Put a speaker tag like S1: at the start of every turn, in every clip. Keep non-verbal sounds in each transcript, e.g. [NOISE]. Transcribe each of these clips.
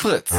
S1: Fritz.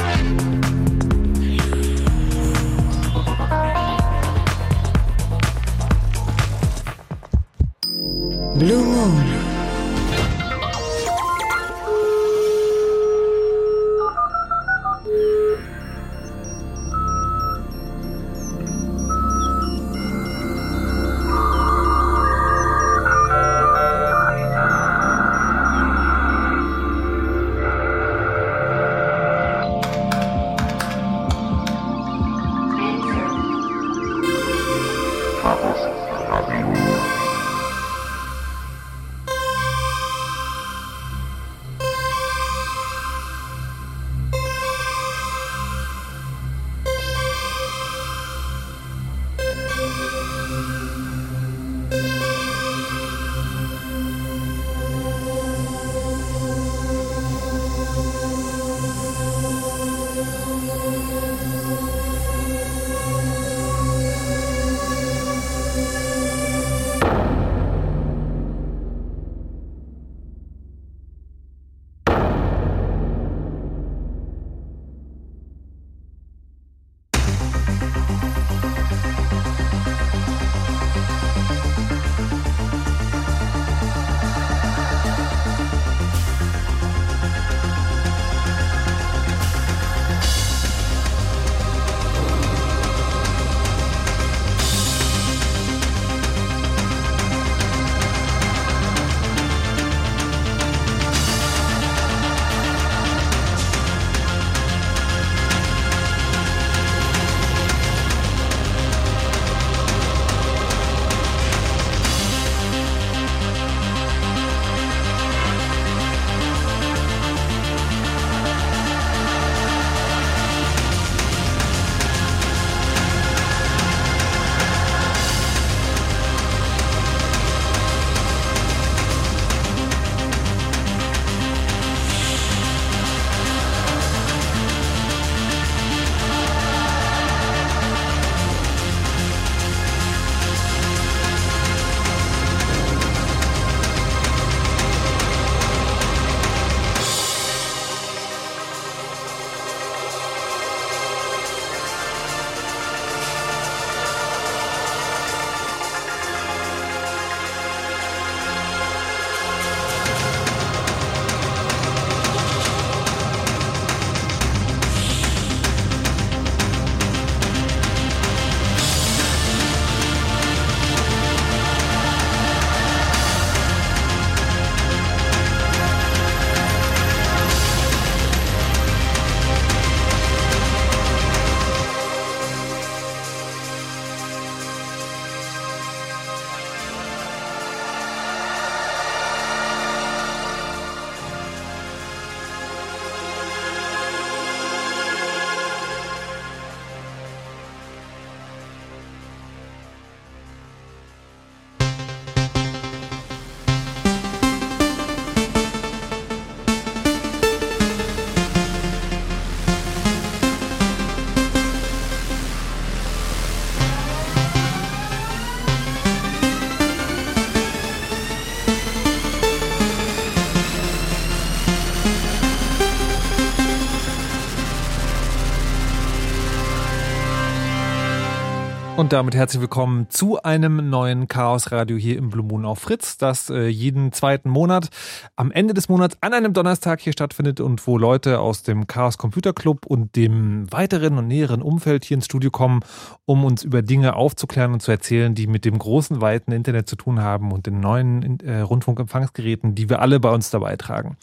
S2: Und damit herzlich willkommen zu einem neuen Chaos Radio hier im Blue Moon auf Fritz, das äh, jeden zweiten Monat am Ende des Monats an einem Donnerstag hier stattfindet und wo Leute aus dem Chaos Computer Club und dem weiteren und näheren Umfeld hier ins Studio kommen, um uns über Dinge aufzuklären und zu erzählen, die mit dem großen, weiten Internet zu tun haben und den neuen äh, Rundfunkempfangsgeräten, die wir alle bei uns dabei tragen.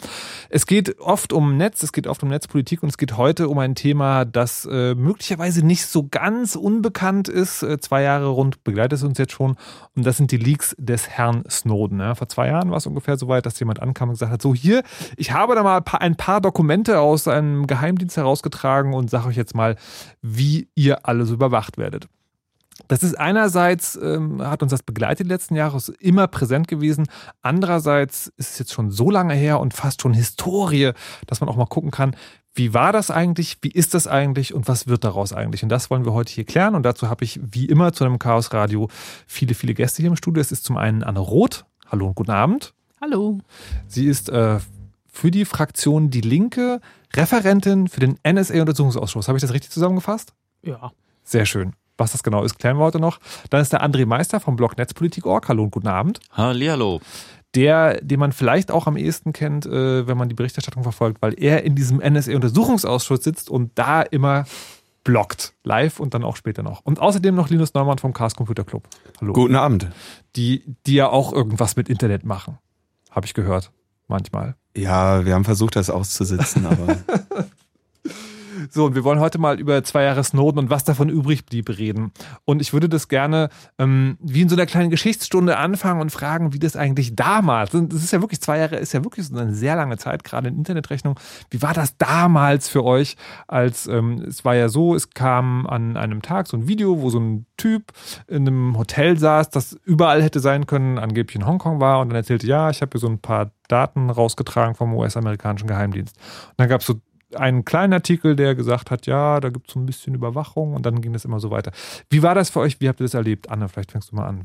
S2: Es geht oft um Netz, es geht oft um Netzpolitik und es geht heute um ein Thema, das äh, möglicherweise nicht so ganz unbekannt ist, zwei Jahre rund begleitet es uns jetzt schon. Und das sind die Leaks des Herrn Snowden. Ja, vor zwei Jahren war es ungefähr so weit, dass jemand ankam und gesagt hat: So, hier, ich habe da mal ein paar Dokumente aus einem Geheimdienst herausgetragen und sage euch jetzt mal, wie ihr alle so überwacht werdet. Das ist einerseits, ähm, hat uns das begleitet die letzten Jahre, ist immer präsent gewesen. Andererseits ist es jetzt schon so lange her und fast schon Historie, dass man auch mal gucken kann, wie war das eigentlich, wie ist das eigentlich und was wird daraus eigentlich? Und das wollen wir heute hier klären. Und dazu habe ich wie immer zu einem Chaos Radio viele, viele Gäste hier im Studio. Es ist zum einen Anne Roth. Hallo und guten Abend.
S3: Hallo.
S2: Sie ist äh, für die Fraktion Die Linke Referentin für den NSA-Untersuchungsausschuss. Habe ich das richtig zusammengefasst?
S1: Ja.
S2: Sehr schön. Was das genau ist, klären wir heute noch. Dann ist der André Meister vom Blog Netzpolitik.org. Hallo und guten Abend.
S4: Hallihallo.
S2: Der, den man vielleicht auch am ehesten kennt, äh, wenn man die Berichterstattung verfolgt, weil er in diesem NSA-Untersuchungsausschuss sitzt und da immer bloggt. Live und dann auch später noch. Und außerdem noch Linus Neumann vom Chaos Computer Club.
S3: Hallo. Guten Abend.
S2: Die, die ja auch irgendwas mit Internet machen. Habe ich gehört. Manchmal.
S3: Ja, wir haben versucht, das auszusitzen, aber. [LAUGHS]
S2: So, und wir wollen heute mal über zwei Jahre Snowden und was davon übrig blieb reden. Und ich würde das gerne ähm, wie in so einer kleinen Geschichtsstunde anfangen und fragen, wie das eigentlich damals, das ist ja wirklich zwei Jahre, ist ja wirklich so eine sehr lange Zeit, gerade in Internetrechnung. Wie war das damals für euch, als ähm, es war ja so, es kam an einem Tag so ein Video, wo so ein Typ in einem Hotel saß, das überall hätte sein können, angeblich in Hongkong war und dann erzählte, ja, ich habe hier so ein paar Daten rausgetragen vom US-amerikanischen Geheimdienst. Und dann gab es so einen kleinen Artikel, der gesagt hat, ja, da gibt es so ein bisschen Überwachung und dann ging das immer so weiter. Wie war das für euch? Wie habt ihr das erlebt? Anna, vielleicht fängst du mal an.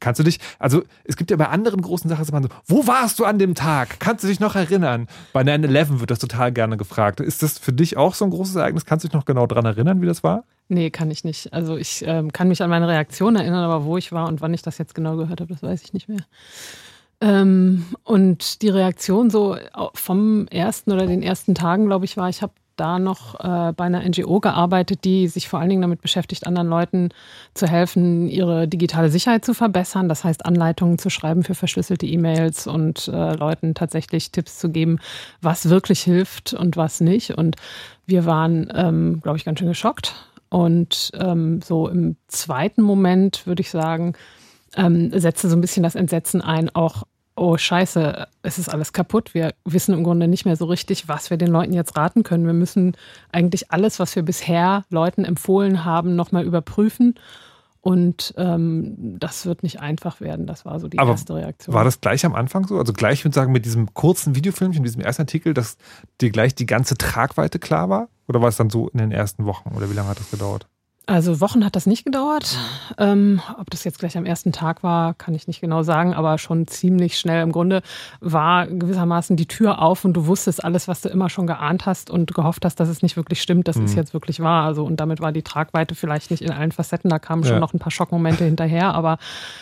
S2: Kannst du dich, also es gibt ja bei anderen großen Sachen, so, wo warst du an dem Tag? Kannst du dich noch erinnern? Bei 9-11 wird das total gerne gefragt. Ist das für dich auch so ein großes Ereignis? Kannst du dich noch genau daran erinnern, wie das war?
S1: Nee, kann ich nicht. Also ich ähm, kann mich an meine Reaktion erinnern, aber wo ich war und wann ich das jetzt genau gehört habe, das weiß ich nicht mehr. Ähm, und die Reaktion so vom ersten oder den ersten Tagen, glaube ich, war, ich habe da noch äh, bei einer NGO gearbeitet, die sich vor allen Dingen damit beschäftigt, anderen Leuten zu helfen, ihre digitale Sicherheit zu verbessern. Das heißt, Anleitungen zu schreiben für verschlüsselte E-Mails und äh, Leuten tatsächlich Tipps zu geben, was wirklich hilft und was nicht. Und wir waren, ähm, glaube ich, ganz schön geschockt. Und ähm, so im zweiten Moment würde ich sagen, ähm, setzte so ein bisschen das Entsetzen ein, auch, oh scheiße, es ist alles kaputt. Wir wissen im Grunde nicht mehr so richtig, was wir den Leuten jetzt raten können. Wir müssen eigentlich alles, was wir bisher Leuten empfohlen haben, nochmal überprüfen. Und ähm, das wird nicht einfach werden. Das war so die
S2: Aber
S1: erste Reaktion.
S2: War das gleich am Anfang so? Also gleich, würde sagen, mit diesem kurzen Videofilmchen, diesem ersten Artikel, dass dir gleich die ganze Tragweite klar war? Oder war es dann so in den ersten Wochen? Oder wie lange hat das gedauert?
S1: Also Wochen hat das nicht gedauert. Ähm, ob das jetzt gleich am ersten Tag war, kann ich nicht genau sagen, aber schon ziemlich schnell. Im Grunde war gewissermaßen die Tür auf und du wusstest alles, was du immer schon geahnt hast und gehofft hast, dass es nicht wirklich stimmt, dass mhm. es jetzt wirklich war. Also und damit war die Tragweite vielleicht nicht in allen Facetten. Da kamen schon ja. noch ein paar Schockmomente hinterher, aber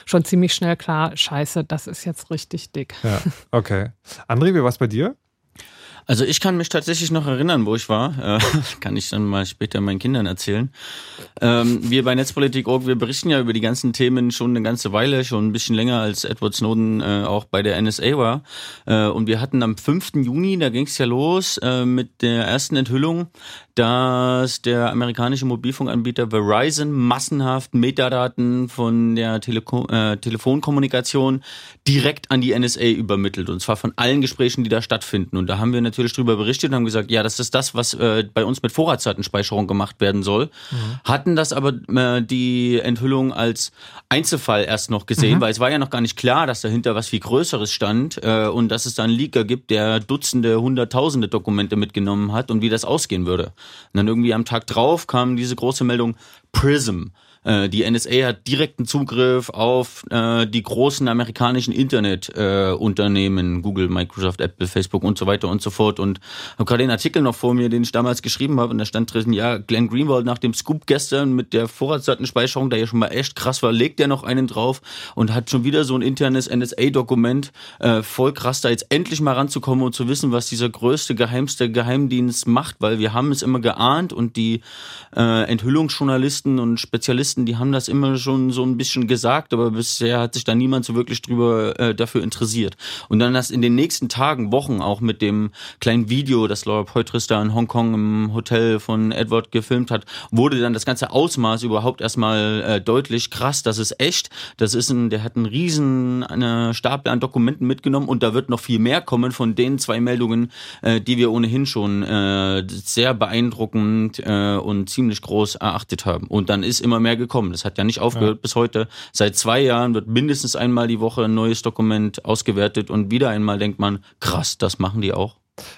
S1: schon ziemlich schnell klar, scheiße, das ist jetzt richtig dick.
S2: Ja, okay. André, wie war es bei dir?
S4: Also ich kann mich tatsächlich noch erinnern, wo ich war. Äh, [LAUGHS] kann ich dann mal später meinen Kindern erzählen. Ähm, wir bei Netzpolitik.org, wir berichten ja über die ganzen Themen schon eine ganze Weile, schon ein bisschen länger als Edward Snowden äh, auch bei der NSA war. Äh, und wir hatten am 5. Juni, da ging es ja los mit der ersten Enthüllung, dass der amerikanische Mobilfunkanbieter Verizon massenhaft Metadaten von der Teleko Telefonkommunikation direkt an die NSA übermittelt. Und zwar von allen Gesprächen, die da stattfinden. Und da haben wir natürlich drüber berichtet und haben gesagt, ja, das ist das, was äh, bei uns mit Vorratsdatenspeicherung gemacht werden soll. Mhm. Hatten das aber äh, die Enthüllung als Einzelfall erst noch gesehen, mhm. weil es war ja noch gar nicht klar, dass dahinter was viel Größeres stand äh, und dass es da einen Leaker gibt, der Dutzende, Hunderttausende Dokumente mitgenommen hat und wie das ausgehen würde. Und dann irgendwie am Tag drauf kam diese große Meldung Prism. Äh, die NSA hat direkten Zugriff auf äh, die großen amerikanischen Internetunternehmen, äh, Google, Microsoft, Apple, Facebook und so weiter und so fort. Und habe gerade den Artikel noch vor mir, den ich damals geschrieben habe, und da stand drin, ja, Glenn Greenwald nach dem Scoop gestern mit der Vorratsdatenspeicherung, da ja schon mal echt krass war, legt er noch einen drauf und hat schon wieder so ein internes NSA-Dokument. Äh, voll krass, da jetzt endlich mal ranzukommen und zu wissen, was dieser größte, geheimste Geheimdienst macht, weil wir haben es immer geahnt und die äh, Enthüllungsjournalisten und Spezialisten Journalisten, die haben das immer schon so ein bisschen gesagt, aber bisher hat sich da niemand so wirklich drüber äh, dafür interessiert. Und dann das in den nächsten Tagen, Wochen auch mit dem kleinen Video, das Laura Poitras da in Hongkong im Hotel von Edward gefilmt hat, wurde dann das ganze Ausmaß überhaupt erstmal äh, deutlich krass. Das ist echt. Das ist ein, der hat einen riesen eine Stapel an Dokumenten mitgenommen und da wird noch viel mehr kommen von den zwei Meldungen, äh, die wir ohnehin schon äh, sehr beeindruckend äh, und ziemlich groß erachtet haben. Und dann ist immer mehr gekommen. Das hat ja nicht aufgehört ja. bis heute. Seit zwei Jahren wird mindestens einmal die Woche ein neues Dokument ausgewertet und wieder einmal denkt man, krass, das machen die auch.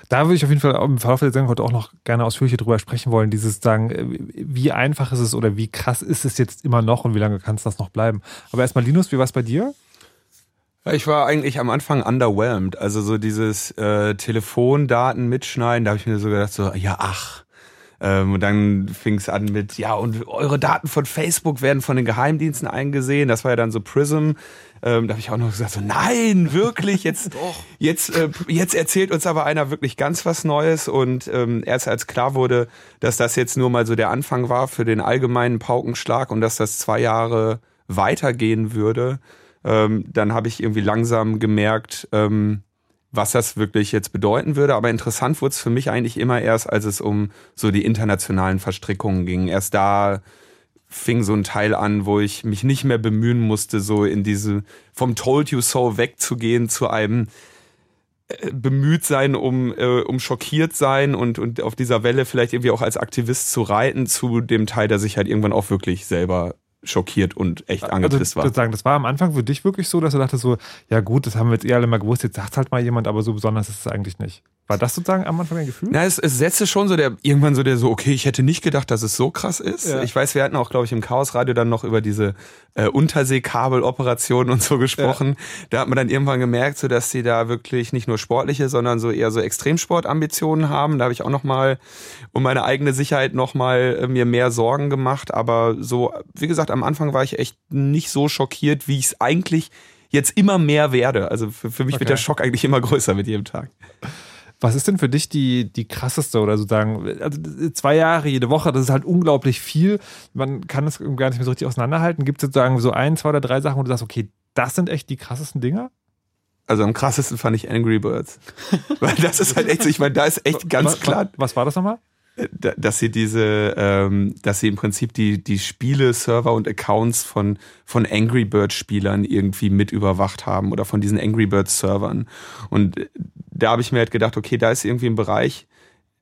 S2: Da würde ich auf jeden Fall im Verlauf der Sendung heute auch noch gerne ausführlich drüber sprechen wollen. Dieses sagen, äh, wie einfach ist es oder wie krass ist es jetzt immer noch und wie lange kann es das noch bleiben? Aber erstmal, Linus, wie war es bei dir?
S3: Ich war eigentlich am Anfang underwhelmed. Also so dieses äh, Telefondaten mitschneiden, da habe ich mir so gedacht, so, ja, ach. Ähm, und dann fing es an mit, ja, und eure Daten von Facebook werden von den Geheimdiensten eingesehen. Das war ja dann so Prism. Ähm, da habe ich auch noch gesagt, so, nein, wirklich, jetzt, [LAUGHS] jetzt, äh, jetzt erzählt uns aber einer wirklich ganz was Neues. Und ähm, erst als klar wurde, dass das jetzt nur mal so der Anfang war für den allgemeinen Paukenschlag und dass das zwei Jahre weitergehen würde, ähm, dann habe ich irgendwie langsam gemerkt, ähm, was das wirklich jetzt bedeuten würde. Aber interessant wurde es für mich eigentlich immer erst, als es um so die internationalen Verstrickungen ging. Erst da fing so ein Teil an, wo ich mich nicht mehr bemühen musste, so in diese vom Told You So wegzugehen zu einem äh, bemüht sein, um, äh, um schockiert sein und, und auf dieser Welle vielleicht irgendwie auch als Aktivist zu reiten, zu dem Teil, der sich halt irgendwann auch wirklich selber schockiert und echt angepisst
S2: also,
S3: war.
S2: Sagen, das war am Anfang für dich wirklich so, dass du dachtest so, ja gut, das haben wir jetzt eh alle mal gewusst, jetzt sagt halt mal jemand, aber so besonders ist es eigentlich nicht. War das sozusagen am Anfang ein Gefühl?
S3: Na, es, es setzte schon so der, irgendwann so der so, okay, ich hätte nicht gedacht, dass es so krass ist.
S2: Ja.
S3: Ich weiß, wir hatten auch, glaube ich, im Chaosradio dann noch über diese äh, Unterseekabeloperationen und so gesprochen. Da hat man dann irgendwann gemerkt, so dass sie da wirklich nicht nur sportliche, sondern so eher so Extremsportambitionen haben. Da habe ich auch noch mal um meine eigene Sicherheit noch mal äh, mir mehr Sorgen gemacht. Aber so, wie gesagt, am Anfang war ich echt nicht so schockiert, wie ich es eigentlich jetzt immer mehr werde. Also für, für mich
S2: Okay.
S3: wird der Schock eigentlich immer größer mit jedem Tag.
S2: Was ist denn für dich die, die krasseste oder sozusagen, also zwei Jahre jede Woche, das ist halt unglaublich viel. Man kann es gar nicht mehr so richtig auseinanderhalten. Gibt es sozusagen so ein, zwei oder drei Sachen, wo du sagst, okay, das sind echt die krassesten Dinger?
S3: Also am krassesten fand ich Angry Birds. [LAUGHS] Weil das ist halt echt so, ich meine, da ist echt ganz
S2: was,
S3: klar,
S2: Was war das nochmal?
S3: Da- dass sie diese, ähm, dass sie im Prinzip die, die Spiele, Server und Accounts von, von Angry Birds Spielern irgendwie mit überwacht haben oder von diesen Angry Birds Servern. Und äh, da habe ich mir halt gedacht, okay, da ist irgendwie ein Bereich,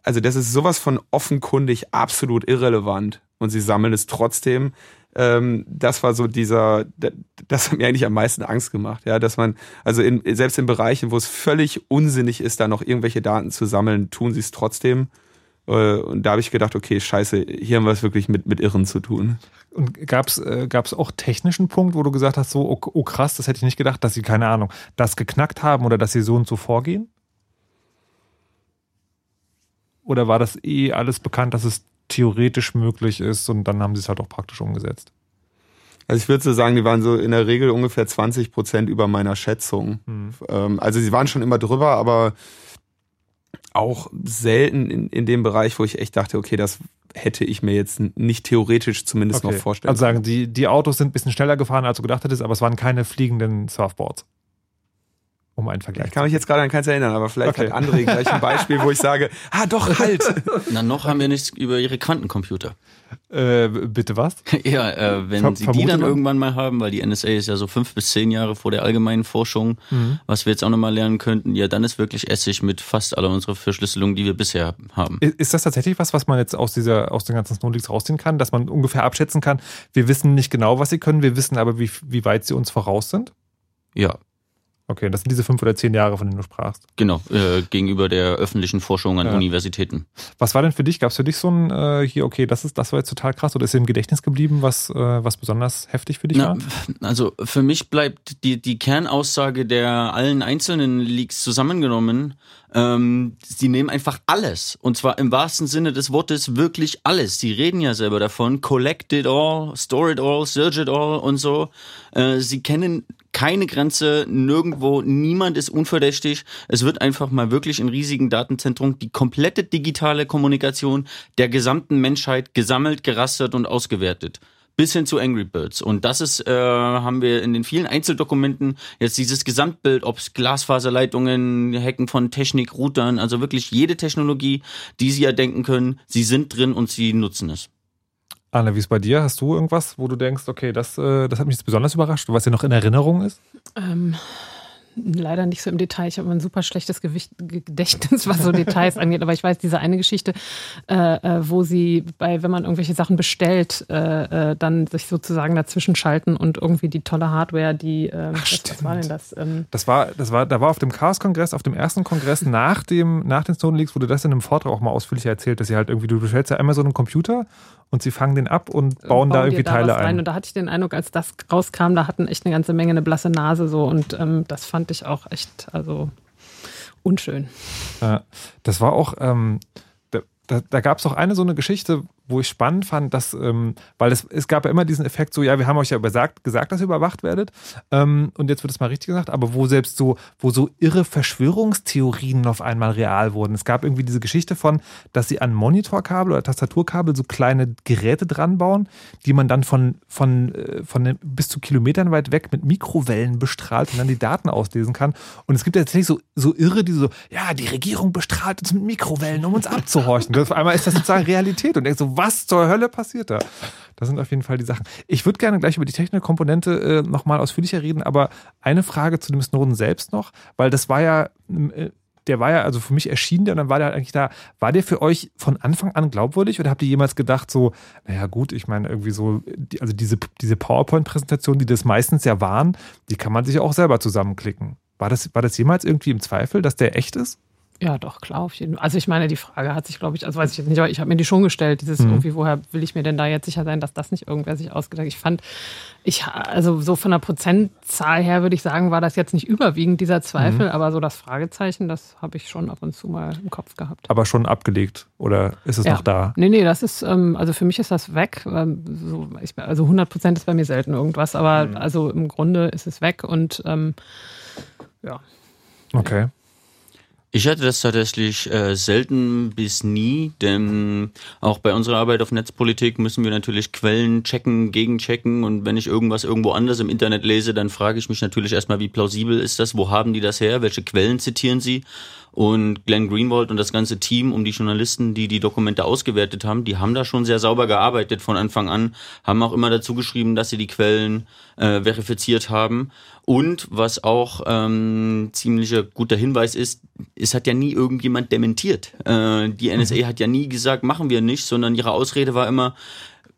S3: also das ist sowas von offenkundig absolut irrelevant und sie sammeln es trotzdem. Ähm, das war so dieser, da- das hat mir eigentlich am meisten Angst gemacht, ja, dass man, also in, selbst in Bereichen, wo es völlig unsinnig ist, da noch irgendwelche Daten zu sammeln, tun sie es trotzdem. Äh, Und da habe ich gedacht, okay, scheiße, hier haben wir es wirklich mit, mit Irren zu tun.
S2: Und gab es äh, gab's auch technischen Punkt, wo du gesagt hast, so, oh, oh krass, das hätte ich nicht gedacht, dass sie, keine Ahnung, das geknackt haben oder dass sie so und so vorgehen? Oder war das eh alles bekannt, dass es theoretisch möglich ist und dann haben sie es halt auch praktisch umgesetzt?
S3: Also ich würde so sagen, die waren so in der Regel ungefähr 20 Prozent über meiner Schätzung.
S2: Hm.
S3: Ähm, Also sie waren schon immer drüber, aber auch selten in, in dem Bereich, wo ich echt dachte, okay, das hätte ich mir jetzt nicht theoretisch zumindest noch vorstellen
S2: Also sagen, die, die Autos sind ein bisschen schneller gefahren, als du gedacht hättest, aber es waren keine fliegenden Surfboards. Um einen Vergleich
S3: Ich kann mich jetzt gerade an keins erinnern, aber vielleicht
S2: Okay.
S3: hat André gleich ein Beispiel, wo ich sage, [LAUGHS] ah doch, halt.
S4: Na, noch haben wir nichts über ihre Quantencomputer.
S2: Äh, bitte was? [LAUGHS]
S4: Ja, äh, wenn
S2: Ver-
S4: sie die dann
S2: mal.
S4: irgendwann mal haben, weil die NSA ist ja so fünf bis zehn Jahre vor der allgemeinen Forschung,
S2: Mhm.
S4: was wir jetzt auch nochmal lernen könnten, ja, dann ist wirklich Essig mit fast aller unserer Verschlüsselung, die wir bisher haben.
S2: Ist das tatsächlich was, was man jetzt aus, dieser, aus den ganzen Snowleaks rausziehen kann, dass man ungefähr abschätzen kann, wir wissen nicht genau, was sie können, wir wissen aber, wie, wie weit sie uns voraus sind?
S4: Ja,
S2: Okay, das sind diese fünf oder zehn Jahre, von denen du sprachst.
S4: genau, äh, gegenüber der öffentlichen Forschung an
S2: Ja.
S4: Universitäten.
S2: Was war denn für dich? Gab es für dich so ein, äh, hier, okay, das, ist, das war jetzt total krass oder ist dir im Gedächtnis geblieben, was, äh, was besonders heftig für dich
S4: Na,
S2: war?
S4: also für mich bleibt die, die Kernaussage der allen einzelnen Leaks zusammengenommen, ähm, sie nehmen einfach alles. Und zwar im wahrsten Sinne des Wortes wirklich alles. Sie reden ja selber davon. Collect it all, store it all, search it all und so. Äh, sie kennen keine Grenze, nirgendwo, niemand ist unverdächtig. Es wird einfach mal wirklich in riesigen Datenzentren die komplette digitale Kommunikation der gesamten Menschheit gesammelt, gerastert und ausgewertet bis hin zu Angry Birds. Und das ist, äh, haben wir in den vielen Einzeldokumenten jetzt dieses Gesamtbild, ob es Glasfaserleitungen, Hacken von Technik, Routern, also wirklich jede Technologie, die Sie erdenken können, sie sind drin und sie nutzen es.
S2: Anne, wie ist bei dir? Hast du irgendwas, wo du denkst, okay, das, äh, das hat mich jetzt besonders überrascht, was dir noch in Erinnerung ist?
S1: Ähm, leider nicht so im Detail. Ich habe ein super schlechtes Gewicht, Gedächtnis, [LAUGHS] was so Details angeht. Aber ich weiß diese eine Geschichte, äh, äh, wo sie bei, wenn man irgendwelche Sachen bestellt, äh, äh dann sich sozusagen dazwischen schalten und irgendwie die tolle Hardware, die, äh, Ach, was, was, war denn das?
S2: Ähm, das war, das war, da war auf dem Chaos-Kongress, auf dem ersten Kongress nach dem, nach den Stone Leaks, wurde das in einem Vortrag auch mal ausführlich erzählt, dass sie halt irgendwie, du bestellst ja einmal so einen Computer und sie fangen den ab und bauen, bauen da irgendwie da Teile ein.
S1: Und da hatte ich den Eindruck, als das rauskam, da hatten echt eine ganze Menge eine blasse Nase so und ähm, das fand ich auch echt, also unschön.
S2: Äh, das war auch, ähm, da, da, da gab es auch eine so eine Geschichte, wo ich spannend fand, dass, ähm, weil es, es gab ja immer diesen Effekt, so, ja, wir haben euch ja übersagt, gesagt, dass ihr überwacht werdet. Ähm, und jetzt wird es mal richtig gesagt, aber wo selbst so, wo so irre Verschwörungstheorien auf einmal real wurden. Es gab irgendwie diese Geschichte von, dass sie an Monitorkabel oder Tastaturkabel so kleine Geräte dran bauen, die man dann von, von, äh, von bis zu Kilometern weit weg mit Mikrowellen bestrahlt und dann die Daten auslesen kann. Und es gibt ja tatsächlich so, so irre, die so, ja, die Regierung bestrahlt uns mit Mikrowellen, um uns abzuhorchen. auf einmal ist das sozusagen Realität und denkt so, was zur Hölle passiert da? Das sind auf jeden Fall die Sachen. Ich würde gerne gleich über die technische Komponente äh, nochmal ausführlicher reden, aber eine Frage zu dem Snowden selbst noch, weil das war ja, äh, der war ja, also für mich erschienen der und dann war der halt eigentlich da. War der für euch von Anfang an glaubwürdig oder habt ihr jemals gedacht, so, naja, gut, ich meine, irgendwie so, also diese, diese PowerPoint-Präsentationen, die das meistens ja waren, die kann man sich auch selber zusammenklicken. War das, war das jemals irgendwie im Zweifel, dass der echt ist?
S1: Ja, doch, klar, auf jeden Fall. Also ich meine, die Frage hat sich, glaube ich, also weiß ich jetzt nicht, aber ich habe mir die schon gestellt, dieses mhm. irgendwie, woher will ich mir denn da jetzt sicher sein, dass das nicht irgendwer sich ausgedacht hat. Ich fand, ich, also so von der Prozentzahl her würde ich sagen, war das jetzt nicht überwiegend dieser Zweifel, mhm. aber so das Fragezeichen, das habe ich schon ab und zu mal im Kopf gehabt.
S2: Aber schon abgelegt oder ist es ja. noch da?
S1: Nee, nee, das ist, ähm, also für mich ist das weg. Ähm, also 100 Prozent ist bei mir selten irgendwas, aber mhm. also im Grunde ist es weg und ähm, ja.
S2: Okay.
S4: Ich hatte das tatsächlich äh, selten bis nie, denn auch bei unserer Arbeit auf Netzpolitik müssen wir natürlich Quellen checken, gegenchecken. Und wenn ich irgendwas irgendwo anders im Internet lese, dann frage ich mich natürlich erstmal, wie plausibel ist das, wo haben die das her, welche Quellen zitieren sie? Und Glenn Greenwald und das ganze Team um die Journalisten, die die Dokumente ausgewertet haben, die haben da schon sehr sauber gearbeitet von Anfang an, haben auch immer dazu geschrieben, dass sie die Quellen äh, verifiziert haben. Und was auch ähm, ziemlicher guter Hinweis ist, es hat ja nie irgendjemand dementiert. Äh, die NSA mhm. hat ja nie gesagt, machen wir nicht, sondern ihre Ausrede war immer,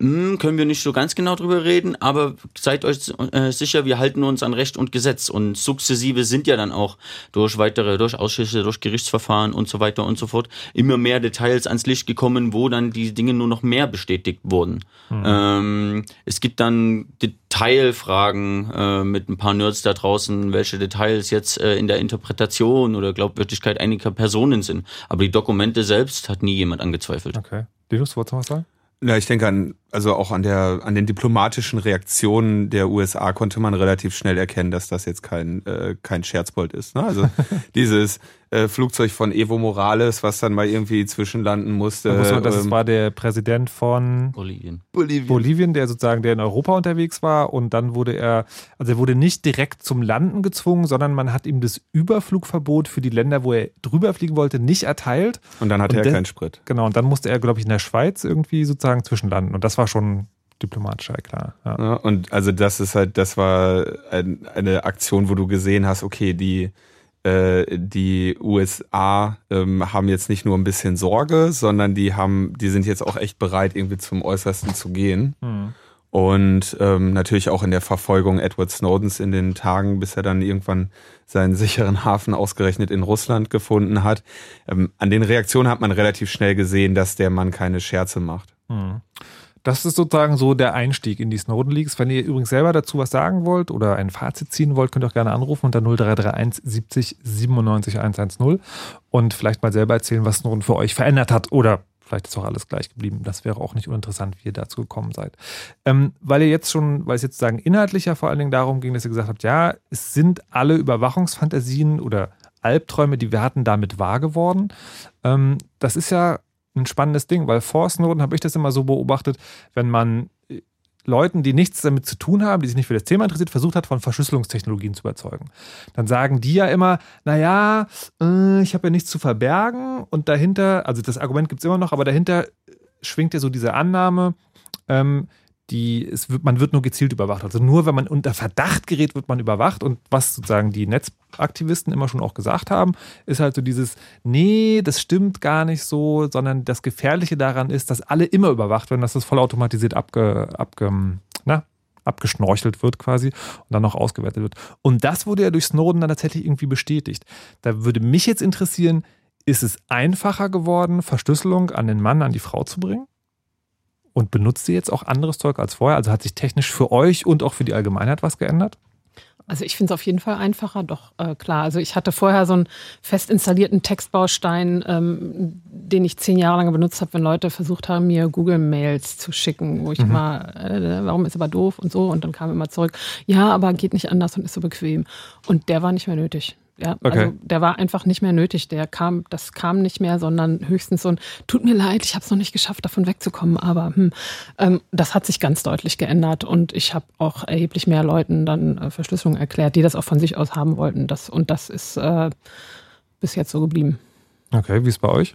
S4: hm, können wir nicht so ganz genau drüber reden, aber seid euch äh, sicher, wir halten uns an Recht und Gesetz und sukzessive sind ja dann auch durch weitere, durch Ausschüsse, durch Gerichtsverfahren und so weiter und so fort immer mehr Details ans Licht gekommen, wo dann die Dinge nur noch mehr bestätigt wurden. Mhm. Ähm, es gibt dann Detailfragen äh, mit ein paar Nerds da draußen, welche Details jetzt äh, in der Interpretation oder Glaubwürdigkeit einiger Personen sind. Aber die Dokumente selbst hat nie jemand angezweifelt.
S2: Okay. Linus, wolltest du was sagen?
S3: Ja, ich denke an, also auch an der, an den diplomatischen Reaktionen der USA konnte man relativ schnell erkennen, dass das jetzt kein, äh, kein Scherzbold ist. Ne? Also [LAUGHS] dieses, äh, Flugzeug von Evo Morales, was dann mal irgendwie zwischenlanden musste.
S2: Man, das ähm, war der Präsident von
S4: Bolivien.
S2: Bolivien. Bolivien, der sozusagen der in Europa unterwegs war und dann wurde er, also er wurde nicht direkt zum Landen gezwungen, sondern man hat ihm das Überflugverbot für die Länder, wo er drüber fliegen wollte, nicht erteilt.
S3: Und dann hatte und er keinen Sprit.
S2: Genau, und dann musste er, glaube ich, in der Schweiz irgendwie sozusagen zwischenlanden und das war schon diplomatischer, klar.
S3: Ja. ja. und also das ist halt, das war ein, eine Aktion, wo du gesehen hast, okay, die äh, die USA ähm, haben jetzt nicht nur ein bisschen Sorge, sondern die haben, die sind jetzt auch echt bereit, irgendwie zum Äußersten zu gehen. Mhm. Und ähm, natürlich auch in der Verfolgung Edward Snowdens in den Tagen, bis er dann irgendwann seinen sicheren Hafen ausgerechnet in Russland gefunden hat. Ähm, an den Reaktionen hat man relativ schnell gesehen, dass der Mann keine Scherze macht. Mhm.
S2: Das ist sozusagen so der Einstieg in die Snowden Leaks. Wenn ihr übrigens selber dazu was sagen wollt oder ein Fazit ziehen wollt, könnt ihr auch gerne anrufen unter 0331 70 97 110 und vielleicht mal selber erzählen, was Snowden für euch verändert hat oder Vielleicht ist auch alles gleich geblieben. Das wäre auch nicht uninteressant, wie ihr dazu gekommen seid. Ähm, weil ihr jetzt schon, weil es jetzt sagen inhaltlicher vor allen Dingen darum ging, dass ihr gesagt habt, ja, es sind alle Überwachungsfantasien oder Albträume, die wir hatten, damit wahr geworden. Ähm, das ist ja ein spannendes Ding, weil vor Snowden habe ich das immer so beobachtet, wenn man äh, Leuten, die nichts damit zu tun haben, die sich nicht für das Thema interessiert, versucht hat, von Verschlüsselungstechnologien zu überzeugen. Dann sagen die ja immer, naja, äh, ich habe ja nichts zu verbergen und dahinter, also das Argument gibt es immer noch, aber dahinter schwingt ja so diese Annahme, ähm, die, es wird, man wird nur gezielt überwacht. Also nur wenn man unter Verdacht gerät, wird man überwacht. Und was sozusagen die Netzaktivisten immer schon auch gesagt haben, ist halt so dieses, nee, das stimmt gar nicht so, sondern das Gefährliche daran ist, dass alle immer überwacht werden, dass das vollautomatisiert abge, abge, na, abgeschnorchelt wird quasi und dann noch ausgewertet wird. Und das wurde ja durch Snowden dann tatsächlich irgendwie bestätigt. Da würde mich jetzt interessieren, ist es einfacher geworden, Verschlüsselung an den Mann, an die Frau zu bringen? Und benutzt ihr jetzt auch anderes Zeug als vorher? Also hat sich technisch für euch und auch für die Allgemeinheit was geändert?
S1: Also ich finde es auf jeden Fall einfacher, doch äh, klar. Also ich hatte vorher so einen fest installierten Textbaustein, ähm, den ich zehn Jahre lang benutzt habe, wenn Leute versucht haben, mir Google-Mails zu schicken, wo ich mhm. immer, äh, warum ist aber doof und so. Und dann kam immer zurück, ja, aber geht nicht anders und ist so bequem. Und der war nicht mehr nötig. Ja, okay. also der war einfach nicht mehr nötig. Der kam, das kam nicht mehr, sondern höchstens so ein, tut mir leid, ich habe es noch nicht geschafft, davon wegzukommen. Aber hm, ähm, das hat sich ganz deutlich geändert und ich habe auch erheblich mehr Leuten dann äh, Verschlüsselung erklärt, die das auch von sich aus haben wollten. Das, und das ist äh, bis jetzt so geblieben.
S2: Okay, wie ist bei euch?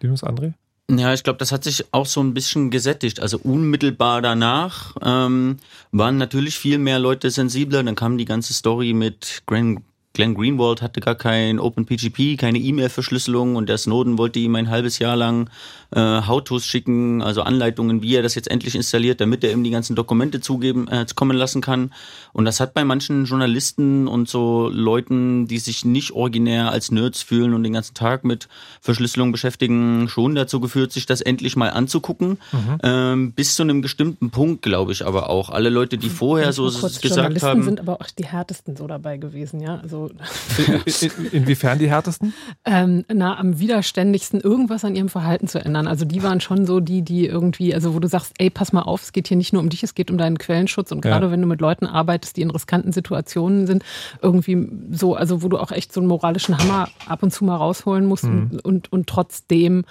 S2: Linus André?
S4: Ja, ich glaube, das hat sich auch so ein bisschen gesättigt. Also unmittelbar danach ähm, waren natürlich viel mehr Leute sensibler. Dann kam die ganze Story mit Glenn Glenn Greenwald hatte gar kein OpenPGP, keine E-Mail-Verschlüsselung und der Snowden wollte ihm ein halbes Jahr lang äh, How-Tos schicken, also Anleitungen, wie er das jetzt endlich installiert, damit er ihm die ganzen Dokumente zugeben, äh, kommen lassen kann. Und das hat bei manchen Journalisten und so Leuten, die sich nicht originär als Nerds fühlen und den ganzen Tag mit Verschlüsselung beschäftigen, schon dazu geführt, sich das endlich mal anzugucken. Mhm. Ähm, bis zu einem bestimmten Punkt, glaube ich, aber auch. Alle Leute, die vorher so gesagt Journalisten haben.
S1: sind aber auch die härtesten so dabei gewesen, ja. Also
S2: in, inwiefern die härtesten?
S1: Ähm, na, am widerständigsten irgendwas an ihrem Verhalten zu ändern. Also die waren schon so die, die irgendwie, also wo du sagst, ey, pass mal auf, es geht hier nicht nur um dich, es geht um deinen Quellenschutz. Und gerade ja. wenn du mit Leuten arbeitest, die in riskanten Situationen sind, irgendwie so, also wo du auch echt so einen moralischen Hammer ab und zu mal rausholen musst mhm. und, und, und trotzdem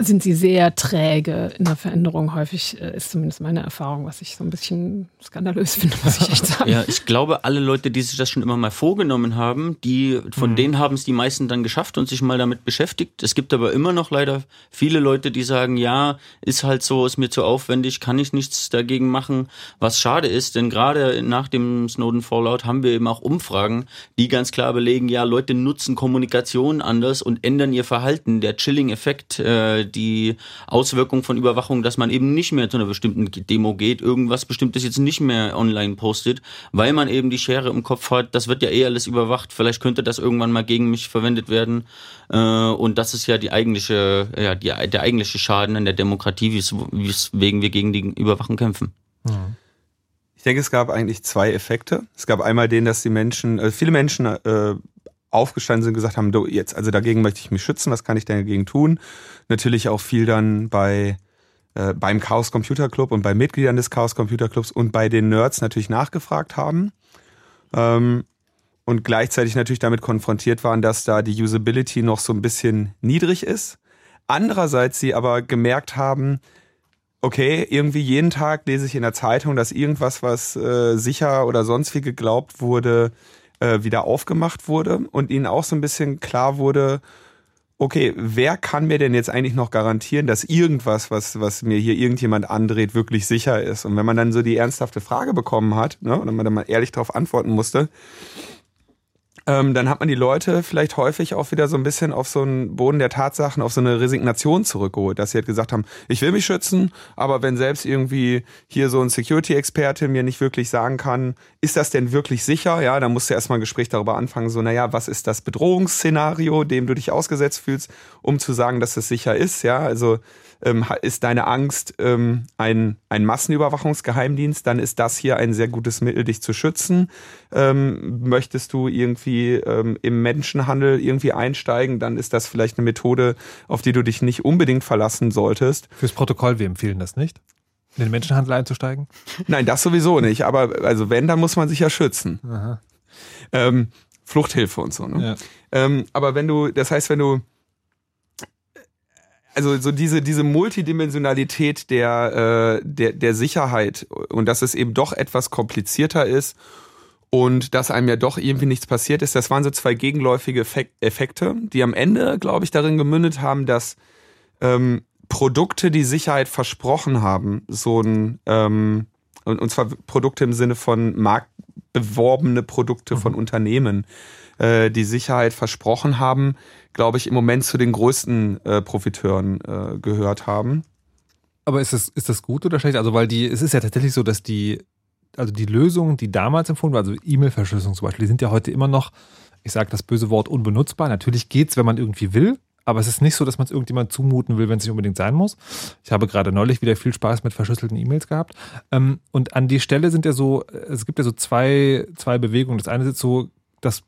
S1: sind sie sehr träge in der Veränderung. Häufig äh, ist zumindest meine Erfahrung, was ich so ein bisschen skandalös [LAUGHS] finde, muss ich echt sagen.
S4: Ja, ich glaube, alle Leute, die sich das schon immer mal vorgenommen haben, die von mhm. denen haben es die meisten dann geschafft und sich mal damit beschäftigt. Es gibt aber immer noch leider viele Leute, die sagen, ja, ist halt so, ist mir zu aufwendig, kann ich nichts dagegen machen. Was schade ist, denn gerade nach dem Snowden Fallout haben wir eben auch Umfragen, die ganz klar belegen, ja, Leute nutzen Kommunikation anders und ändern ihr Verhalten. Der Chilling-Effekt, äh, die Auswirkung von Überwachung, dass man eben nicht mehr zu einer bestimmten Demo geht, irgendwas Bestimmtes jetzt nicht mehr online postet, weil man eben die Schere im Kopf hat, das wird ja eh alles überwacht, vielleicht könnte das irgendwann mal gegen mich verwendet werden. Äh, und das ist ja die eigentliche, ja, die, der eigentliche Schaden an der Demokratie, weswegen wir gegen die Überwachung kämpfen.
S3: Ich denke, es gab eigentlich zwei Effekte. Es gab einmal den, dass die Menschen, also viele Menschen äh, aufgestanden sind, gesagt haben, du, jetzt, also dagegen möchte ich mich schützen, was kann ich denn dagegen tun? Natürlich auch viel dann bei äh, beim Chaos Computer Club und bei Mitgliedern des Chaos Computer Clubs und bei den Nerds natürlich nachgefragt haben. Ähm, und gleichzeitig natürlich damit konfrontiert waren, dass da die Usability noch so ein bisschen niedrig ist. Andererseits sie aber gemerkt haben, okay, irgendwie jeden Tag lese ich in der Zeitung, dass irgendwas, was äh, sicher oder sonst wie geglaubt wurde, äh, wieder aufgemacht wurde und ihnen auch so ein bisschen klar wurde, okay, wer kann mir denn jetzt eigentlich noch garantieren, dass irgendwas, was, was mir hier irgendjemand andreht, wirklich sicher ist? Und wenn man dann so die ernsthafte Frage bekommen hat, ne, und man dann mal ehrlich darauf antworten musste, ähm, dann hat man die Leute vielleicht häufig auch wieder so ein bisschen auf so einen Boden der Tatsachen, auf so eine Resignation zurückgeholt, dass sie halt gesagt haben, ich will mich schützen, aber wenn selbst irgendwie hier so ein Security-Experte mir nicht wirklich sagen kann, ist das denn wirklich sicher? Ja, dann musst du erstmal ein Gespräch darüber anfangen, so, naja, was ist das Bedrohungsszenario, dem du dich ausgesetzt fühlst, um zu sagen, dass es sicher ist? Ja, also ähm, ist deine Angst ähm, ein, ein Massenüberwachungsgeheimdienst, dann ist das hier ein sehr gutes Mittel, dich zu schützen. Ähm, möchtest du irgendwie ähm, im Menschenhandel irgendwie einsteigen, dann ist das vielleicht eine Methode, auf die du dich nicht unbedingt verlassen solltest.
S2: Fürs Protokoll, wir empfehlen das nicht? In den Menschenhandel einzusteigen?
S3: Nein, das sowieso nicht. Aber also wenn, dann muss man sich ja schützen. Ähm, Fluchthilfe und so. Ne? Ja. Ähm, aber wenn du, das heißt, wenn du also so diese diese Multidimensionalität der äh, der der Sicherheit und dass es eben doch etwas komplizierter ist und dass einem ja doch irgendwie nichts passiert ist, das waren so zwei gegenläufige Effekte, die am Ende, glaube ich, darin gemündet haben, dass ähm, Produkte, die Sicherheit versprochen haben, so ein, ähm, und, zwar Produkte im Sinne von marktbeworbene Produkte von mhm. Unternehmen, äh, die Sicherheit versprochen haben, glaube ich, im Moment zu den größten äh, Profiteuren äh, gehört haben.
S2: Aber ist das, ist das gut oder schlecht? Also, weil die, es ist ja tatsächlich so, dass die, also die Lösungen, die damals empfohlen waren, also E-Mail-Verschlüsselung zum Beispiel, die sind ja heute immer noch, ich sage das böse Wort, unbenutzbar. Natürlich geht's, wenn man irgendwie will, aber es ist nicht so, dass man es irgendjemand zumuten will, wenn es nicht unbedingt sein muss. Ich habe gerade neulich wieder viel Spaß mit verschlüsselten E-Mails gehabt. Ähm, und an die Stelle sind ja so, es gibt ja so zwei, zwei Bewegungen. Das eine ist so, dass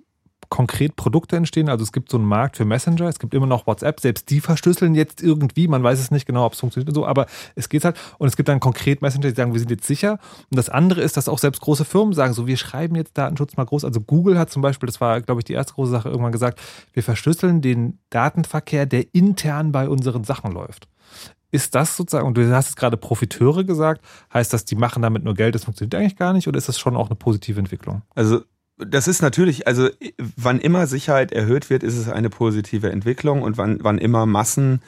S2: konkret Produkte entstehen. Also es gibt so einen Markt für Messenger, es gibt immer noch WhatsApp, selbst die verschlüsseln jetzt irgendwie, man weiß es nicht genau, ob es funktioniert und so, aber es geht halt. Und es gibt dann konkret Messenger, die sagen, wir sind jetzt sicher. Und das andere ist, dass auch selbst große Firmen sagen, so wir schreiben jetzt Datenschutz mal groß. Also Google hat zum Beispiel, das war, glaube ich, die erste große Sache, irgendwann gesagt, wir verschlüsseln den Datenverkehr, der intern bei unseren Sachen läuft. Ist das sozusagen, und du hast es gerade Profiteure gesagt, heißt das, die machen damit nur Geld, das funktioniert eigentlich gar nicht, oder ist das schon auch eine positive Entwicklung?
S3: Also das ist natürlich, also wann immer Sicherheit erhöht wird, ist es eine positive Entwicklung und wann, wann immer Massen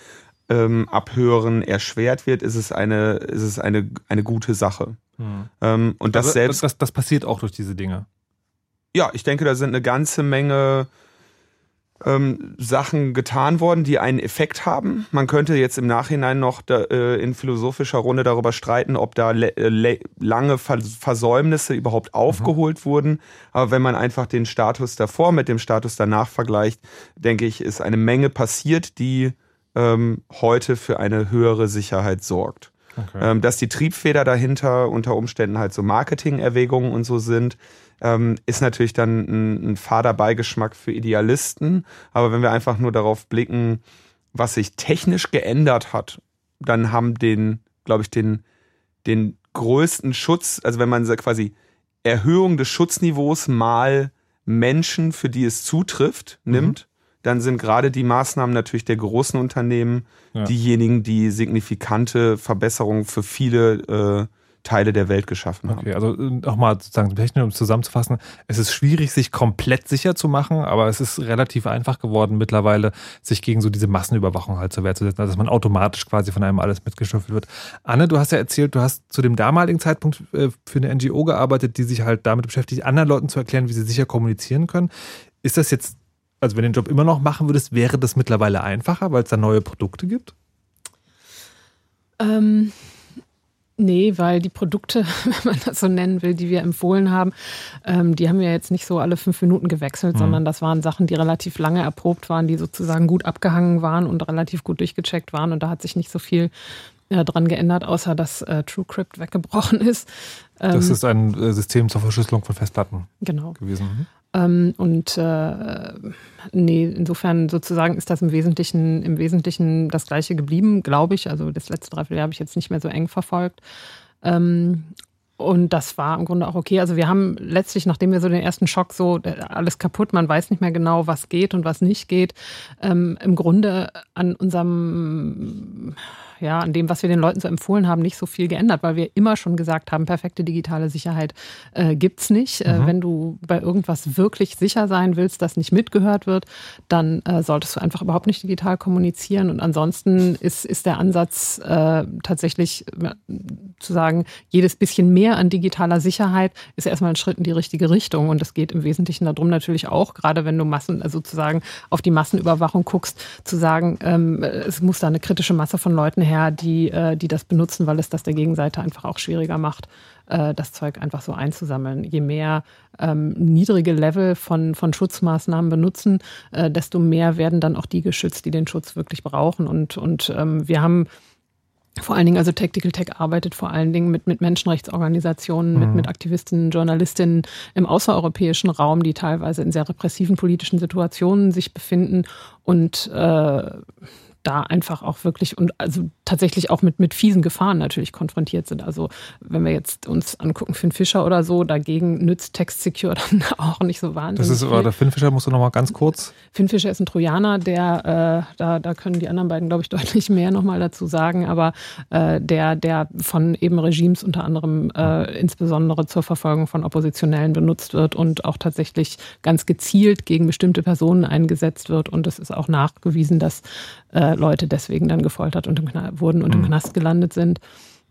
S3: ähm, abhören erschwert wird, ist es eine, ist es eine, eine gute Sache. Hm. Ähm, und das
S2: Aber
S3: selbst.
S2: Das, das passiert auch durch diese Dinge.
S3: Ja, ich denke, da sind eine ganze Menge ähm, Sachen getan worden, die einen Effekt haben. Man könnte jetzt im Nachhinein noch da, äh, in philosophischer Runde darüber streiten, ob da äh, lange Versäumnisse überhaupt mhm. aufgeholt mhm. wurden. Aber wenn man einfach den Status davor mit dem Status danach vergleicht, denke ich, ist eine Menge passiert, die ähm, heute für eine höhere Sicherheit sorgt. Okay. Ähm, dass die Triebfeder dahinter unter Umständen halt so Marketing-Erwägungen und so sind, ähm, ist natürlich dann ein, ein fader Beigeschmack für Idealisten. Aber wenn wir einfach nur darauf blicken, was sich technisch geändert hat, dann haben den, glaube ich, den, den größten Schutz, also wenn man quasi Erhöhung des Schutzniveaus mal Menschen, für die es zutrifft, mhm. nimmt, dann sind gerade die Maßnahmen natürlich der großen Unternehmen ja. diejenigen, die signifikante Verbesserungen für viele äh, Teile der Welt geschaffen haben.
S2: Okay, also äh, nochmal sozusagen technisch, um es zusammenzufassen, es ist schwierig, sich komplett sicher zu machen, aber es ist relativ einfach geworden mittlerweile, sich gegen so diese Massenüberwachung halt zur Wehr zu setzen, also dass man automatisch quasi von einem alles mitgeschüffelt wird. Anne, du hast ja erzählt, du hast zu dem damaligen Zeitpunkt äh, für eine NGO gearbeitet, die sich halt damit beschäftigt, anderen Leuten zu erklären, wie sie sicher kommunizieren können. Ist das jetzt, also wenn du den Job immer noch machen würdest, wäre das mittlerweile einfacher, weil es da neue Produkte gibt?
S1: Ähm, Nee, weil die Produkte, [LAUGHS] wenn man das so nennen will, die wir empfohlen haben, ähm, die haben wir jetzt nicht so alle fünf Minuten gewechselt, mhm. sondern das waren Sachen, die relativ lange erprobt waren, die sozusagen gut abgehangen waren und relativ gut durchgecheckt waren. Und da hat sich nicht so viel äh, dran geändert, außer dass äh, TrueCrypt weggebrochen [LAUGHS] ist.
S2: Ähm, das ist ein äh, System zur Verschlüsselung von Festplatten
S1: genau.
S2: gewesen. Mhm.
S1: Ähm, und äh, nee, insofern sozusagen ist das im Wesentlichen, im Wesentlichen das Gleiche geblieben, glaube ich. Also das letzte Dreivierteljahr habe ich jetzt nicht mehr so eng verfolgt. Ähm, und das war im Grunde auch okay. Also wir haben letztlich, nachdem wir so den ersten Schock so äh, alles kaputt, man weiß nicht mehr genau, was geht und was nicht geht, ähm, im Grunde an unserem ja, an dem, was wir den Leuten so empfohlen haben, nicht so viel geändert, weil wir immer schon gesagt haben, perfekte digitale Sicherheit äh, es nicht. Äh, mhm. Äh, wenn du bei irgendwas wirklich sicher sein willst, das nicht mitgehört wird, dann äh, solltest du einfach überhaupt nicht digital kommunizieren. Und ansonsten ist, ist der Ansatz äh, tatsächlich zu sagen, jedes bisschen mehr an digitaler Sicherheit ist erstmal ein Schritt in die richtige Richtung. Und es geht im Wesentlichen darum natürlich auch, gerade wenn du Massen, also sozusagen auf die Massenüberwachung guckst, zu sagen, ähm, es muss da eine kritische Masse von Leuten her, die, äh, die das benutzen, weil es das der Gegenseite einfach auch schwieriger macht, äh, das Zeug einfach so einzusammeln. Je mehr ähm, niedrige Level von, von Schutzmaßnahmen benutzen, äh, desto mehr werden dann auch die geschützt, die den Schutz wirklich brauchen. Und, und ähm, wir haben vor allen Dingen, also Tactical Tech arbeitet vor allen Dingen mit, mit Menschenrechtsorganisationen, mhm. mit, mit Aktivisten, Journalistinnen im außereuropäischen Raum, die teilweise in sehr repressiven politischen Situationen sich befinden und äh, da einfach auch wirklich und also tatsächlich auch mit, mit fiesen Gefahren natürlich konfrontiert sind. Also wenn wir jetzt uns angucken, Finn Fischer oder so, dagegen nützt Text Secure [LAUGHS] dann auch nicht so wahnsinnig.
S2: Das ist aber der Finn Fischer, musst du nochmal ganz kurz.
S1: Finn Fischer ist ein Trojaner, der, äh, da, da können die anderen beiden, glaube ich, [LAUGHS] deutlich mehr nochmal dazu sagen, aber äh, der, der von eben Regimes unter anderem äh, insbesondere zur Verfolgung von Oppositionellen benutzt wird und auch tatsächlich ganz gezielt gegen bestimmte Personen eingesetzt wird. Und es ist auch nachgewiesen, dass äh, äh, Leute deswegen dann gefoltert und im wurden und im mhm. Knast gelandet sind.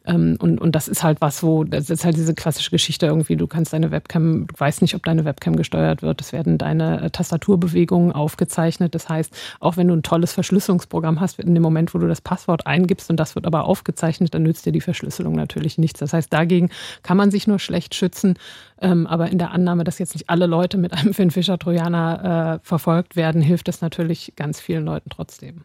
S1: Ähm, und, und das ist halt was, wo, das ist halt diese klassische Geschichte irgendwie, du kannst deine Webcam, du weißt nicht, ob deine Webcam gesteuert wird, es werden deine äh, Tastaturbewegungen aufgezeichnet. Das heißt, auch wenn du ein tolles Verschlüsselungsprogramm hast, in dem Moment, wo du das Passwort eingibst und das wird aber aufgezeichnet, dann nützt dir die Verschlüsselung natürlich nichts. Das heißt, dagegen kann man sich nur schlecht schützen. Ähm, aber in der Annahme, dass jetzt nicht alle Leute mit einem [LAUGHS] Finn Fischer-Trojaner äh, verfolgt werden, hilft es natürlich ganz vielen Leuten trotzdem.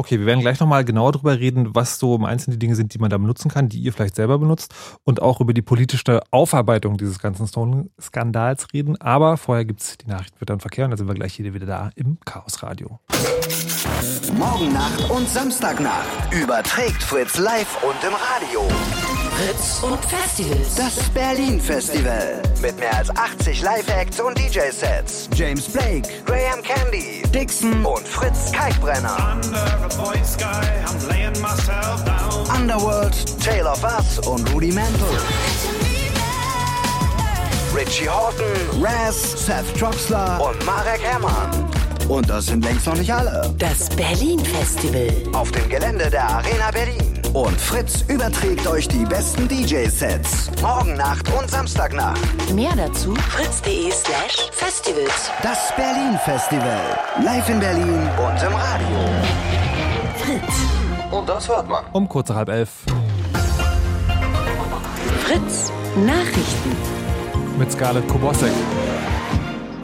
S2: Okay, wir werden gleich nochmal genauer darüber reden, was so im Einzelnen die Dinge sind, die man da benutzen kann, die ihr vielleicht selber benutzt und auch über die politische Aufarbeitung dieses ganzen Stone-Skandals reden. Aber vorher gibt es die Nachrichten für dann Verkehr und dann sind wir gleich hier wieder da im Chaos Radio.
S5: Morgen Nacht und Samstagnacht überträgt Fritz live und im Radio.
S6: Fritz und Festivals.
S5: Das Berlin Festival. Mit mehr als 80 Live-Acts und DJ-Sets. James Blake, Graham Candy, Dixon und Fritz Kalkbrenner. Underworld, Tale of Us und Rudy Mantle. Richie Horton, Raz, Seth Troxler und Marek Herrmann. Und das sind längst noch nicht alle.
S6: Das Berlin Festival.
S5: Auf dem Gelände der Arena Berlin. Und Fritz überträgt euch die besten DJ-Sets. Morgen Nacht und Samstagnacht.
S6: Mehr dazu fritz.de slash festivals.
S5: Das Berlin Festival. Live in Berlin und im Radio.
S6: Fritz.
S5: Und das hört man.
S2: Um kurz halb elf.
S6: Fritz. Nachrichten.
S2: Mit Scarlett Kubosek.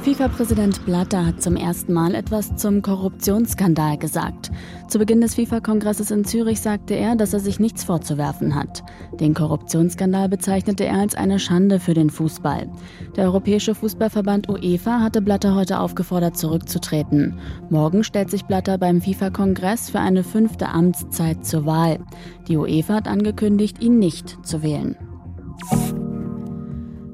S7: FIFA-Präsident Blatter hat zum ersten Mal etwas zum Korruptionsskandal gesagt. Zu Beginn des FIFA-Kongresses in Zürich sagte er, dass er sich nichts vorzuwerfen hat. Den Korruptionsskandal bezeichnete er als eine Schande für den Fußball. Der Europäische Fußballverband UEFA hatte Blatter heute aufgefordert, zurückzutreten. Morgen stellt sich Blatter beim FIFA-Kongress für eine fünfte Amtszeit zur Wahl. Die UEFA hat angekündigt, ihn nicht zu wählen.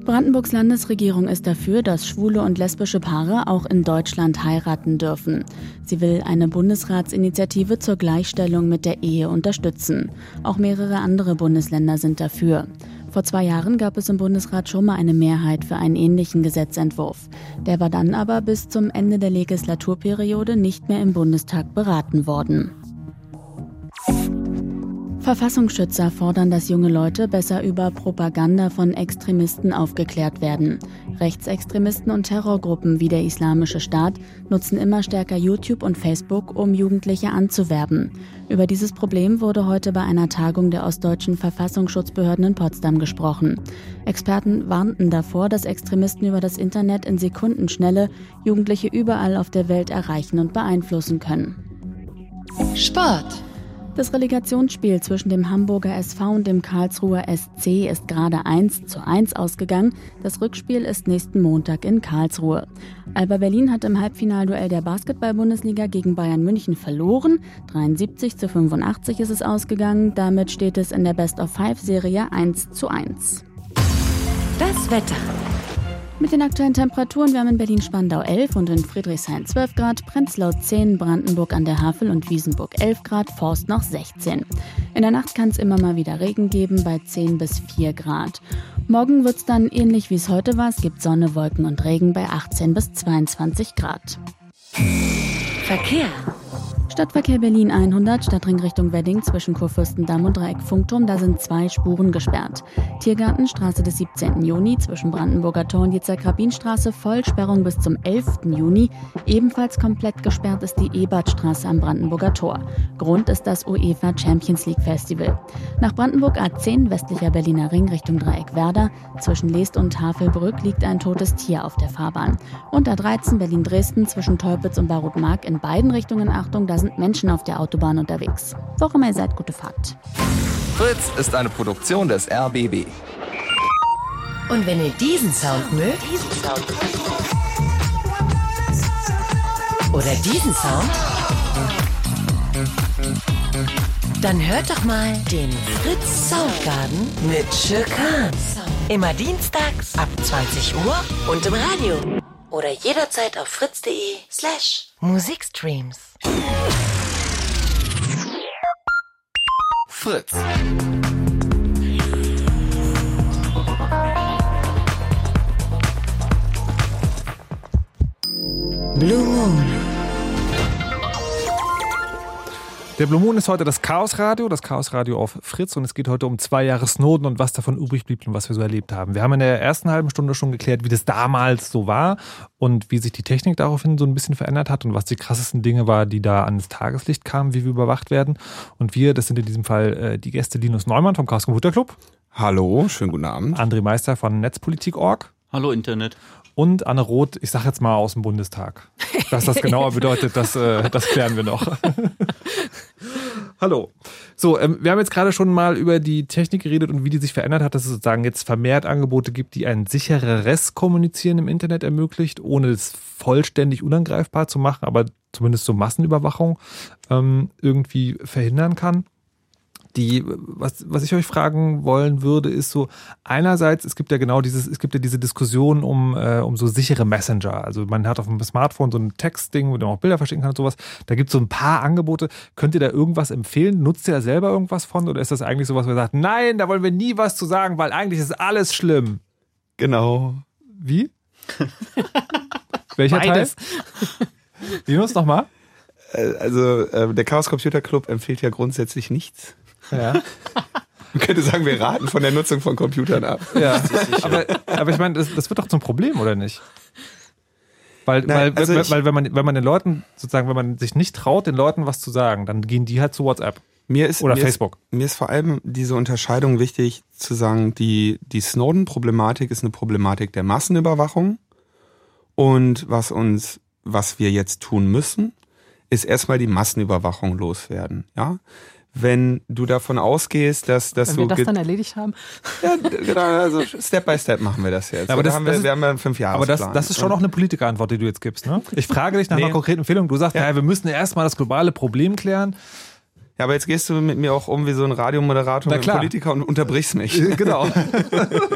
S7: Brandenburgs Landesregierung ist dafür, dass schwule und lesbische Paare auch in Deutschland heiraten dürfen. Sie will eine Bundesratsinitiative zur Gleichstellung mit der Ehe unterstützen. Auch mehrere andere Bundesländer sind dafür. Vor zwei Jahren gab es im Bundesrat schon mal eine Mehrheit für einen ähnlichen Gesetzentwurf. Der war dann aber bis zum Ende der Legislaturperiode nicht mehr im Bundestag beraten worden. Verfassungsschützer fordern, dass junge Leute besser über Propaganda von Extremisten aufgeklärt werden. Rechtsextremisten und Terrorgruppen wie der Islamische Staat nutzen immer stärker YouTube und Facebook, um Jugendliche anzuwerben. Über dieses Problem wurde heute bei einer Tagung der ostdeutschen Verfassungsschutzbehörden in Potsdam gesprochen. Experten warnten davor, dass Extremisten über das Internet in Sekundenschnelle Jugendliche überall auf der Welt erreichen und beeinflussen können.
S6: Sport
S7: das Relegationsspiel zwischen dem Hamburger SV und dem Karlsruher SC ist gerade 1 zu 1 ausgegangen. Das Rückspiel ist nächsten Montag in Karlsruhe. Alba Berlin hat im Halbfinalduell der Basketball-Bundesliga gegen Bayern München verloren. 73 zu 85 ist es ausgegangen. Damit steht es in der Best-of-Five-Serie 1 zu 1.
S6: Das Wetter.
S7: Mit den aktuellen Temperaturen, wir haben in Berlin-Spandau 11 und in Friedrichshain 12 Grad, Prenzlau 10, Brandenburg an der Havel und Wiesenburg 11 Grad, Forst noch 16. In der Nacht kann es immer mal wieder Regen geben bei 10 bis 4 Grad. Morgen wird es dann ähnlich wie es heute war. Es gibt Sonne, Wolken und Regen bei 18 bis 22 Grad.
S6: Verkehr.
S7: Stadtverkehr Berlin 100, Stadtring Richtung Wedding zwischen Kurfürstendamm und Dreieck Funkturm, da sind zwei Spuren gesperrt. Tiergarten, Straße des 17. Juni zwischen Brandenburger Tor und Jezer-Krabin-Straße, Vollsperrung bis zum 11. Juni. Ebenfalls komplett gesperrt ist die Ebertstraße am Brandenburger Tor. Grund ist das UEFA Champions League Festival. Nach Brandenburg A10, westlicher Berliner Ring Richtung Dreieck Werder. Zwischen Leest und Havelbrück liegt ein totes Tier auf der Fahrbahn. Und A13 Berlin-Dresden zwischen Teupitz und Barut-Mark in beiden Richtungen Achtung, das sind Menschen auf der Autobahn unterwegs. Wo auch immer ihr seid, gute Fahrt.
S8: Fritz ist eine Produktion des RBB.
S6: Und wenn ihr diesen Sound mögt, oder diesen Sound, dann hört doch mal den Fritz Soundgarden mit Schirkan. Immer dienstags ab 20 Uhr und im Radio. Oder jederzeit auf fritz.de slash Musikstreams.
S8: Fritz.
S6: Blue Moon
S2: Der Blue Moon ist heute das Chaos Radio, das Chaos Radio auf Fritz und es geht heute um zwei Jahre Snowden und was davon übrig blieb und was wir so erlebt haben. Wir haben in der ersten halben Stunde schon geklärt, wie das damals so war und wie sich die Technik daraufhin so ein bisschen verändert hat und was die krassesten Dinge war, die da ans Tageslicht kamen, wie wir überwacht werden. Und wir, das sind in diesem Fall äh, die Gäste Linus Neumann vom Chaos Computer Club.
S3: Hallo, schönen guten Abend.
S2: André Meister von Netzpolitik.org.
S4: Hallo Internet.
S2: Und Anne Roth, ich sag jetzt mal aus dem Bundestag. Was das genauer bedeutet, das, äh, das klären wir noch. [LAUGHS] Hallo. So, ähm, wir haben jetzt gerade schon mal über die Technik geredet und wie die sich verändert hat, dass es sozusagen jetzt vermehrt Angebote gibt, die ein sichereres Kommunizieren im Internet ermöglicht, ohne es vollständig unangreifbar zu machen, aber zumindest so Massenüberwachung ähm, irgendwie verhindern kann die, was, was ich euch fragen wollen würde, ist so, einerseits, es gibt ja genau dieses, es gibt ja diese Diskussion um, äh, um so sichere Messenger. Also man hat auf dem Smartphone so ein Textding, wo man auch Bilder verschicken kann und sowas. Da gibt es so ein paar Angebote. Könnt ihr da irgendwas empfehlen? Nutzt ihr da selber irgendwas von? Oder ist das eigentlich sowas, wo ihr sagt, nein, da wollen wir nie was zu sagen, weil eigentlich ist alles schlimm?
S3: Genau.
S2: Wie? Welcher
S1: Beides.
S2: Teil? Linus, nochmal?
S3: Äh, Also äh, der Chaos Computer Club empfiehlt ja grundsätzlich nichts.
S2: Ja.
S3: Man könnte sagen, wir raten von der Nutzung von Computern ab.
S2: Ja, aber, aber ich meine, das, das wird doch zum Problem, oder nicht? Weil,
S3: Nein,
S2: weil,
S3: also
S2: weil, weil wenn man, wenn man den Leuten, sozusagen, wenn man sich nicht traut, den Leuten was zu sagen, dann gehen die halt zu WhatsApp
S3: Mir ist,
S2: oder
S3: mir
S2: Facebook.
S3: Ist, mir ist vor allem diese Unterscheidung wichtig zu sagen, die, die Snowden-Problematik ist eine Problematik der Massenüberwachung. Und was uns, was wir jetzt tun müssen, ist erstmal die Massenüberwachung loswerden. Ja? Wenn du davon ausgehst, dass, dass
S1: Wenn
S3: du
S1: wir das dann erledigt haben.
S3: ja, genau, also Step by Step machen wir das jetzt.
S2: Aber das-
S3: haben
S2: das
S3: wir,
S2: ist-
S3: wir haben ja fünf Jahre
S2: Aber das, das ist schon auch eine Politikerantwort, die du jetzt gibst, ne? Ich frage dich nach
S3: Nee.
S2: einer konkreten Empfehlung. Du sagst,
S3: Ja.
S2: ja. wir müssen erstmal das globale Problem klären.
S3: Ja, aber jetzt gehst du mit mir auch um wie so ein Radiomoderator mit Politiker und unterbrichst mich.
S2: genau. [LAUGHS]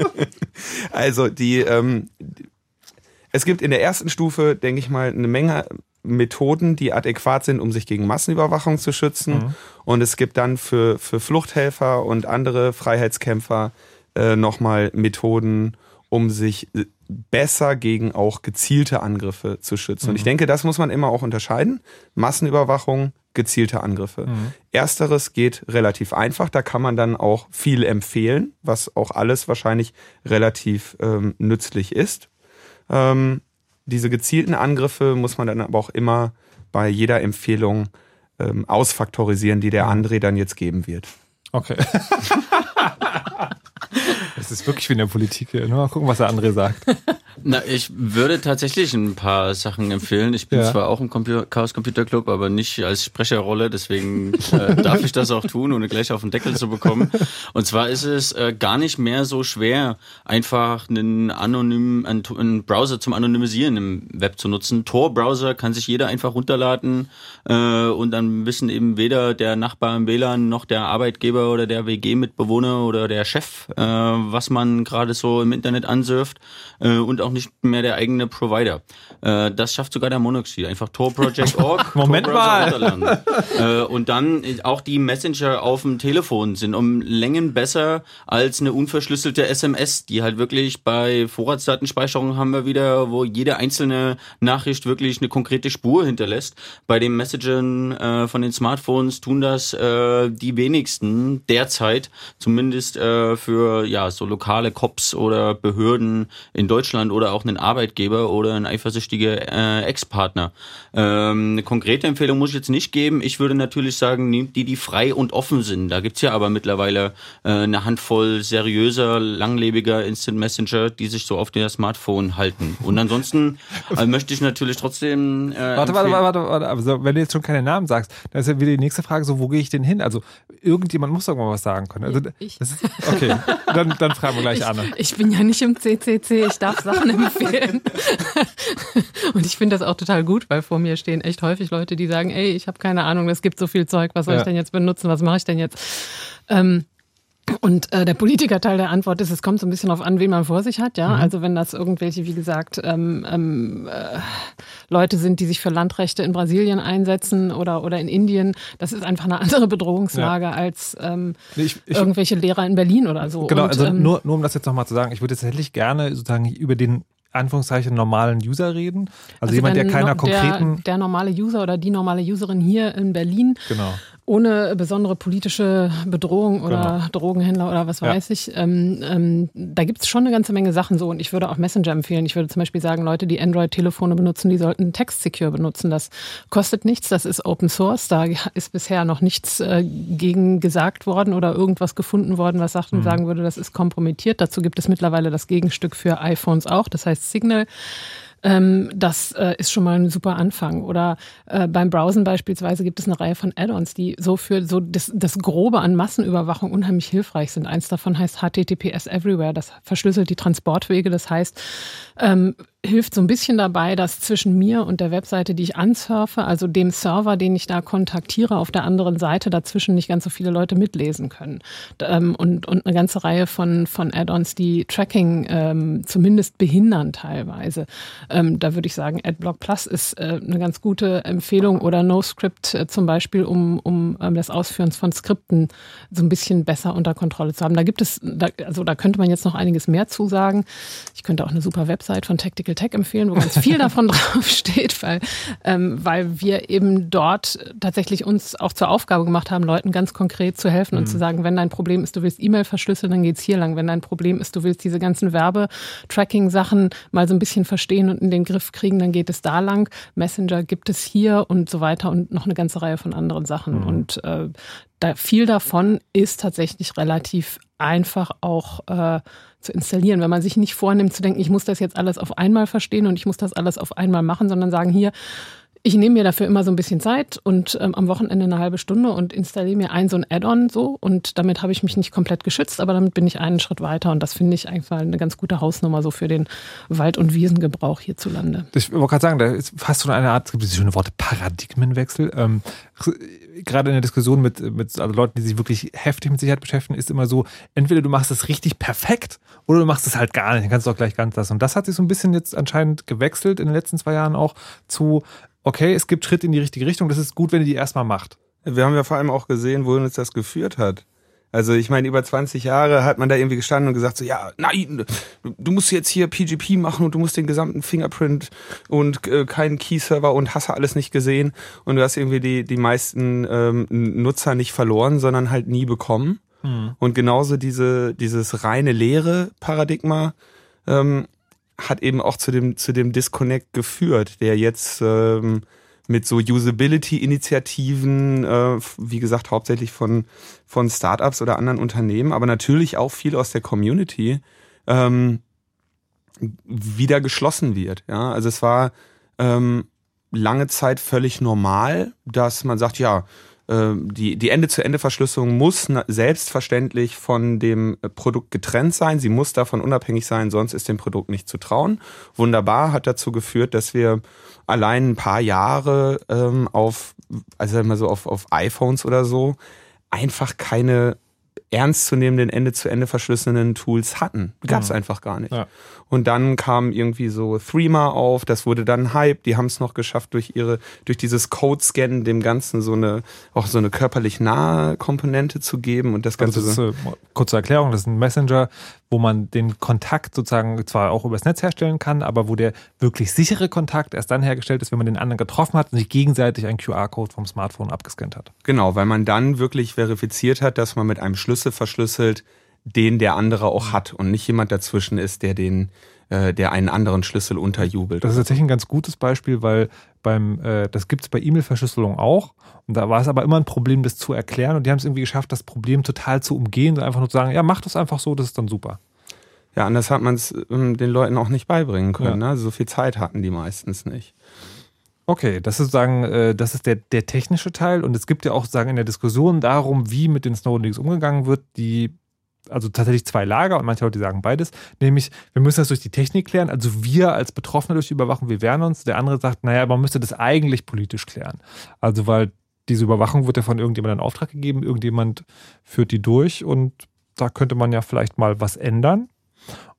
S2: [LAUGHS]
S3: Also die, ähm, es gibt in der ersten Stufe, denke ich mal, eine Menge Methoden, die adäquat sind, um sich gegen Massenüberwachung zu schützen. Und es gibt dann für, für Fluchthelfer und andere Freiheitskämpfer äh, nochmal Methoden, um sich äh, besser gegen auch gezielte Angriffe zu schützen. Und ich denke, das muss man immer auch unterscheiden. Massenüberwachung, gezielte Angriffe. Ersteres geht relativ einfach, da kann man dann auch viel empfehlen, was auch alles wahrscheinlich relativ ähm, nützlich ist. Ähm, diese gezielten Angriffe muss man dann aber auch immer bei jeder Empfehlung ähm, ausfaktorisieren, die der André dann jetzt geben wird.
S2: Okay. [LAUGHS] [LAUGHS] Das ist wirklich wie in der Politik hier. Nur mal gucken, was der andere sagt. [LAUGHS]
S4: Na, ich würde tatsächlich ein paar Sachen empfehlen. Ich bin
S2: Ja.
S4: zwar auch im Compu Chaos Computer Club, aber nicht als Sprecherrolle, deswegen äh, darf ich das auch tun, ohne gleich auf den Deckel zu bekommen. Und zwar ist es äh, gar nicht mehr so schwer, einfach einen anonymen, einen, einen Browser zum Anonymisieren im Web zu nutzen. Tor-Browser kann sich jeder einfach runterladen äh, und dann wissen eben weder der Nachbar im WLAN noch der Arbeitgeber oder der WG-Mitbewohner oder der Chef, äh, was man gerade so im Internet ansurft äh, und auch nicht mehr der eigene Provider. Äh, das schafft sogar der Monoxid. Einfach Tor-Project.org. [LAUGHS]
S2: Moment mal.
S4: äh, und dann äh, auch die Messenger auf dem Telefon sind um Längen besser als eine unverschlüsselte SMS, die halt wirklich bei Vorratsdatenspeicherung haben wir wieder, wo jede einzelne Nachricht wirklich eine konkrete Spur hinterlässt. Bei den Messagern äh, von den Smartphones tun das äh, die wenigsten derzeit, zumindest äh, für ja so lokale Cops oder Behörden in Deutschland oder auch einen Arbeitgeber oder ein eifersüchtiger äh, Ex-Partner. Ähm, eine konkrete Empfehlung muss ich jetzt nicht geben. Ich würde natürlich sagen, nehmt die, die frei und offen sind. Da gibt's ja aber mittlerweile äh, eine Handvoll seriöser, langlebiger Instant Messenger, die sich so auf der Smartphone halten. Und ansonsten äh, möchte ich natürlich trotzdem. Äh,
S2: Warte, warte, warte, warte, warte. Also, wenn du jetzt schon keine Namen sagst, dann ist ja wieder die nächste Frage so, wo gehe ich denn hin? Also, irgendjemand muss irgendwann was sagen können. Also,
S1: Ich.
S2: das ist, okay, [LAUGHS] dann, dann fragen wir gleich
S1: Ich,
S2: Anne.
S1: ich bin ja nicht im CCC, ich darf Sachen empfehlen. [LAUGHS] Und ich finde das auch total gut, weil vor mir stehen echt häufig Leute, die sagen, ey, ich habe keine Ahnung, es gibt so viel Zeug, was soll
S2: Ja.
S1: ich denn jetzt benutzen, was mache ich denn jetzt? Ähm, und äh, der Politikerteil der Antwort ist, es kommt so ein bisschen auf an, wen man vor sich hat, ja. Also wenn das irgendwelche, wie gesagt, ähm, ähm, äh, Leute sind, die sich für Landrechte in Brasilien einsetzen oder, oder in Indien, das ist einfach eine andere Bedrohungslage als ähm,
S2: ich- ich-
S1: irgendwelche Lehrer in Berlin oder so.
S2: Genau,
S1: Und,
S2: also
S1: ähm,
S2: nur, nur um das jetzt nochmal zu sagen, ich würde tatsächlich gerne sozusagen über den Anführungszeichen normalen User reden. Also,
S1: Also
S2: jemand, der keiner
S1: no- der,
S2: konkreten.
S1: der normale User oder die normale Userin hier in Berlin
S2: Genau.
S1: Ohne besondere politische Bedrohung oder genau. Drogenhändler oder was weiß ja. ich. Ähm, ähm, da gibt es schon eine ganze Menge Sachen so und ich würde auch Messenger empfehlen. Ich würde zum Beispiel sagen, Leute, die Android-Telefone benutzen, die sollten Text-Secure benutzen. Das kostet nichts, das ist Open Source. Da ist bisher noch nichts äh, gegen gesagt worden oder irgendwas gefunden worden, was sagt, mhm. sagen würde, das ist kompromittiert. Dazu gibt es mittlerweile das Gegenstück für iPhones auch, das heißt Signal. Ähm, das äh, ist schon mal ein super Anfang. Oder äh, beim Browsen beispielsweise gibt es eine Reihe von Add-ons, die so für so das, das Grobe an Massenüberwachung unheimlich hilfreich sind. Eins davon heißt HTTPS Everywhere. Das verschlüsselt die Transportwege. Das heißt, ähm, hilft so ein bisschen dabei, dass zwischen mir und der Webseite, die ich ansurfe, also dem Server, den ich da kontaktiere, auf der anderen Seite dazwischen nicht ganz so viele Leute mitlesen können. Ähm, und, und eine ganze Reihe von, von Add-ons, die Tracking ähm, zumindest behindern teilweise. Ähm, da würde ich sagen, AdBlock Plus ist äh, eine ganz gute Empfehlung oder NoScript äh, zum Beispiel, um, um ähm, das Ausführen von Skripten so ein bisschen besser unter Kontrolle zu haben. Da gibt es, da, also da könnte man jetzt noch einiges mehr zu sagen. Ich könnte auch eine super Website von Tactical Ethical Tech empfehlen, wo ganz viel [LAUGHS] davon draufsteht, weil, ähm, weil wir eben dort tatsächlich uns auch zur Aufgabe gemacht haben, Leuten ganz konkret zu helfen mhm. und zu sagen, wenn dein Problem ist, du willst E-Mail verschlüsseln, dann geht's hier lang. Wenn dein Problem ist, du willst diese ganzen Werbetracking-Sachen mal so ein bisschen verstehen und in den Griff kriegen, dann geht es da lang. Messenger gibt es hier und so weiter und noch eine ganze Reihe von anderen Sachen. Mhm. Und äh, da, viel davon ist tatsächlich relativ einfach auch äh, zu installieren. Wenn man sich nicht vornimmt zu denken, ich muss das jetzt alles auf einmal verstehen und ich muss das alles auf einmal machen, sondern sagen, hier, ich nehme mir dafür immer so ein bisschen Zeit und ähm, am Wochenende eine halbe Stunde und installiere mir ein so ein Add-on so und damit habe ich mich nicht komplett geschützt, aber damit bin ich einen Schritt weiter und das finde ich einfach eine ganz gute Hausnummer so für den Wald- und Wiesengebrauch hierzulande.
S2: Ich wollte gerade sagen, da ist fast so eine Art, es gibt diese schöne Worte, Paradigmenwechsel. Ähm, gerade in der Diskussion mit, mit also Leuten, die sich wirklich heftig mit Sicherheit beschäftigen, ist immer so, entweder du machst es richtig perfekt oder du machst es halt gar nicht, dann kannst du auch gleich ganz das. Und das hat sich so ein bisschen jetzt anscheinend gewechselt in den letzten zwei Jahren auch zu, okay, es gibt Schritte in die richtige Richtung, das ist gut, wenn ihr die erstmal macht.
S3: Wir haben ja vor allem auch gesehen, wohin uns das geführt hat. Also ich meine, über 20 Jahre hat man da irgendwie gestanden und gesagt so, ja, nein, du musst jetzt hier PGP machen und du musst den gesamten Fingerprint und äh, keinen Key-Server und hast alles nicht gesehen und du hast irgendwie die, die meisten ähm, Nutzer nicht verloren, sondern halt nie bekommen. Mhm. Und genauso diese, dieses reine leere Paradigma ähm, hat eben auch zu dem, zu dem Disconnect geführt, der jetzt ähm, mit so Usability-Initiativen, äh, wie gesagt, hauptsächlich von, von Startups oder anderen Unternehmen, aber natürlich auch viel aus der Community, ähm, wieder geschlossen wird. Ja, also es war ähm, lange Zeit völlig normal, dass man sagt, ja, die, die Ende-zu-Ende-Verschlüsselung muss selbstverständlich von dem Produkt getrennt sein. Sie muss davon unabhängig sein, sonst ist dem Produkt nicht zu trauen. Wunderbar hat dazu geführt, dass wir allein ein paar Jahre ähm, auf, also mal so auf, auf iPhones oder so, einfach keine ernstzunehmenden Ende-zu-Ende verschlüsselnden Tools hatten. Gab es ja. einfach gar nicht. Ja. Und dann kam irgendwie so Threema auf, das wurde dann Hype, die haben es noch geschafft, durch ihre, durch dieses Code-Scannen dem Ganzen so eine, auch so eine körperlich nahe Komponente zu geben und das Ganze.
S2: Also das ist, äh, kurze Erklärung, das ist ein Messenger, wo man den Kontakt sozusagen zwar auch übers Netz herstellen kann, aber wo der wirklich sichere Kontakt erst dann hergestellt ist, wenn man den anderen getroffen hat und sich gegenseitig einen QR-Code vom Smartphone abgescannt hat.
S3: Genau, weil man dann wirklich verifiziert hat, dass man mit einem Schlüssel verschlüsselt, den der andere auch hat und nicht jemand dazwischen ist, der den äh, der einen anderen Schlüssel unterjubelt.
S2: Das ist tatsächlich ein ganz gutes Beispiel, weil beim, äh, das gibt es bei E-Mail-Verschlüsselung auch. Und da war es aber immer ein Problem, das zu erklären. Und die haben es irgendwie geschafft, das Problem total zu umgehen und einfach nur zu sagen, ja, mach das einfach so, das ist dann super.
S3: Ja, anders hat man es ähm, den Leuten auch nicht beibringen können. Ja. Ne? So viel Zeit hatten die meistens nicht.
S2: Okay, das ist sozusagen, äh, das ist der, der technische Teil. Und es gibt ja auch sozusagen in der Diskussion darum, wie mit den Snowden-Leaks umgegangen wird, die also tatsächlich zwei Lager und manche Leute sagen beides, nämlich wir müssen das durch die Technik klären, also wir als Betroffene durch die Überwachung, wir wehren uns. Der andere sagt, naja, man müsste das eigentlich politisch klären. Also weil diese Überwachung wird ja von irgendjemandem in Auftrag gegeben, irgendjemand führt die durch und da könnte man ja vielleicht mal was ändern.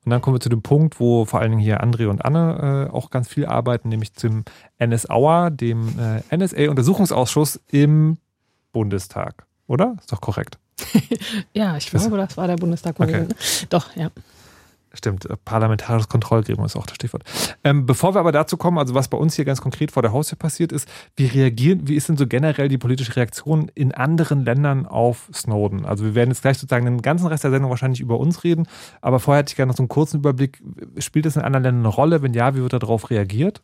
S2: Und dann kommen wir zu dem Punkt, wo vor allen Dingen hier André und Anne äh, auch ganz viel arbeiten, nämlich zum NSAUer, dem äh, NSA-Untersuchungsausschuss im Bundestag. Oder? Ist doch korrekt. [LAUGHS]
S1: ja, ich glaube, das war der Bundestag. Okay. Doch, ja.
S2: Stimmt, äh, parlamentarisches Kontrollgremium ist auch das Stichwort. Ähm, bevor wir aber dazu kommen, also was bei uns hier ganz konkret vor der Haustür passiert ist, wie reagieren, wie ist denn so generell die politische Reaktion in anderen Ländern auf Snowden? Also wir werden jetzt gleich sozusagen den ganzen Rest der Sendung wahrscheinlich über uns reden, aber vorher hätte ich gerne noch so einen kurzen Überblick. Spielt das in anderen Ländern eine Rolle? Wenn ja, wie wird darauf reagiert?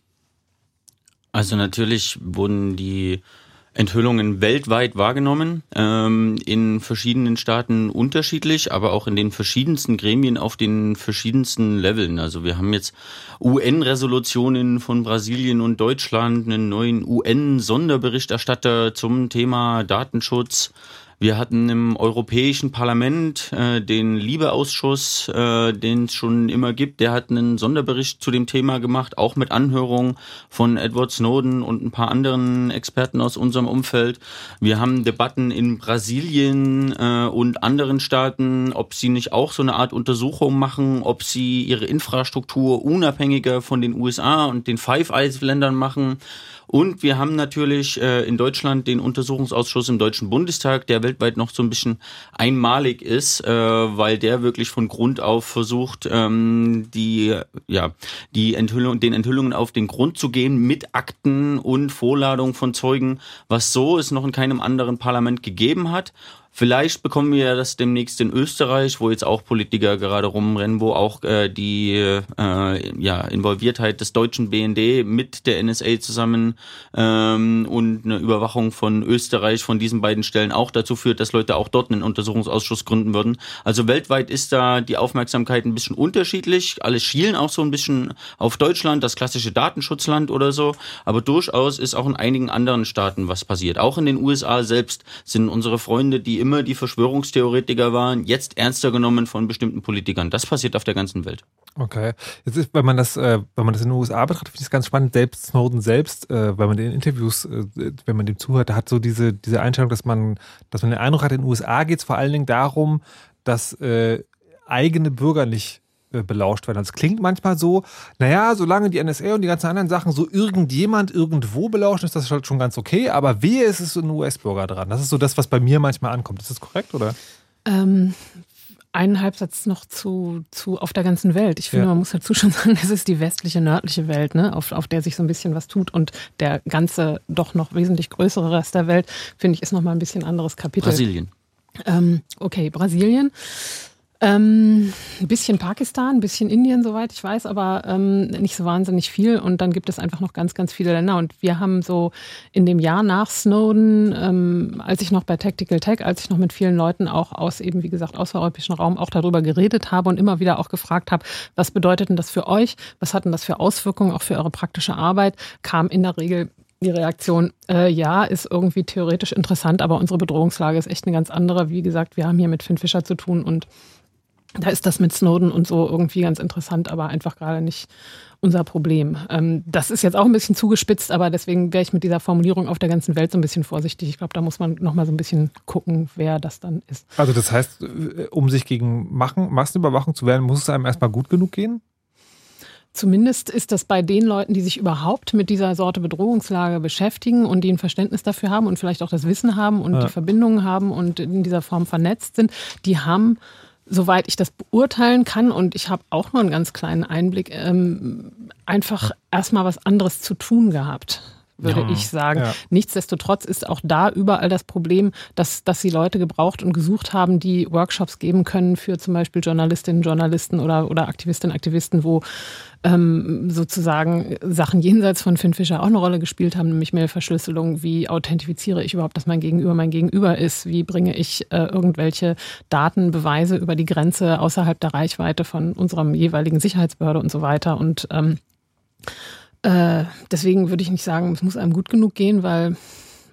S4: Also natürlich wurden die Enthüllungen weltweit wahrgenommen, ähm, in verschiedenen Staaten unterschiedlich, aber auch in den verschiedensten Gremien auf den verschiedensten Leveln. Also wir haben jetzt UN-Resolutionen von Brasilien und Deutschland, einen neuen UN-Sonderberichterstatter zum Thema Datenschutz. Wir hatten im Europäischen Parlament äh, den Liebeausschuss, äh, den es schon immer gibt. Der hat einen Sonderbericht zu dem Thema gemacht, auch mit Anhörung von Edward Snowden und ein paar anderen Experten aus unserem Umfeld. Wir haben Debatten in Brasilien äh, und anderen Staaten, ob sie nicht auch so eine Art Untersuchung machen, ob sie ihre Infrastruktur unabhängiger von den USA und den Five Eyes Ländern machen. Und wir haben natürlich äh, in Deutschland den Untersuchungsausschuss im Deutschen Bundestag, der weltweit noch so ein bisschen einmalig ist, äh, weil der wirklich von Grund auf versucht, ähm, die, ja, die Enthüllung, den Enthüllungen auf den Grund zu gehen mit Akten und Vorladung von Zeugen, was so es noch in keinem anderen Parlament gegeben hat. Vielleicht bekommen wir das demnächst in Österreich, wo jetzt auch Politiker gerade rumrennen, wo auch äh, die äh, ja, Involviertheit des deutschen BND mit der NSA zusammen ähm, und eine Überwachung von Österreich von diesen beiden Stellen auch dazu führt, dass Leute auch dort einen Untersuchungsausschuss gründen würden. Also weltweit ist da die Aufmerksamkeit ein bisschen unterschiedlich. Alle schielen auch so ein bisschen auf Deutschland, das klassische Datenschutzland oder so. Aber durchaus ist auch in einigen anderen Staaten was passiert. Auch in den USA selbst sind unsere Freunde, die immer die Verschwörungstheoretiker waren, jetzt ernster genommen von bestimmten Politikern. Das passiert auf der ganzen Welt.
S2: Okay. Jetzt ist, wenn man das, äh, wenn man das in den USA betrachtet, finde ich es ganz spannend. Selbst Snowden selbst, äh, wenn man den Interviews, äh, wenn man dem zuhört, hat so diese, diese Einstellung, dass man, dass man den Eindruck hat, in den USA geht es vor allen Dingen darum, dass äh, eigene Bürger nicht belauscht werden. Das klingt manchmal so, naja, solange die NSA und die ganzen anderen Sachen so irgendjemand irgendwo belauschen, ist das halt schon ganz okay, aber wehe ist es ein US-Bürger dran. Das ist so das, was bei mir manchmal ankommt. Ist das korrekt, oder?
S1: Ähm, einen Halbsatz noch zu, zu auf der ganzen Welt. Ich finde, ja. man muss dazu schon [LAUGHS] sagen, es ist die westliche, nördliche Welt, ne, auf, auf der sich so ein bisschen was tut. Und der ganze, doch noch wesentlich größere Rest der Welt, finde ich, ist nochmal ein bisschen anderes Kapitel.
S4: Brasilien.
S1: Ähm, okay, Brasilien. Ähm, ein bisschen Pakistan, ein bisschen Indien, soweit ich weiß, aber ähm, nicht so wahnsinnig viel. Und dann gibt es einfach noch ganz, ganz viele Länder. Und wir haben so in dem Jahr nach Snowden, ähm, als ich noch bei Tactical Tech, als ich noch mit vielen Leuten auch aus eben, wie gesagt, außereuropäischen Raum auch darüber geredet habe und immer wieder auch gefragt habe, was bedeutet denn das für euch? Was hat denn das für Auswirkungen auch für eure praktische Arbeit? Kam in der Regel die Reaktion, äh, ja, ist irgendwie theoretisch interessant, aber unsere Bedrohungslage ist echt eine ganz andere. Wie gesagt, wir haben hier mit Finn Fischer zu tun und da ist das mit Snowden und so irgendwie ganz interessant, aber einfach gerade nicht unser Problem. Ähm, das ist jetzt auch ein bisschen zugespitzt, aber deswegen wäre ich mit dieser Formulierung auf der ganzen Welt so ein bisschen vorsichtig. Ich glaube, da muss man nochmal so ein bisschen gucken, wer das dann ist.
S2: Also das heißt, äh, um sich gegen Machen, Massenüberwachung zu wehren, muss es einem erstmal gut genug gehen?
S1: Zumindest ist das bei den Leuten, die sich überhaupt mit dieser Sorte Bedrohungslage beschäftigen und die ein Verständnis dafür haben und vielleicht auch das Wissen haben und ja. die Verbindungen haben und in dieser Form vernetzt sind, die haben soweit ich das beurteilen kann, und ich habe auch nur einen ganz kleinen Einblick, ähm, einfach erstmal was anderes zu tun gehabt würde ja, ich sagen. Ja. Nichtsdestotrotz ist auch da überall das Problem, dass, dass sie Leute gebraucht und gesucht haben, die Workshops geben können für zum Beispiel Journalistinnen, Journalisten oder, oder Aktivistinnen, Aktivisten, wo ähm, sozusagen Sachen jenseits von Finn Fischer auch eine Rolle gespielt haben, nämlich Mailverschlüsselung. Wie authentifiziere ich überhaupt, dass mein Gegenüber mein Gegenüber ist? Wie bringe ich äh, irgendwelche Daten, Beweise über die Grenze außerhalb der Reichweite von unserem jeweiligen Sicherheitsbehörde und so weiter? Und ähm, äh, deswegen würde ich nicht sagen, es muss einem gut genug gehen, weil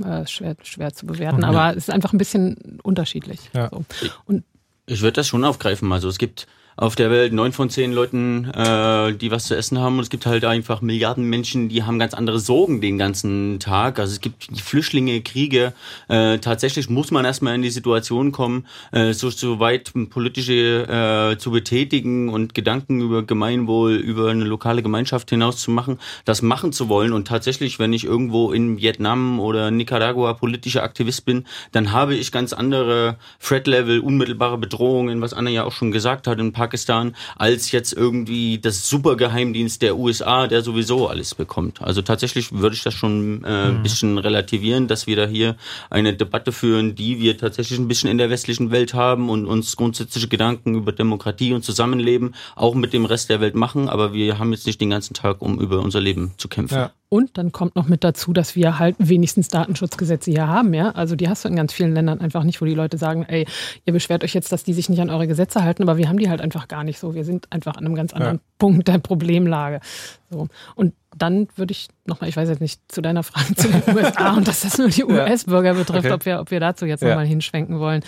S1: äh, schwer, schwer zu bewerten, okay. aber es ist einfach ein bisschen unterschiedlich. Ja. So.
S4: Und ich würde das schon aufgreifen. Also es gibt auf der Welt neun von zehn Leuten, äh, die was zu essen haben. Und es gibt halt einfach Milliarden Menschen, die haben ganz andere Sorgen den ganzen Tag. Also es gibt Flüchtlinge, Kriege. Äh, tatsächlich muss man erstmal in die Situation kommen, äh, so, so weit politische äh, zu betätigen und Gedanken über Gemeinwohl, über eine lokale Gemeinschaft hinaus zu machen, das machen zu wollen. Und tatsächlich, wenn ich irgendwo in Vietnam oder Nicaragua politischer Aktivist bin, dann habe ich ganz andere Threat-Level, unmittelbare Bedrohungen, was Anna ja auch schon gesagt hat, in Pakistan als jetzt irgendwie das Supergeheimdienst der USA, der sowieso alles bekommt. Also tatsächlich würde ich das schon äh, ein mhm. bisschen relativieren, dass wir da hier eine Debatte führen, die wir tatsächlich ein bisschen in der westlichen Welt haben und uns grundsätzliche Gedanken über Demokratie und Zusammenleben auch mit dem Rest der Welt machen, aber wir haben jetzt nicht den ganzen Tag, um über unser Leben zu kämpfen. Ja.
S1: Und dann kommt noch mit dazu, dass wir halt wenigstens Datenschutzgesetze hier haben, ja. Also die hast du in ganz vielen Ländern einfach nicht, wo die Leute sagen, ey, ihr beschwert euch jetzt, dass die sich nicht an eure Gesetze halten, aber wir haben die halt einfach gar nicht so. Wir sind einfach an einem ganz anderen ja. Punkt der Problemlage. So. Und dann würde ich nochmal, ich weiß jetzt nicht, zu deiner Frage zu den [LAUGHS] USA und dass das nur die US-Bürger betrifft, okay. ob, wir, ob wir dazu jetzt ja. nochmal hinschwenken wollen.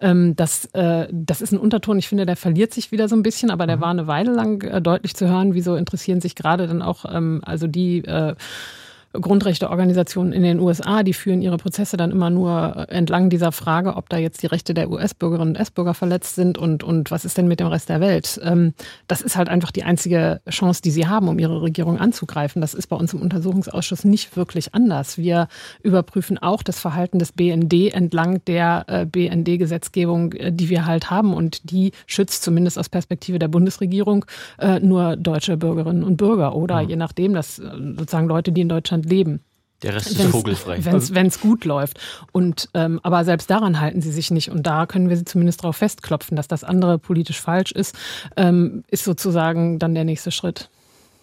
S1: Ähm, das, äh, das ist ein Unterton, ich finde, der verliert sich wieder so ein bisschen, aber der mhm. war eine Weile lang äh, deutlich zu hören. Wieso interessieren sich gerade dann auch, ähm, also die äh, Grundrechteorganisationen in den USA, die führen ihre Prozesse dann immer nur entlang dieser Frage, ob da jetzt die Rechte der US-Bürgerinnen und US-Bürger verletzt sind und, und was ist denn mit dem Rest der Welt. Ähm, das ist halt einfach die einzige Chance, die sie haben, um ihre Regierung anzugreifen. Das ist bei uns im Untersuchungsausschuss nicht wirklich anders. Wir überprüfen auch das Verhalten des BND entlang der äh, BND-Gesetzgebung, äh, die wir halt haben und die schützt zumindest aus Perspektive der Bundesregierung äh, nur deutsche Bürgerinnen und Bürger oder mhm. je nachdem, dass sozusagen Leute, die in Deutschland Deutschland leben.
S4: Der Rest ist vogelfrei.
S1: Wenn es gut läuft. Und, ähm, aber selbst daran halten sie sich nicht. Und da können wir sie zumindest darauf festklopfen, dass das andere politisch falsch ist, ähm, ist sozusagen dann der nächste Schritt.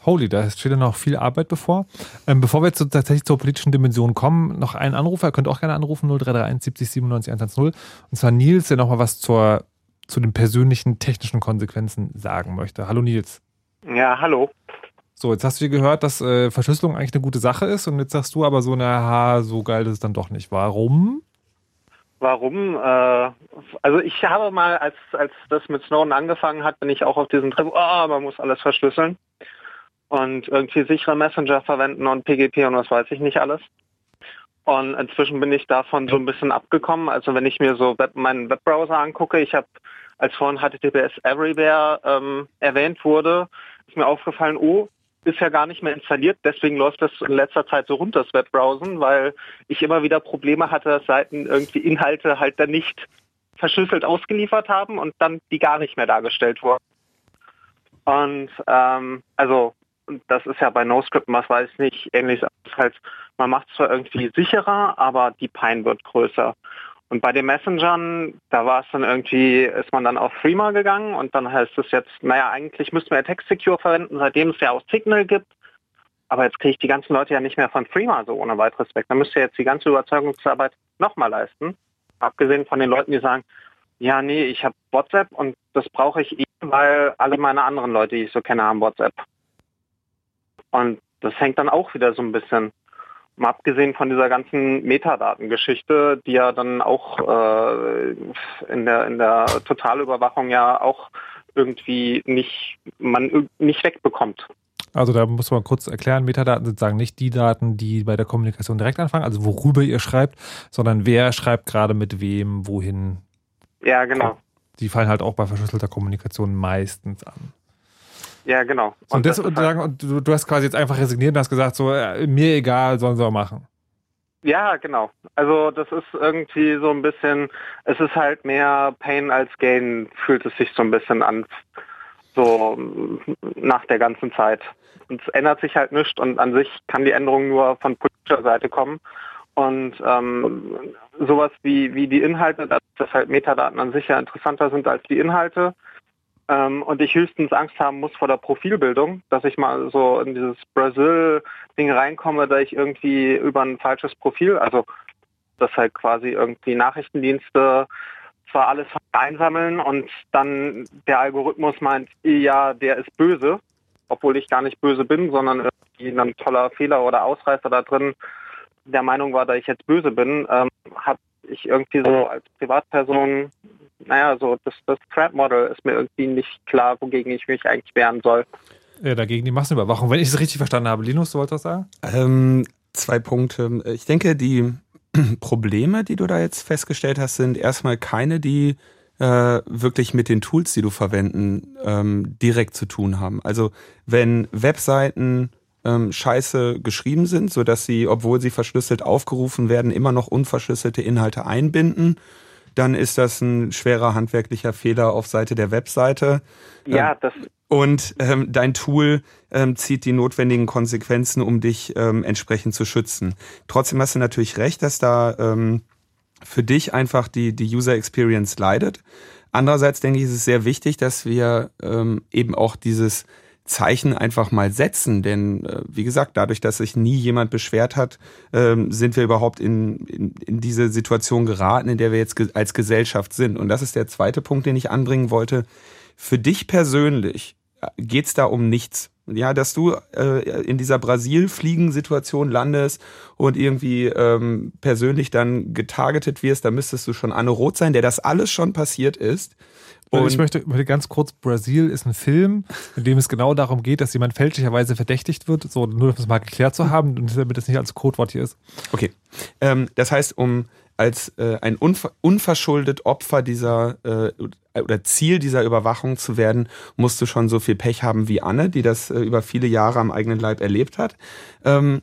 S2: Holy, da steht ja noch viel Arbeit bevor. Ähm, bevor wir jetzt so tatsächlich zur politischen Dimension kommen, noch ein Anrufer, ihr könnt auch gerne anrufen, 0331 70 97 110. Und zwar Nils, der nochmal was zur, zu den persönlichen technischen Konsequenzen sagen möchte. Hallo Nils.
S9: Ja, hallo.
S2: So, jetzt hast du gehört, dass äh, Verschlüsselung eigentlich eine gute Sache ist und jetzt sagst du aber so, na, so geil ist es dann doch nicht. Warum?
S9: Warum? Äh, also ich habe mal, als, als das mit Snowden angefangen hat, bin ich auch auf diesen Trip, oh, man muss alles verschlüsseln und irgendwie sichere Messenger verwenden und PGP und was weiß ich nicht alles. Und inzwischen bin ich davon so ein bisschen abgekommen. Also wenn ich mir so Web, meinen Webbrowser angucke, ich habe, als vorhin HTTPS Everywhere ähm, erwähnt wurde, ist mir aufgefallen, oh, ist ja gar nicht mehr installiert. Deswegen läuft das in letzter Zeit so runter, das Webbrowsen, weil ich immer wieder Probleme hatte, dass Seiten irgendwie Inhalte halt dann nicht verschlüsselt ausgeliefert haben und dann die gar nicht mehr dargestellt wurden. Und ähm, also das ist ja bei NoScript, was weiß ich nicht, ähnlich halt, man macht es zwar irgendwie sicherer, aber die Pein wird größer. Und bei den Messengern, da war es dann irgendwie, ist man dann auf Threema gegangen und dann heißt es jetzt, naja, eigentlich müssten wir Text Secure verwenden, seitdem es ja auch Signal gibt. Aber jetzt kriege ich die ganzen Leute ja nicht mehr von Threema so ohne weiteres weg. Dann müsst ihr jetzt die ganze Überzeugungsarbeit nochmal leisten. Abgesehen von den Leuten, die sagen, ja, nee, ich habe WhatsApp und das brauche ich eh, weil alle meine anderen Leute, die ich so kenne, haben WhatsApp. Und das hängt dann auch wieder so ein bisschen Mal abgesehen von dieser ganzen Metadatengeschichte, die ja dann auch äh, in der in der Totalüberwachung ja auch irgendwie nicht man nicht wegbekommt.
S2: Also da muss man kurz erklären, Metadaten sind sagen nicht die Daten, die bei der Kommunikation direkt anfangen, also worüber ihr schreibt, sondern wer schreibt gerade mit wem, wohin.
S9: Ja, genau.
S2: Die fallen halt auch bei verschlüsselter Kommunikation meistens an.
S9: Ja, genau.
S2: Und, und, das, und, halt und du, du, hast quasi jetzt einfach resigniert und hast gesagt, so, äh, mir egal, sollen sie auch machen.
S9: Ja, genau. Also das ist irgendwie so ein bisschen, es ist halt mehr Pain als Gain, fühlt es sich so ein bisschen an, so nach der ganzen Zeit. Und es ändert sich halt nichts und an sich kann die Änderung nur von politischer Seite kommen. Und ähm, sowas wie, wie die Inhalte, dass halt Metadaten an sich ja interessanter sind als die Inhalte, ähm, und ich höchstens Angst haben muss vor der Profilbildung, dass ich mal so in dieses Brasil-Ding reinkomme, da ich irgendwie über ein falsches Profil, also dass halt quasi irgendwie Nachrichtendienste zwar alles einsammeln und dann der Algorithmus meint, ja, der ist böse, obwohl ich gar nicht böse bin, sondern irgendwie ein toller Fehler oder Ausreißer da drin der Meinung war, dass ich jetzt böse bin, ähm, habe ich irgendwie so als Privatperson naja, so das, das Threat-Model ist mir irgendwie nicht klar, wogegen ich mich eigentlich wehren soll.
S2: Ja, dagegen die Massenüberwachung. Wenn ich es richtig verstanden habe, Linus, du wolltest was sagen?
S3: Ähm, zwei Punkte. Ich denke, die [CLEARS THROAT] Probleme, die du da jetzt festgestellt hast, sind erstmal keine, die äh, wirklich mit den Tools, die du verwenden, ähm, direkt zu tun haben. Also wenn Webseiten ähm, scheiße geschrieben sind, sodass sie, obwohl sie verschlüsselt aufgerufen werden, immer noch unverschlüsselte Inhalte einbinden, dann ist das ein schwerer handwerklicher Fehler auf Seite der Webseite.
S9: Ja, das.
S3: Und ähm, dein Tool ähm, zieht die notwendigen Konsequenzen, um dich ähm, entsprechend zu schützen. Trotzdem hast du natürlich recht, dass da ähm, für dich einfach die, die User Experience leidet. Andererseits denke ich, ist es sehr wichtig, dass wir ähm, eben auch dieses Zeichen einfach mal setzen. Denn äh, wie gesagt, dadurch, dass sich nie jemand beschwert hat, ähm, sind wir überhaupt in, in, in diese Situation geraten, in der wir jetzt ge als Gesellschaft sind. Und das ist der zweite Punkt, den ich anbringen wollte. Für dich persönlich äh, geht's da um nichts. Ja, dass du äh, in dieser Brasil-Fliegen-Situation landest und irgendwie ähm, persönlich dann getargetet wirst, da müsstest du schon Anne Roth sein, der das alles schon passiert ist.
S2: Und ich möchte, möchte ganz kurz, Brasil ist ein Film, in dem es genau darum geht, dass jemand fälschlicherweise verdächtigt wird, so nur um es mal geklärt zu haben und damit es nicht als Codewort hier ist.
S3: Okay. Ähm, das heißt, um als äh, ein unver unverschuldet Opfer dieser äh, oder Ziel dieser Überwachung zu werden, musst du schon so viel Pech haben wie Anne, die das äh, über viele Jahre am eigenen Leib erlebt hat. Ähm,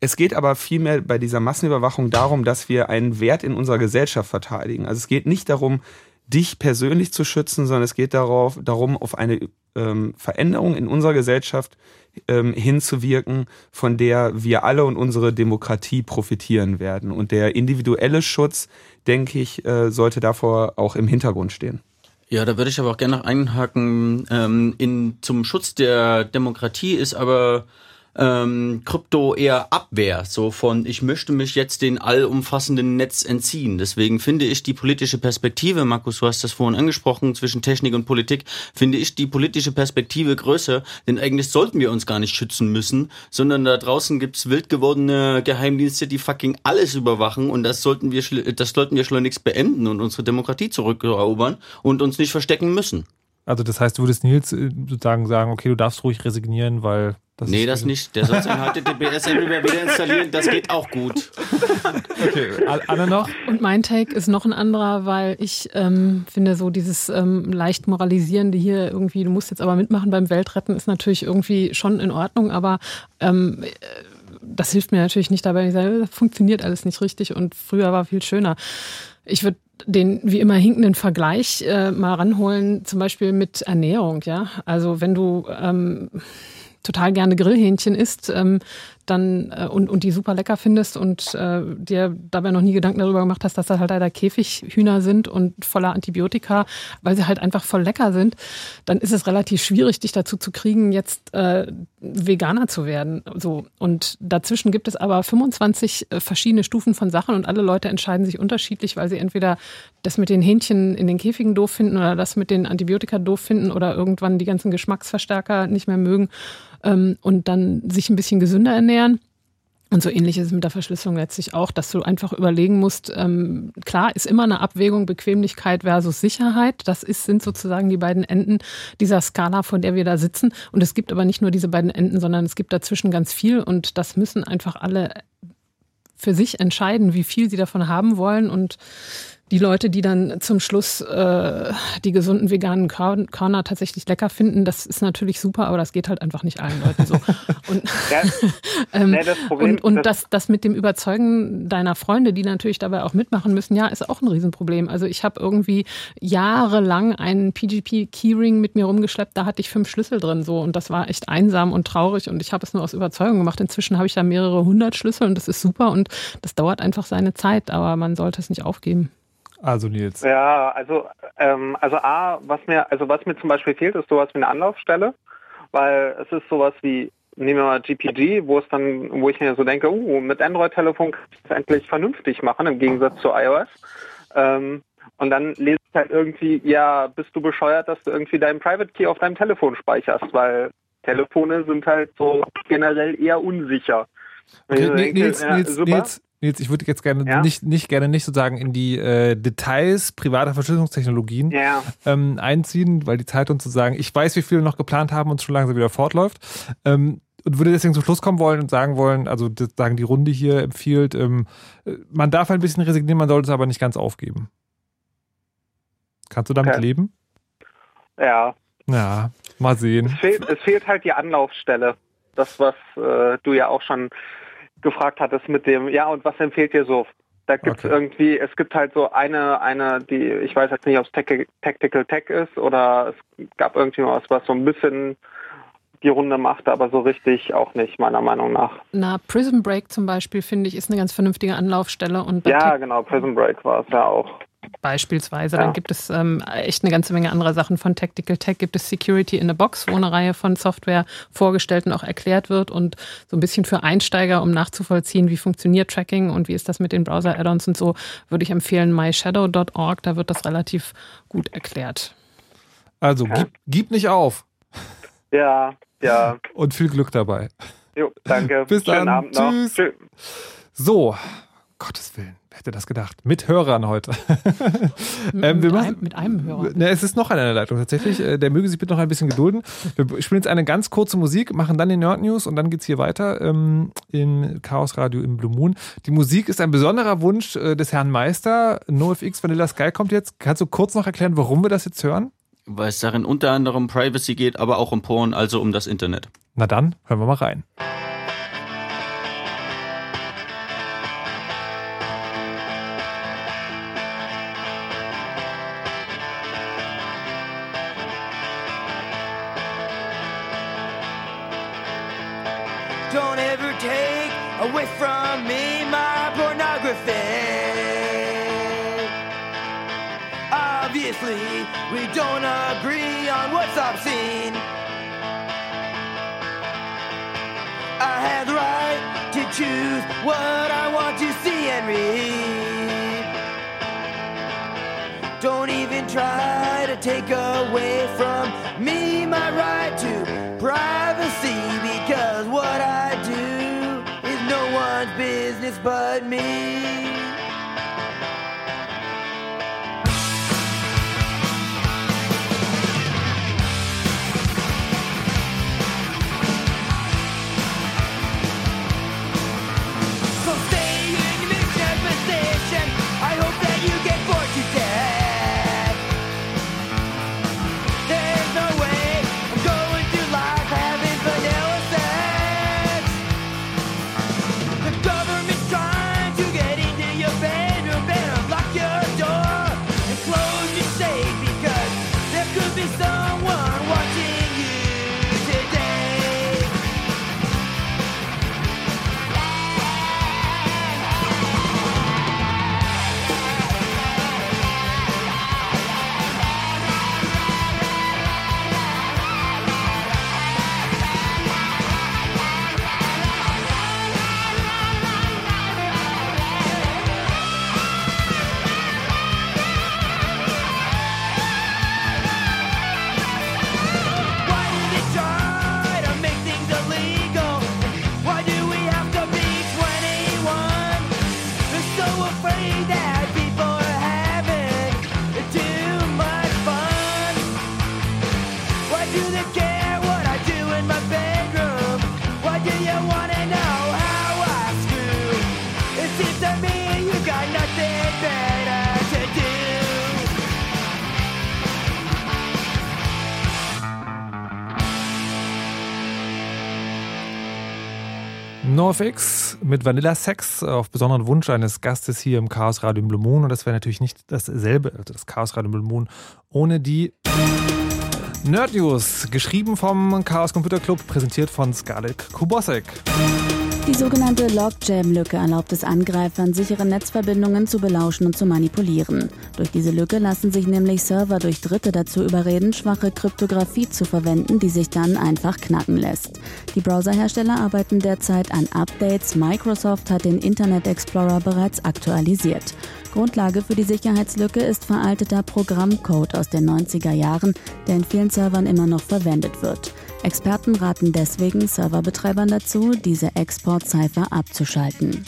S3: es geht aber vielmehr bei dieser Massenüberwachung darum, dass wir einen Wert in unserer Gesellschaft verteidigen. Also es geht nicht darum, dich persönlich zu schützen, sondern es geht darauf, darum, auf eine ähm, Veränderung in unserer Gesellschaft ähm, hinzuwirken, von der wir alle und unsere Demokratie profitieren werden. Und der individuelle Schutz, denke ich, äh, sollte davor auch im Hintergrund stehen.
S4: Ja, da würde ich aber auch gerne noch einhaken. Ähm, in, zum Schutz der Demokratie ist aber ähm, Krypto eher Abwehr, so von ich möchte mich jetzt den allumfassenden Netz entziehen. Deswegen finde ich die politische Perspektive, Markus, du hast das vorhin angesprochen, zwischen Technik und Politik, finde ich die politische Perspektive größer, denn eigentlich sollten wir uns gar nicht schützen müssen, sondern da draußen gibt's wild gewordene Geheimdienste, die fucking alles überwachen und das sollten wir, das sollten wir schleunigst beenden und unsere Demokratie zurückerobern und uns nicht verstecken müssen.
S2: Also das heißt, du würdest Nils äh, sozusagen sagen, okay, du darfst ruhig resignieren, weil
S4: das nee, das nicht. Der soll sein HTTPS [LAUGHS] Everywhere wieder installieren. Das geht auch gut.
S2: Okay, Anne noch?
S1: Und mein Take ist noch ein anderer, weil ich ähm, finde, so dieses ähm, leicht moralisierende hier irgendwie, du musst jetzt aber mitmachen beim Weltretten, ist natürlich irgendwie schon in Ordnung, aber ähm, das hilft mir natürlich nicht dabei. Ich sage, das funktioniert alles nicht richtig und früher war viel schöner. Ich würde den wie immer hinkenden Vergleich äh, mal ranholen, zum Beispiel mit Ernährung, ja. Also wenn du ähm, total gerne Grillhähnchen isst, ähm, dann äh, und, und die super lecker findest und äh, dir dabei noch nie Gedanken darüber gemacht hast, dass das halt leider Käfighühner sind und voller Antibiotika, weil sie halt einfach voll lecker sind, dann ist es relativ schwierig, dich dazu zu kriegen, jetzt äh, Veganer zu werden. So und dazwischen gibt es aber 25 äh, verschiedene Stufen von Sachen und alle Leute entscheiden sich unterschiedlich, weil sie entweder das mit den Hähnchen in den Käfigen doof finden oder das mit den Antibiotika doof finden oder irgendwann die ganzen Geschmacksverstärker nicht mehr mögen ähm, und dann sich ein bisschen gesünder ernähren. Und so ähnlich ist es mit der Verschlüsselung letztlich auch, dass du einfach überlegen musst, ähm, klar ist immer eine Abwägung Bequemlichkeit versus Sicherheit. Das ist, sind sozusagen die beiden Enden dieser Skala, von der wir da sitzen. Und es gibt aber nicht nur diese beiden Enden, sondern es gibt dazwischen ganz viel und das müssen einfach alle für sich entscheiden, wie viel sie davon haben wollen und die Leute, die dann zum Schluss äh, die gesunden veganen Körner tatsächlich lecker finden, das ist natürlich super, aber das geht halt einfach nicht allen Leuten so. [LAUGHS] Und, [LAUGHS] ähm, nee, das, Problem, und, und das, das mit dem Überzeugen deiner Freunde, die natürlich dabei auch mitmachen müssen, ja, ist auch ein Riesenproblem. Also ich habe irgendwie jahrelang einen PGP Keyring mit mir rumgeschleppt, da hatte ich fünf Schlüssel drin so und das war echt einsam und traurig und ich habe es nur aus Überzeugung gemacht. Inzwischen habe ich da mehrere hundert Schlüssel und das ist super und das dauert einfach seine Zeit, aber man sollte es nicht aufgeben.
S2: Also Nils.
S9: Ja, also ähm, also A, was mir also was mir zum Beispiel fehlt, ist sowas wie eine Anlaufstelle, weil es ist sowas wie nehmen wir mal GPG, wo es dann, wo ich mir so denke, uh, mit Android-Telefon kann ich das endlich vernünftig machen im Gegensatz zu iOS. Ähm, und dann lese ich halt irgendwie, ja, bist du bescheuert, dass du irgendwie deinen Private Key auf deinem Telefon speicherst, weil Telefone sind halt so generell eher unsicher.
S2: Okay, denke, Nils, ja, Nils, Nils, Nils, ich würde jetzt gerne ja? nicht, nicht gerne nicht sozusagen in die äh, Details privater Verschlüsselungstechnologien
S9: ja.
S2: ähm, einziehen, weil die Zeit uns zu sagen, ich weiß, wie viele noch geplant haben und schon langsam wieder fortläuft. Ähm, und würde deswegen zum Schluss kommen wollen und sagen wollen, also sagen die Runde hier empfiehlt, ähm, man darf ein bisschen resignieren, man sollte es aber nicht ganz aufgeben. Kannst du damit okay. leben?
S9: Ja.
S2: Ja, mal sehen.
S9: Es fehlt, es fehlt halt die Anlaufstelle. Das, was äh, du ja auch schon gefragt hattest mit dem, ja, und was empfiehlt dir so Da gibt es
S2: Okay.
S9: irgendwie, es gibt halt so eine, eine, die, ich weiß jetzt nicht, ob es Tactical Tech ist oder es gab irgendwie was, was so ein bisschen die Runde macht, aber so richtig auch nicht, meiner Meinung nach.
S1: Na, Prison Break zum Beispiel, finde ich, ist eine ganz vernünftige Anlaufstelle. Und
S9: Ja, genau, Prison Break war es ja auch.
S1: Beispielsweise,
S9: Ja.
S1: dann gibt es ähm, echt eine ganze Menge anderer Sachen. Von Tactical Tech gibt es Security in a Box, wo eine Reihe von Software vorgestellt und auch erklärt wird und so ein bisschen für Einsteiger, um nachzuvollziehen, wie funktioniert Tracking und wie ist das mit den Browser-Add-ons und so, würde ich empfehlen myshadow.org, da wird das relativ gut erklärt.
S2: Also gib, gib nicht auf
S9: Ja, ja.
S2: und viel Glück dabei.
S9: Jo, danke.
S2: Bis
S9: Schönen
S2: dann.
S9: Abend noch.
S2: Tschüss.
S9: Tschüss.
S2: So, Gottes Willen, hätte das gedacht? Mit Hörern heute. ähm, wir
S1: mit,
S2: machen,
S1: einem, mit einem Hörer.
S2: Ne, es ist noch einer in der Leitung tatsächlich. Äh, Der möge sich bitte noch ein bisschen gedulden. Wir spielen jetzt eine ganz kurze Musik, machen dann die Nerd News und dann geht's hier weiter ähm, im Chaos Radio im Blue Moon. Die Musik ist ein besonderer Wunsch äh, des Herrn Meister. NoFX Vanilla Sky kommt jetzt. Kannst du kurz noch erklären, warum wir das jetzt hören?
S4: Weil es darin unter anderem Privacy geht, aber auch um Porn, also um das Internet.
S2: Na dann, hören wir mal rein.
S10: What I want to see and read. Don't even try to take away from me my right to privacy because what I do is no one's business but me.
S2: NoFX mit Vanilla Sex auf besonderen Wunsch eines Gastes hier im Chaos Radio Blue Moon. Und das wäre natürlich nicht dasselbe, also das Chaos Radio Blue Moon, ohne die Nerd News. Geschrieben vom Chaos Computer Club, präsentiert von Scarlett Kubosek.
S7: Die sogenannte Logjam-Lücke erlaubt es Angreifern, sichere Netzverbindungen zu belauschen und zu manipulieren. Durch diese Lücke lassen sich nämlich Server durch Dritte dazu überreden, schwache Kryptographie zu verwenden, die sich dann einfach knacken lässt. Die Browserhersteller arbeiten derzeit an Updates. Microsoft hat den Internet Explorer bereits aktualisiert. Grundlage für die Sicherheitslücke ist veralteter Programmcode aus den 90er Jahren, der in vielen Servern immer noch verwendet wird. Experten raten deswegen Serverbetreibern dazu, diese Export-Cipher abzuschalten.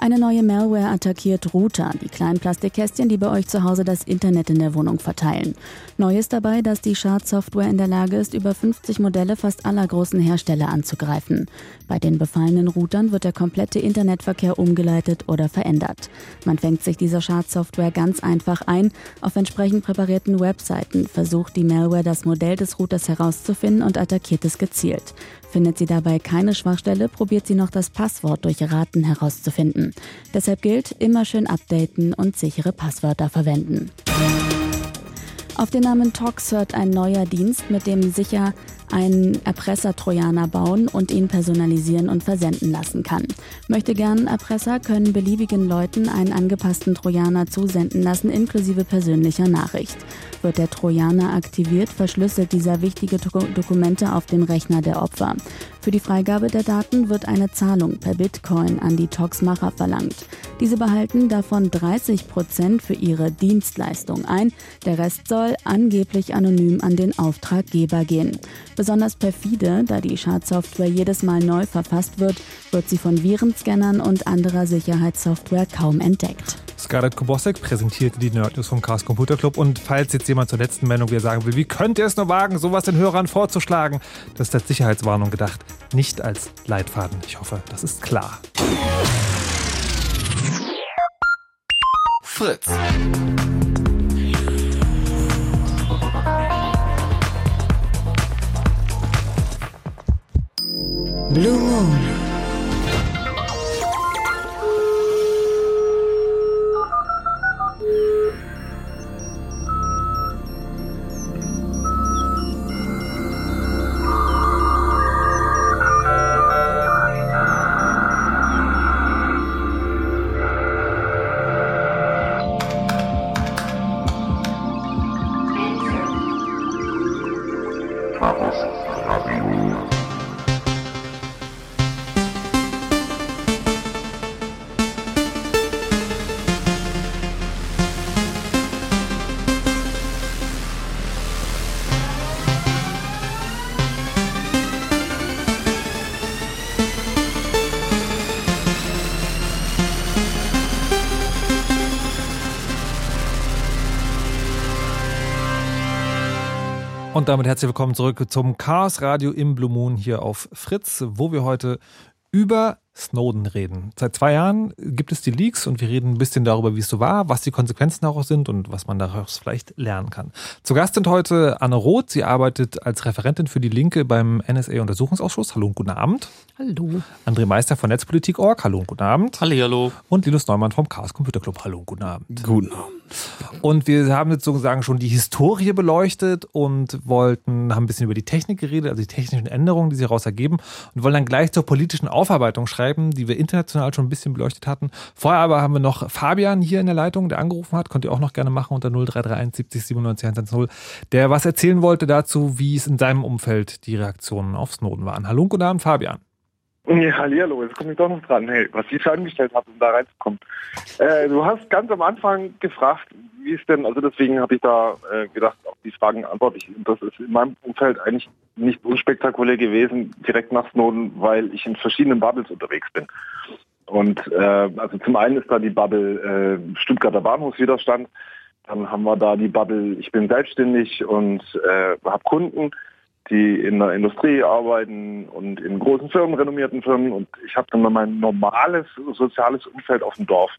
S7: Eine neue Malware attackiert Router, die kleinen Plastikkästchen, die bei euch zu Hause das Internet in der Wohnung verteilen. Neu ist dabei, dass die Schadsoftware in der Lage ist, über 50 Modelle fast aller großen Hersteller anzugreifen. Bei den befallenen Routern wird der komplette Internetverkehr umgeleitet oder verändert. Man fängt sich dieser Schadsoftware ganz einfach ein. Auf entsprechend präparierten Webseiten versucht die Malware das Modell des Routers herauszufinden und attackiert es gezielt. Findet sie dabei keine Schwachstelle, probiert sie noch das Passwort durch Raten herauszufinden. Bleiben. Deshalb gilt, immer schön updaten und sichere Passwörter verwenden. Auf den Namen Tox hört ein neuer Dienst, mit dem sicher einen Erpresser-Trojaner bauen und ihn personalisieren und versenden lassen kann. Möchte gern Erpresser können beliebigen Leuten einen angepassten Trojaner zusenden lassen, inklusive persönlicher Nachricht. Wird der Trojaner aktiviert, verschlüsselt dieser wichtige Do Dokumente auf dem Rechner der Opfer. Für die Freigabe der Daten wird eine Zahlung per Bitcoin an die Tox-Macher verlangt. Diese behalten davon 30 Prozent für ihre Dienstleistung ein. Der Rest soll angeblich anonym an den Auftraggeber gehen. Besonders perfide, da die Schadsoftware jedes Mal neu verfasst wird, wird sie von Virenscannern und anderer Sicherheitssoftware kaum entdeckt.
S2: Scarlett Kobosek präsentierte die Nerd News vom Chaos Computer Club und falls jetzt jemand zur letzten Meldung wieder sagen will, wie könnt ihr es nur wagen, sowas den Hörern vorzuschlagen, das ist als Sicherheitswarnung gedacht, nicht als Leitfaden. Ich hoffe, das ist klar.
S8: Fritz.
S6: Blue Moon.
S2: Und damit herzlich willkommen zurück zum Chaos Radio im Blue Moon hier auf Fritz, wo wir heute über Snowden reden. Seit zwei Jahren gibt es die Leaks und wir reden ein bisschen darüber, wie es so war, was die Konsequenzen daraus sind und was man daraus vielleicht lernen kann. Zu Gast sind heute Anne Roth. Sie arbeitet als Referentin für die Linke beim NSA-Untersuchungsausschuss. Hallo und guten Abend.
S1: Hallo.
S2: André Meister von Netzpolitik.org. Hallo und guten Abend.
S4: Hallo.
S2: Und Linus Neumann vom Chaos Computer Club. Hallo und guten Abend.
S3: Guten Abend.
S2: Und wir haben jetzt sozusagen schon die Historie beleuchtet und wollten, haben ein bisschen über die Technik geredet, also die technischen Änderungen, die sich daraus ergeben und wollen dann gleich zur politischen Aufarbeitung schreiben, die wir international schon ein bisschen beleuchtet hatten. Vorher aber haben wir noch Fabian hier in der Leitung, der angerufen hat, könnt ihr auch noch gerne machen unter 0331 70 97 110, der was erzählen wollte dazu, wie es in seinem Umfeld die Reaktionen auf Snowden waren. Hallo und guten Abend, Fabian.
S11: Ja, hallo, jetzt komme ich doch noch dran. Hey, was ich angestellt habe, um da reinzukommen. Äh, du hast ganz am Anfang gefragt, wie es denn, also deswegen habe ich da äh, gedacht, auf die Fragen antworte ich. Und das ist in meinem Umfeld eigentlich nicht unspektakulär gewesen, direkt nach Snowden, weil ich in verschiedenen Bubbles unterwegs bin. Und äh, also zum einen ist da die Bubble äh, Stuttgarter Bahnhofswiderstand, dann haben wir da die Bubble, ich bin selbstständig und äh, habe Kunden die in der Industrie arbeiten und in großen Firmen, renommierten Firmen. Und ich habe dann mal mein normales soziales Umfeld auf dem Dorf.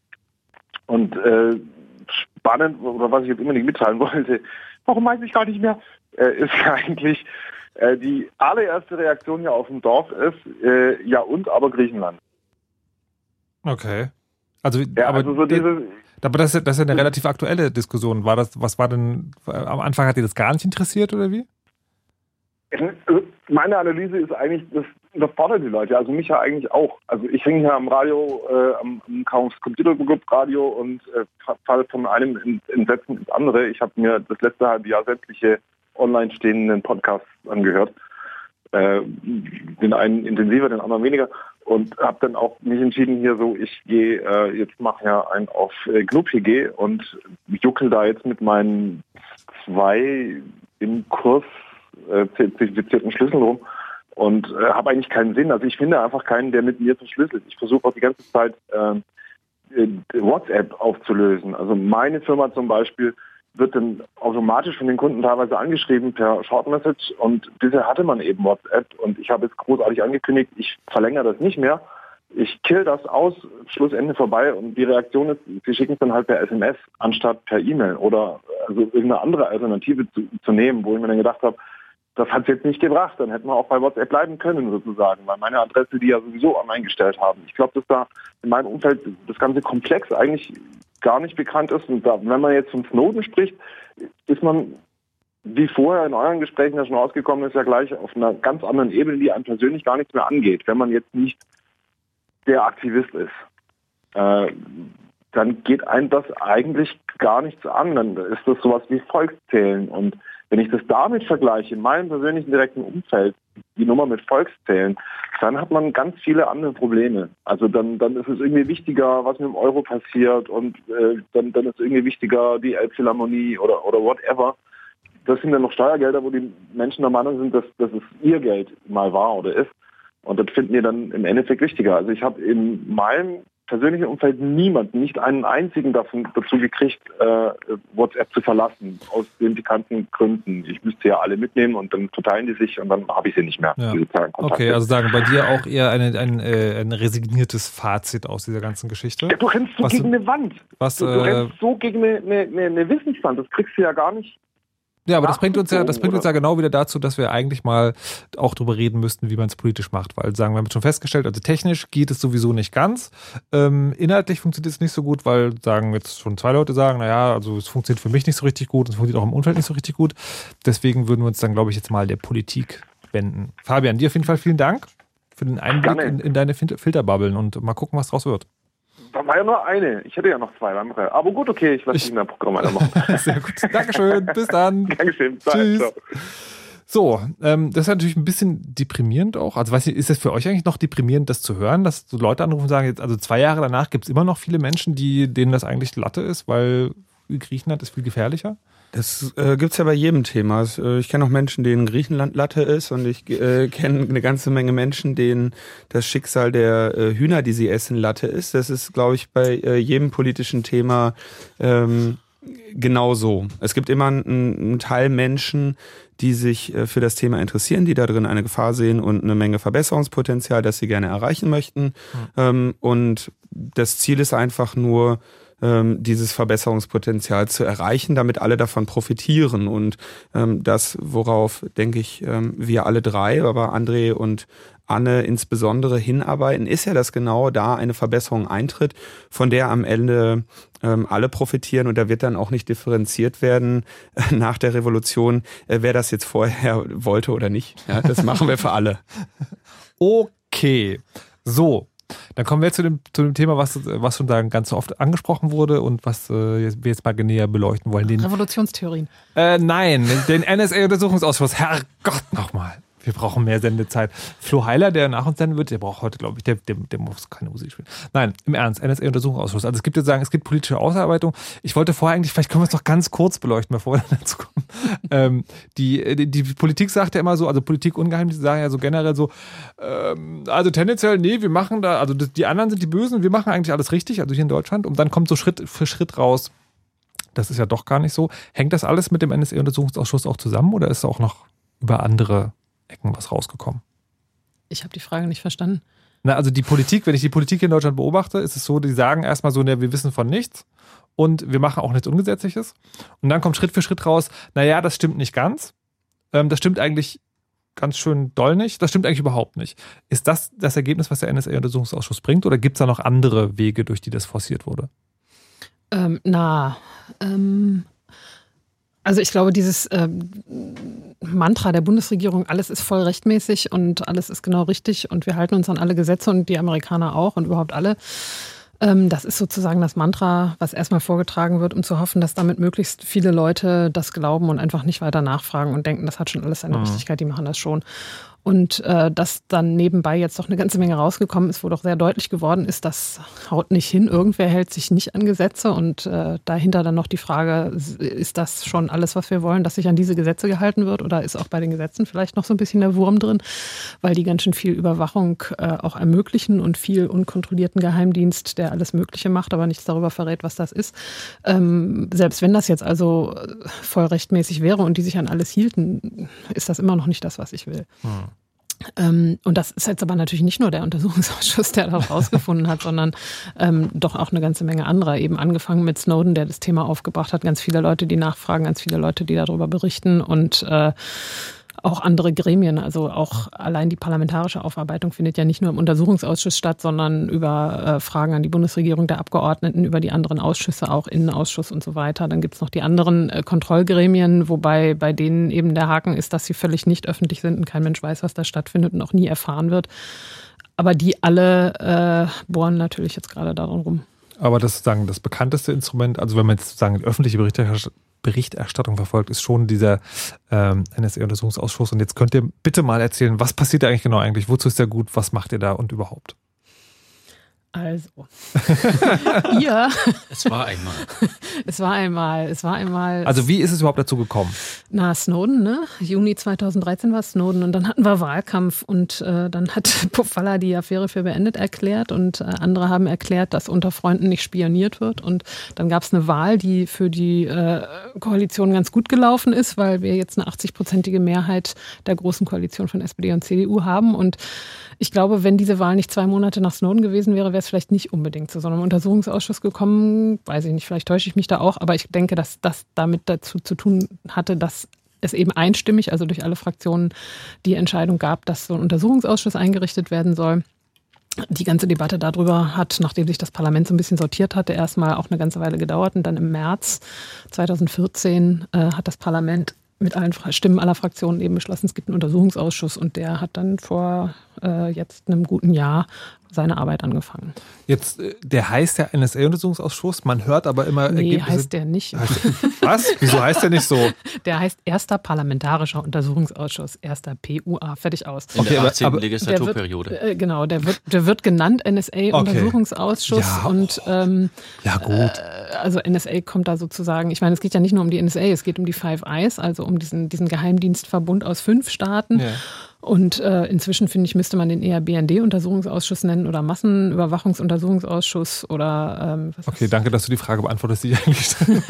S11: Und äh, spannend, oder was ich jetzt unbedingt mitteilen [LAUGHS] wollte, warum weiß ich gar nicht mehr, äh, ist [LAUGHS] eigentlich äh, die allererste Reaktion hier auf dem Dorf ist, äh, ja und, aber Griechenland.
S2: Okay. Also,
S11: Ja,
S2: aber,
S11: also so diese,
S2: aber das, ist- das ist ja eine relativ aktuelle Diskussion. War das, was war denn, am Anfang hat dir das gar nicht interessiert oder wie?
S11: Also meine Analyse ist eigentlich, das überfordert die Leute, also mich ja eigentlich auch. Also ich hänge hier am Radio, äh, am, am Computer Group Radio und äh, falle von einem in- Entsetzen ins andere. Ich habe mir das letzte halbe Jahr sämtliche online stehenden Podcasts angehört. Äh, den einen intensiver, den anderen weniger. Und habe dann auch mich entschieden hier so, ich gehe, äh, jetzt mache ja einen auf äh, GNU-PG und juckel da jetzt mit meinen zwei im Kurs äh, zertifizierten Schlüsseln rum und äh, habe eigentlich keinen Sinn. Also ich finde einfach keinen, der mit mir verschlüsselt. Ich versuche auch die ganze Zeit ähm, äh, WhatsApp aufzulösen. Also meine Firma zum Beispiel wird dann automatisch von den Kunden teilweise angeschrieben per Short Message und bisher hatte man eben WhatsApp und ich habe jetzt großartig angekündigt, ich verlängere das nicht mehr. Ich kill das aus, Schlussende vorbei und die Reaktion ist, sie schicken es dann halt per SMS anstatt per E-Mail oder also irgendeine andere Alternative zu, zu nehmen, wo ich mir dann gedacht habe, das hat es jetzt nicht gebracht. Dann hätten wir auch bei WhatsApp bleiben können sozusagen, weil meine Adresse die ja sowieso eingestellt haben. Ich glaube, dass da in meinem Umfeld das ganze Komplex eigentlich gar nicht bekannt ist. Und da, wenn man jetzt von Snowden spricht, ist man wie vorher in euren Gesprächen ja schon rausgekommen ist, ja gleich auf einer ganz anderen Ebene, die einem persönlich gar nichts mehr angeht, wenn man jetzt nicht der Aktivist ist. Äh, dann geht einem das eigentlich gar nichts an. Dann ist das sowas wie Volkszählen. Und wenn ich das damit vergleiche, in meinem persönlichen direkten Umfeld, die Nummer mit Volkszählen, dann hat man ganz viele andere Probleme. Also dann, dann ist es irgendwie wichtiger, was mit dem Euro passiert und äh, dann, dann ist irgendwie wichtiger die Elbphilharmonie oder, oder whatever. Das sind dann noch Steuergelder, wo die Menschen der Meinung sind, dass, dass es ihr Geld mal war oder ist. Und das finden wir dann im Endeffekt wichtiger. Also ich habe in meinem persönlichen Umfeld niemanden, nicht einen einzigen davon, dazu gekriegt, äh, WhatsApp zu verlassen, aus den bekannten Gründen. Ich müsste ja alle mitnehmen und dann verteilen die sich und dann habe ich sie nicht mehr.
S2: Ja. Okay, also sagen bei dir auch eher eine, ein, äh, ein resigniertes Fazit aus dieser ganzen Geschichte.
S11: ja, du rennst so
S2: Was-
S11: gegen eine Wand.
S2: Was,
S11: Du, du
S2: äh,
S11: rennst so gegen eine, eine, eine Wissenswand. Das kriegst du ja gar nicht.
S2: Ja, aber das bringt uns ja, das bringt uns ja genau wieder dazu, dass wir eigentlich mal auch drüber reden müssten, wie man es politisch macht. Weil sagen, wir haben schon festgestellt, also technisch geht es sowieso nicht ganz. Ähm, inhaltlich funktioniert es nicht so gut, weil sagen jetzt schon zwei Leute sagen, naja, also es funktioniert für mich nicht so richtig gut, es funktioniert auch im Umfeld nicht so richtig gut. Deswegen würden wir uns dann, glaube ich, jetzt mal der Politik wenden. Fabian, dir auf jeden Fall vielen Dank für den Einblick in, in deine Fil- Filterbubbeln und mal gucken, was draus wird.
S11: Da war ja nur eine. Ich hätte ja noch zwei andere. Aber gut, okay, ich lasse dich in dein Programm weitermachen. [LAUGHS]
S2: Sehr gut. Dankeschön. Bis dann. [LAUGHS]
S11: Dankeschön. Bye.
S2: Tschüss.
S11: Ciao.
S2: So, ähm, das ist natürlich ein bisschen deprimierend auch. Also weiß ich, ist das für euch eigentlich noch deprimierend, das zu hören, dass so Leute anrufen und sagen, jetzt, also zwei Jahre danach gibt es immer noch viele Menschen, die, denen das eigentlich Latte ist, weil Griechenland ist viel gefährlicher?
S3: Das äh, gibt's ja bei jedem Thema. Es, äh, ich kenne auch Menschen, denen Griechenland Latte ist und ich äh, kenne eine ganze Menge Menschen, denen das Schicksal der äh, Hühner, die sie essen, Latte ist. Das ist, glaube ich, bei äh, jedem politischen Thema ähm, genau so. Es gibt immer einen, einen Teil Menschen, die sich äh, für das Thema interessieren, die da drin eine Gefahr sehen und eine Menge Verbesserungspotenzial, das sie gerne erreichen möchten. Ähm, und das Ziel ist einfach nur, ähm, dieses Verbesserungspotenzial zu erreichen, damit alle davon profitieren. Und ähm, das, worauf, denke ich, ähm, wir alle drei, aber André und Anne insbesondere hinarbeiten, ist ja, dass genau da eine Verbesserung eintritt, von der am Ende ähm, alle profitieren und da wird dann auch nicht differenziert werden äh, nach der Revolution, äh, wer das jetzt vorher wollte oder nicht. Ja, das machen wir für alle. [LAUGHS]
S2: Okay. So. Dann kommen wir zu dem, zu dem Thema, was, was schon da ganz oft angesprochen wurde und was äh, jetzt- wir jetzt mal näher beleuchten wollen. Den,
S1: Revolutionstheorien.
S2: Äh, nein, den NSA-Untersuchungsausschuss. Herrgott nochmal. Wir brauchen mehr Sendezeit. Flo Heiler, der nach uns senden wird, der braucht heute, glaube ich, der, der, der muss keine Musik spielen. Nein, im Ernst, NSA-Untersuchungsausschuss. Also es gibt jetzt sagen, es gibt politische Ausarbeitung. Ich wollte vorher eigentlich, vielleicht können wir es doch ganz kurz beleuchten, bevor wir [LAUGHS] dazu kommen. ähm, die, die, die Politik sagt ja immer so, also Politik ungeheimlich, die sagen ja so generell so, ähm, also tendenziell, nee, wir machen da, also die anderen sind die Bösen, wir machen eigentlich alles richtig, also hier in Deutschland. Und dann kommt so Schritt für Schritt raus, das ist ja doch gar nicht so. Hängt das alles mit dem NSA-Untersuchungsausschuss auch zusammen oder ist auch noch über andere Ecken was rausgekommen?
S1: Ich habe die Frage nicht verstanden.
S2: Na, also die Politik, wenn ich die Politik in Deutschland beobachte, ist es so, die sagen erstmal so, ne, wir wissen von nichts und wir machen auch nichts Ungesetzliches. Und dann kommt Schritt für Schritt raus, naja, das stimmt nicht ganz. Ähm, das stimmt eigentlich ganz schön doll nicht. Das stimmt eigentlich überhaupt nicht. Ist das das Ergebnis, was der NSA-Untersuchungsausschuss bringt oder gibt es da noch andere Wege, durch die das forciert wurde?
S1: Ähm, na, ähm, also ich glaube, dieses ähm, Mantra der Bundesregierung, alles ist voll rechtmäßig und alles ist genau richtig und wir halten uns an alle Gesetze und die Amerikaner auch und überhaupt alle. Ähm, das ist sozusagen das Mantra, was erstmal vorgetragen wird, um zu hoffen, dass damit möglichst viele Leute das glauben und einfach nicht weiter nachfragen und denken, das hat schon alles seine
S12: Mhm.
S1: Richtigkeit, die machen das schon. Und äh, dass dann nebenbei jetzt doch eine ganze Menge rausgekommen ist, wo doch sehr deutlich geworden ist, das haut nicht hin. Irgendwer hält sich nicht an Gesetze und äh, dahinter dann noch die Frage, ist das schon alles, was wir wollen, dass sich an diese Gesetze gehalten wird oder ist auch bei den Gesetzen vielleicht noch so ein bisschen der Wurm drin, weil die ganz schön viel Überwachung äh, auch ermöglichen und viel unkontrollierten Geheimdienst, der alles Mögliche macht, aber nichts darüber verrät, was das ist. Ähm, selbst wenn das jetzt also äh, voll rechtmäßig wäre und die sich an alles hielten, ist das immer noch nicht das, was ich will. Ähm, und das ist jetzt aber natürlich nicht nur der Untersuchungsausschuss, der das [LAUGHS] rausgefunden hat, sondern ähm, doch auch eine ganze Menge anderer. Eben angefangen mit Snowden, der das Thema aufgebracht hat, ganz viele Leute, die nachfragen, ganz viele Leute, die darüber berichten und äh, auch andere Gremien. Also auch allein die parlamentarische Aufarbeitung findet ja nicht nur im Untersuchungsausschuss statt, sondern über äh, Fragen an die Bundesregierung der Abgeordneten, über die anderen Ausschüsse, auch Innenausschuss und so weiter. Dann gibt's noch die anderen äh, Kontrollgremien, wobei bei denen eben der Haken ist, dass sie völlig nicht öffentlich sind und kein Mensch weiß, was da stattfindet und auch nie erfahren wird. Aber die alle äh, bohren natürlich jetzt gerade daran rum.
S2: Aber das ist sozusagen das bekannteste Instrument, also wenn man jetzt sozusagen öffentliche Berichterstattung verfolgt, ist schon dieser ähm, NSA-Untersuchungsausschuss. Und jetzt könnt ihr bitte mal erzählen, was passiert da eigentlich genau eigentlich? Wozu ist der gut? Was macht ihr da und überhaupt?
S1: Also, [LAUGHS] ihr,
S4: Es war einmal. [LAUGHS]
S1: es war einmal, es war einmal.
S2: Also wie ist es überhaupt dazu gekommen?
S1: Na, Snowden, ne? Juni 2013 war Snowden und dann hatten wir Wahlkampf und äh, dann hat [LAUGHS] Pofalla die Affäre für beendet erklärt und äh, andere haben erklärt, dass unter Freunden nicht spioniert wird und dann gab es eine Wahl, die für die äh, Koalition ganz gut gelaufen ist, weil wir jetzt eine 80-prozentige Mehrheit der großen Koalition von SPD und CDU haben und ich glaube, wenn diese Wahl nicht zwei Monate nach Snowden gewesen wäre, wäre es vielleicht nicht unbedingt zu so einem Untersuchungsausschuss gekommen. Weiß ich nicht, vielleicht täusche ich mich da auch, aber ich denke, dass das damit dazu zu tun hatte, dass es eben einstimmig, also durch alle Fraktionen, die Entscheidung gab, dass so ein Untersuchungsausschuss eingerichtet werden soll. Die ganze Debatte darüber hat, nachdem sich das Parlament so ein bisschen sortiert hatte, erstmal auch eine ganze Weile gedauert. Und dann im März 2014 äh, hat das Parlament mit allen Stimmen aller Fraktionen eben beschlossen, es gibt einen Untersuchungsausschuss und der hat dann vor äh, jetzt einem guten Jahr seine Arbeit angefangen.
S2: Jetzt, äh, der heißt ja NSA-Untersuchungsausschuss, man hört aber immer
S1: Nee,
S2: Ergebnisse.
S1: heißt der nicht.
S2: Was? Wieso heißt der nicht so? [LAUGHS]
S1: Der heißt Erster Parlamentarischer Untersuchungsausschuss, erster PUA, fertig aus.
S4: In
S2: Okay,
S4: der
S2: aber-
S4: 18.
S2: aber-
S4: Legislaturperiode.
S1: Der wird, äh, genau, der wird, der wird genannt NSA-Untersuchungsausschuss
S2: Ja,
S1: und ähm,
S2: Ja gut.
S1: also NSA kommt da sozusagen, ich meine, es geht ja nicht nur um die NSA, es geht um die Five Eyes, also um diesen, diesen Geheimdienstverbund aus fünf Staaten.
S2: Ja.
S1: Und äh, inzwischen, finde ich, müsste man den eher BND-Untersuchungsausschuss nennen oder Massenüberwachungsuntersuchungsausschuss oder ähm, was
S2: Okay, danke, dass du die Frage beantwortest, die ich eigentlich [LAUGHS] stelle.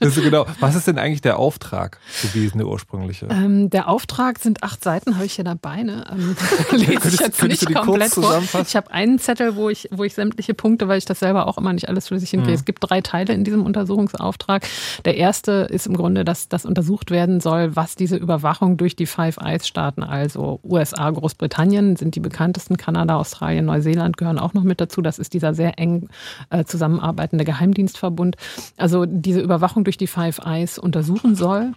S2: genau. Was ist denn eigentlich der Auftrag gewesen, der ursprüngliche?
S1: Ähm, der Auftrag sind acht Seiten, habe ich hier dabei. Ne? Ähm, [LAUGHS] lese ich
S2: Könntest-
S1: jetzt
S2: könntest
S1: nicht komplett vor.
S2: zusammenfassen?
S1: Ich habe einen Zettel, wo ich, wo ich sämtliche Punkte, weil ich das selber auch immer nicht alles flüssig hinkriege.
S2: Mhm.
S1: Es gibt drei Teile in diesem Untersuchungsauftrag. Der erste ist im Grunde, dass das untersucht werden soll, was diese Überwachung durch die Five Eyes-Staaten, also USA, Großbritannien, sind die bekanntesten, Kanada, Australien, Neuseeland gehören auch noch mit dazu. Das ist dieser sehr eng äh, zusammenarbeitende Geheimdienstverbund. Also diese Überwachung durch die Five Eyes untersuchen soll.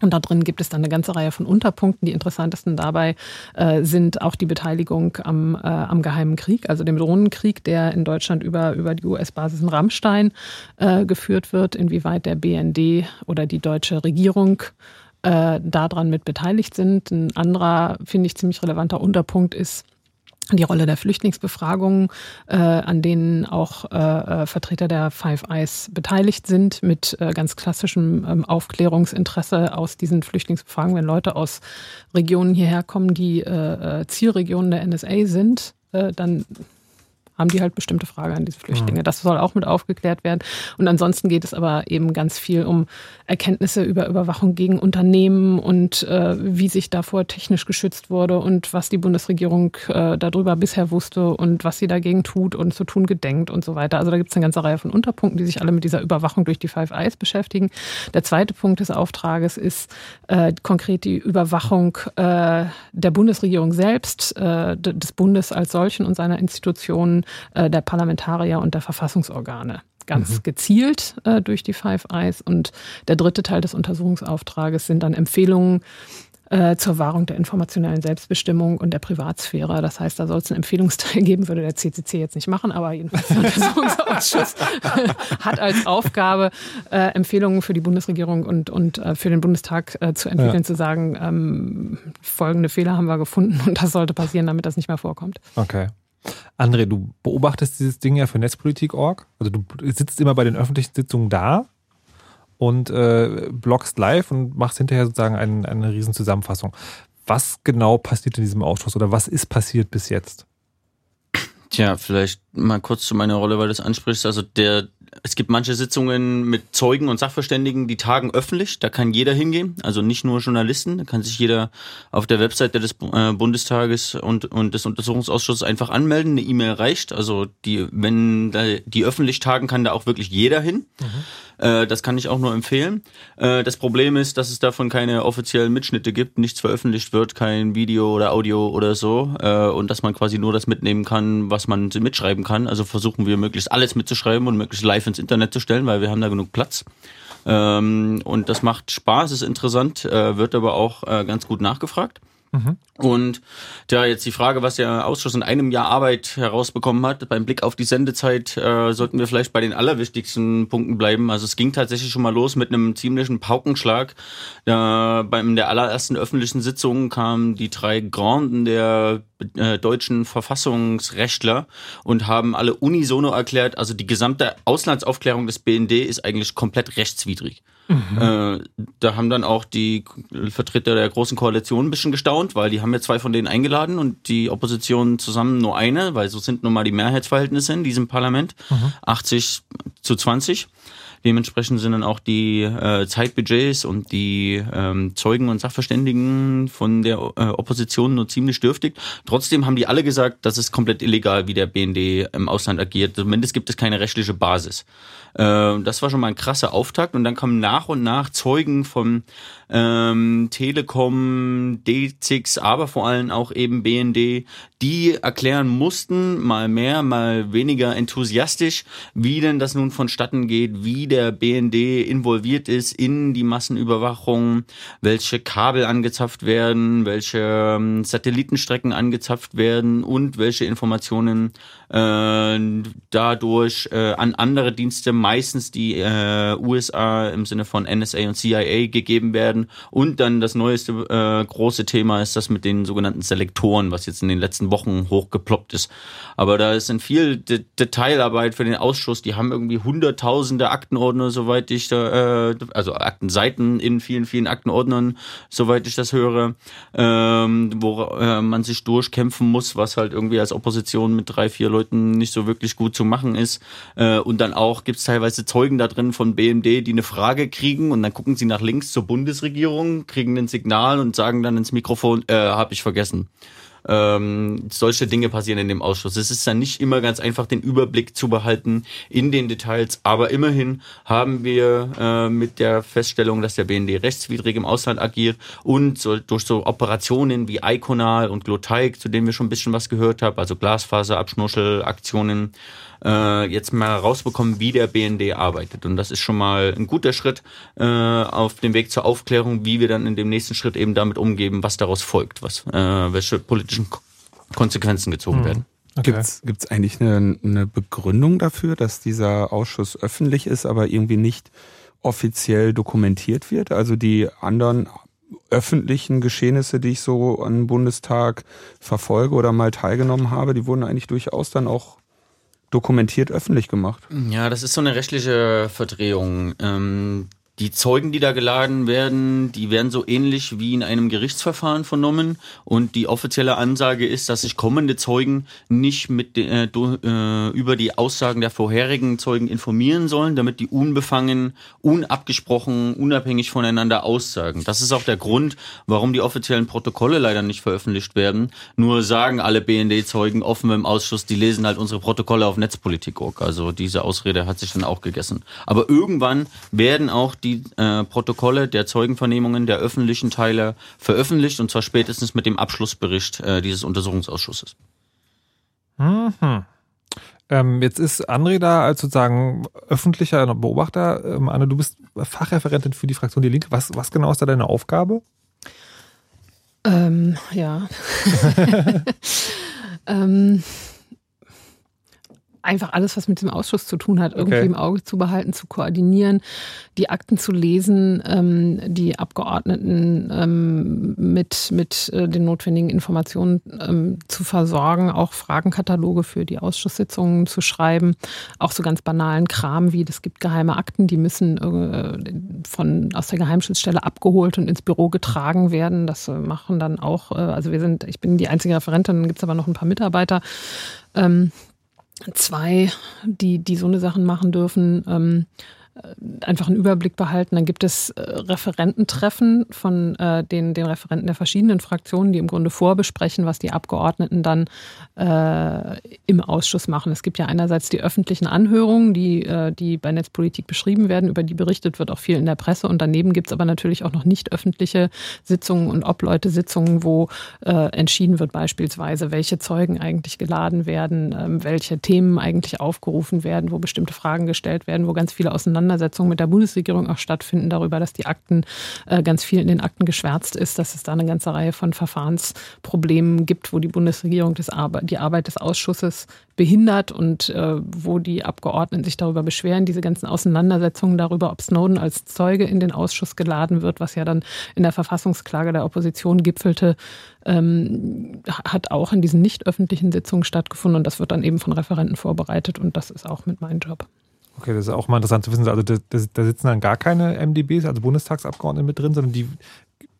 S1: Und da drin gibt es dann eine ganze Reihe von Unterpunkten. Die interessantesten dabei äh, sind auch die Beteiligung am, äh, am geheimen Krieg, also dem Drohnenkrieg, der in Deutschland über, über die US-Basis in Rammstein äh, geführt wird, inwieweit der BND oder die deutsche Regierung äh, daran mit beteiligt sind. Ein anderer, finde ich, ziemlich relevanter Unterpunkt ist, die Rolle der Flüchtlingsbefragungen, äh, an denen auch äh, äh, Vertreter der Five Eyes beteiligt sind, mit äh, ganz klassischem ähm, Aufklärungsinteresse aus diesen Flüchtlingsbefragungen, wenn Leute aus Regionen hierher kommen, die äh, äh, Zielregionen der NSA sind, dann haben die halt bestimmte Fragen an diese Flüchtlinge. Das soll auch mit aufgeklärt werden. Und ansonsten geht es aber eben ganz viel um Erkenntnisse über Überwachung gegen Unternehmen und äh, wie sich davor technisch geschützt wurde und was die Bundesregierung äh, darüber bisher wusste und was sie dagegen tut und zu tun gedenkt und so weiter. Also da gibt es eine ganze Reihe von Unterpunkten, die sich alle mit dieser Überwachung durch die Five Eyes beschäftigen. Der zweite Punkt des Auftrages ist äh, konkret die Überwachung äh, der Bundesregierung selbst, äh, des Bundes als solchen und seiner Institutionen, äh, der Parlamentarier und der Verfassungsorgane. Ganz gezielt äh, durch die Five Eyes. Und der dritte Teil des Untersuchungsauftrages sind dann Empfehlungen äh, zur Wahrung der informationellen Selbstbestimmung und der Privatsphäre. Das heißt, da soll es einen Empfehlungsteil [LAUGHS] geben, würde der CCC jetzt nicht machen, aber jedenfalls der [LAUGHS] Untersuchungsausschuss [LAUGHS] hat als Aufgabe, äh, Empfehlungen für die Bundesregierung und, und äh, für den Bundestag äh, zu entwickeln,
S2: Ja.
S1: zu sagen, ähm, folgende Fehler haben wir gefunden und das sollte passieren, damit das nicht mehr vorkommt.
S2: Okay. André, du beobachtest dieses Ding ja für Netzpolitik.org. Also du sitzt immer bei den öffentlichen Sitzungen da und äh, bloggst live und machst hinterher sozusagen ein, eine riesen Zusammenfassung. Was genau passiert in diesem Ausschuss oder was ist passiert bis jetzt?
S4: Tja, vielleicht mal kurz zu meiner Rolle, weil du das ansprichst. Also der, es gibt manche Sitzungen mit Zeugen und Sachverständigen, die tagen öffentlich. Da kann jeder hingehen, also nicht nur Journalisten. Da kann sich jeder auf der Webseite des äh, Bundestages und, und des Untersuchungsausschusses einfach anmelden. Eine E-Mail reicht. Also die, wenn da, die öffentlich tagen, kann da auch wirklich jeder hin. Äh, das kann ich auch nur empfehlen. Äh, das Problem ist, dass es davon keine offiziellen Mitschnitte gibt, nichts veröffentlicht wird, kein Video oder Audio oder so. Äh, und dass man quasi nur das mitnehmen kann, was man mitschreiben kann. Also versuchen wir möglichst alles mitzuschreiben und möglichst live ins Internet zu stellen, weil wir haben da genug Platz. Ähm, und das macht Spaß, ist interessant, äh, wird aber auch äh, ganz gut nachgefragt. Und ja, jetzt die Frage, was der Ausschuss in einem Jahr Arbeit herausbekommen hat. Beim Blick auf die Sendezeit äh, sollten wir vielleicht bei den allerwichtigsten Punkten bleiben. Also es ging tatsächlich schon mal los mit einem ziemlichen Paukenschlag. Da beim der allerersten öffentlichen Sitzung kamen die drei Granden der äh, deutschen Verfassungsrechtler und haben alle unisono erklärt, also die gesamte Auslandsaufklärung des BND ist eigentlich komplett rechtswidrig. Äh, da haben dann auch die Vertreter der Großen Koalition ein bisschen gestaunt, weil die haben ja zwei von denen eingeladen und die Opposition zusammen nur eine, weil so sind nun mal die Mehrheitsverhältnisse in diesem Parlament. 80 zu 20. Dementsprechend sind dann auch die äh, Zeitbudgets und die ähm, Zeugen und Sachverständigen von der äh, Opposition nur ziemlich dürftig. Trotzdem haben die alle gesagt, das ist komplett illegal, wie der BND im Ausland agiert. Zumindest gibt es keine rechtliche Basis. Äh, das war schon mal ein krasser Auftakt und dann kamen nach und nach Zeugen von ähm, Telekom, D6, aber vor allem auch eben BND, die erklären mussten, mal mehr, mal weniger enthusiastisch, wie denn das nun vonstatten geht, wie der BND involviert ist in die Massenüberwachung, welche Kabel angezapft werden, welche ähm, Satellitenstrecken angezapft werden und welche Informationen äh, dadurch äh, an andere Dienste, meistens die äh, USA im Sinne von NSA und CIA gegeben werden. Und dann das neueste äh, große Thema ist das mit den sogenannten Selektoren, was jetzt in den letzten Wochen hochgeploppt ist. Aber da ist in viel De Detailarbeit für den Ausschuss. Die haben irgendwie hunderttausende Aktenordner, soweit ich da, äh, also Aktenseiten in vielen, vielen Aktenordnern, soweit ich das höre, ähm, wo äh, man sich durchkämpfen muss, was halt irgendwie als Opposition mit drei, vier Leuten nicht so wirklich gut zu machen ist. Äh, und dann auch gibt's teilweise Zeugen da drin von BMD, die eine Frage kriegen und dann gucken sie nach links zur Bundesregierung, kriegen ein Signal und sagen dann ins Mikrofon, äh, habe ich vergessen. Ähm, solche Dinge passieren in dem Ausschuss. Es ist dann nicht immer ganz einfach, den Überblick zu behalten in den Details, aber immerhin haben wir äh, mit der Feststellung, dass der BND rechtswidrig im Ausland agiert und so, durch so Operationen wie Iconal und Gloteig, zu denen wir schon ein bisschen was gehört haben, also Glasfaserabschnuschelaktionen, äh, jetzt mal rausbekommen, wie der BND arbeitet. Und das ist schon mal ein guter Schritt äh, auf dem Weg zur Aufklärung, wie wir dann in dem nächsten Schritt eben damit umgehen, was daraus folgt, was, äh, welche politischen Ko- Konsequenzen gezogen werden.
S3: Gibt's Gibt es eigentlich eine, eine Begründung dafür, dass dieser Ausschuss öffentlich ist, aber irgendwie nicht offiziell dokumentiert wird? Also die anderen öffentlichen Geschehnisse, die ich so am Bundestag verfolge oder mal teilgenommen habe, die wurden eigentlich durchaus dann auch dokumentiert öffentlich gemacht.
S4: Ja, das ist so eine rechtliche Verdrehung. Ähm, die Zeugen, die da geladen werden, die werden so ähnlich wie in einem Gerichtsverfahren vernommen. Und die offizielle Ansage ist, dass sich kommende Zeugen nicht mit de, äh, äh, über die Aussagen der vorherigen Zeugen informieren sollen, damit die unbefangen, unabgesprochen, unabhängig voneinander aussagen. Das ist auch der Grund, warum die offiziellen Protokolle leider nicht veröffentlicht werden. Nur sagen alle BND-Zeugen offen im Ausschuss, die lesen halt unsere Protokolle auf Netzpolitik.org. Also diese Ausrede hat sich dann auch gegessen. Aber irgendwann werden auch die äh, Protokolle der Zeugenvernehmungen der öffentlichen Teile veröffentlicht und zwar spätestens mit dem Abschlussbericht äh, dieses Untersuchungsausschusses.
S2: Mhm. Ähm, jetzt ist André da als sozusagen öffentlicher Beobachter. Ähm, Anne, du bist Fachreferentin für die Fraktion Die Linke. Was, was genau ist da deine Aufgabe?
S1: Ähm, ja. [LAUGHS] [LAUGHS] ähm, einfach alles, was mit dem Ausschuss zu tun hat, irgendwie
S2: Okay.
S1: im Auge zu behalten, zu koordinieren, die Akten zu lesen, ähm, die Abgeordneten ähm, mit, mit äh, den notwendigen Informationen ähm, zu versorgen, auch Fragenkataloge für die Ausschusssitzungen zu schreiben, auch so ganz banalen Kram wie, es gibt geheime Akten, die müssen äh, von, aus der Geheimschutzstelle abgeholt und ins Büro getragen werden. Das äh, machen dann auch, äh, also wir sind, ich bin die einzige Referentin, dann gibt es aber noch ein paar Mitarbeiter. Ähm, zwei, die, die so eine Sachen machen dürfen. Ähm, einfach einen Überblick behalten. Dann gibt es äh, Referententreffen von äh, den, den Referenten der verschiedenen Fraktionen, die im Grunde vorbesprechen, was die Abgeordneten dann äh, im Ausschuss machen. Es gibt ja einerseits die öffentlichen Anhörungen, die, äh, die bei Netzpolitik beschrieben werden, über die berichtet wird auch viel in der Presse. Und daneben gibt es aber natürlich auch noch nicht öffentliche Sitzungen und Obleute-Sitzungen, wo äh, entschieden wird beispielsweise, welche Zeugen eigentlich geladen werden, ähm, welche Themen eigentlich aufgerufen werden, wo bestimmte Fragen gestellt werden, wo ganz viele Auseinandersetzungen mit der Bundesregierung auch stattfinden darüber, dass die Akten äh, ganz viel in den Akten geschwärzt ist, dass es da eine ganze Reihe von Verfahrensproblemen gibt, wo die Bundesregierung Arbe die Arbeit des Ausschusses behindert und äh, wo die Abgeordneten sich darüber beschweren, diese ganzen Auseinandersetzungen darüber, ob Snowden als Zeuge in den Ausschuss geladen wird, was ja dann in der Verfassungsklage der Opposition gipfelte, ähm, hat auch in diesen nicht öffentlichen Sitzungen stattgefunden und das wird dann eben von Referenten vorbereitet und das ist auch mit meinem Job.
S2: Okay, das ist auch mal interessant zu wissen. Also da, da, sitzen dann gar keine MDBs, also Bundestagsabgeordnete mit drin, sondern die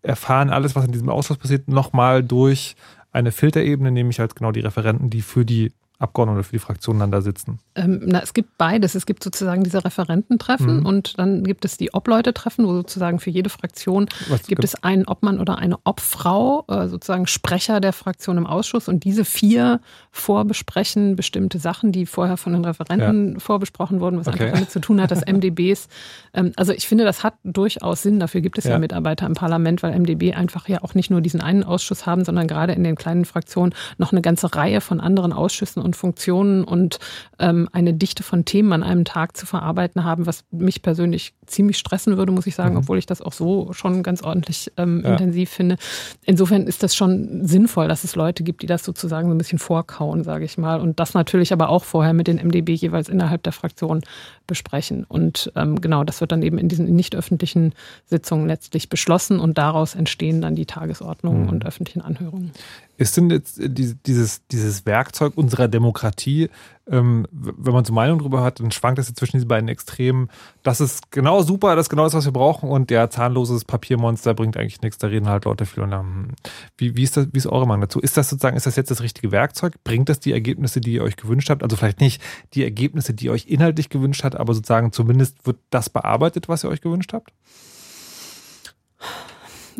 S2: erfahren alles, was in diesem Ausschuss passiert, nochmal durch eine Filterebene, nämlich halt genau die Referenten, die für die Abgeordneten oder für die Fraktionen dann da sitzen.
S1: Ähm, na, es gibt beides. Es gibt sozusagen diese Referententreffen
S2: Mhm.
S1: und dann gibt es die Obleute-Treffen, wo sozusagen für jede Fraktion
S2: Was
S1: gibt es einen Obmann oder eine Obfrau, äh, sozusagen Sprecher der Fraktion im Ausschuss und diese vier vorbesprechen bestimmte Sachen, die vorher von den Referenten vorbesprochen wurden, was
S2: Okay.
S1: einfach damit zu tun hat, dass [LAUGHS] MDBs, ähm, also ich finde, das hat durchaus Sinn. Dafür gibt es ja.
S2: Ja.
S1: Mitarbeiter im Parlament, weil MDB einfach ja auch nicht nur diesen einen Ausschuss haben, sondern gerade in den kleinen Fraktionen noch eine ganze Reihe von anderen Ausschüssen und Funktionen und ähm, eine Dichte von Themen an einem Tag zu verarbeiten haben, was mich persönlich ziemlich stressen würde, muss ich sagen,
S2: Mhm.
S1: obwohl ich das auch so schon ganz ordentlich ähm,
S2: Ja.
S1: intensiv finde. Insofern ist das schon sinnvoll, dass es Leute gibt, die das sozusagen so ein bisschen vorkauen, sage ich mal. Und das natürlich aber auch vorher mit den MDB jeweils innerhalb der Fraktion besprechen. Und ähm, genau, das wird dann eben in diesen nicht öffentlichen Sitzungen letztlich beschlossen und daraus entstehen dann die Tagesordnungen
S2: Mhm.
S1: und öffentlichen Anhörungen.
S2: Ist denn jetzt äh, die- dieses, dieses Werkzeug unserer Demokratie, ähm, wenn man so Meinung drüber hat, dann schwankt es ja zwischen diesen beiden Extremen. Das ist genau super, das ist genau das, was wir brauchen und der zahnloses Papiermonster bringt eigentlich nichts. Da reden halt Leute viel und dann, hm. wie, wie, ist das, wie ist eure Meinung dazu? Ist das sozusagen, ist das jetzt das richtige Werkzeug? Bringt das die Ergebnisse, die ihr euch gewünscht habt? Also vielleicht nicht die Ergebnisse, die ihr euch inhaltlich gewünscht habt, aber sozusagen zumindest wird das bearbeitet, was ihr euch gewünscht habt?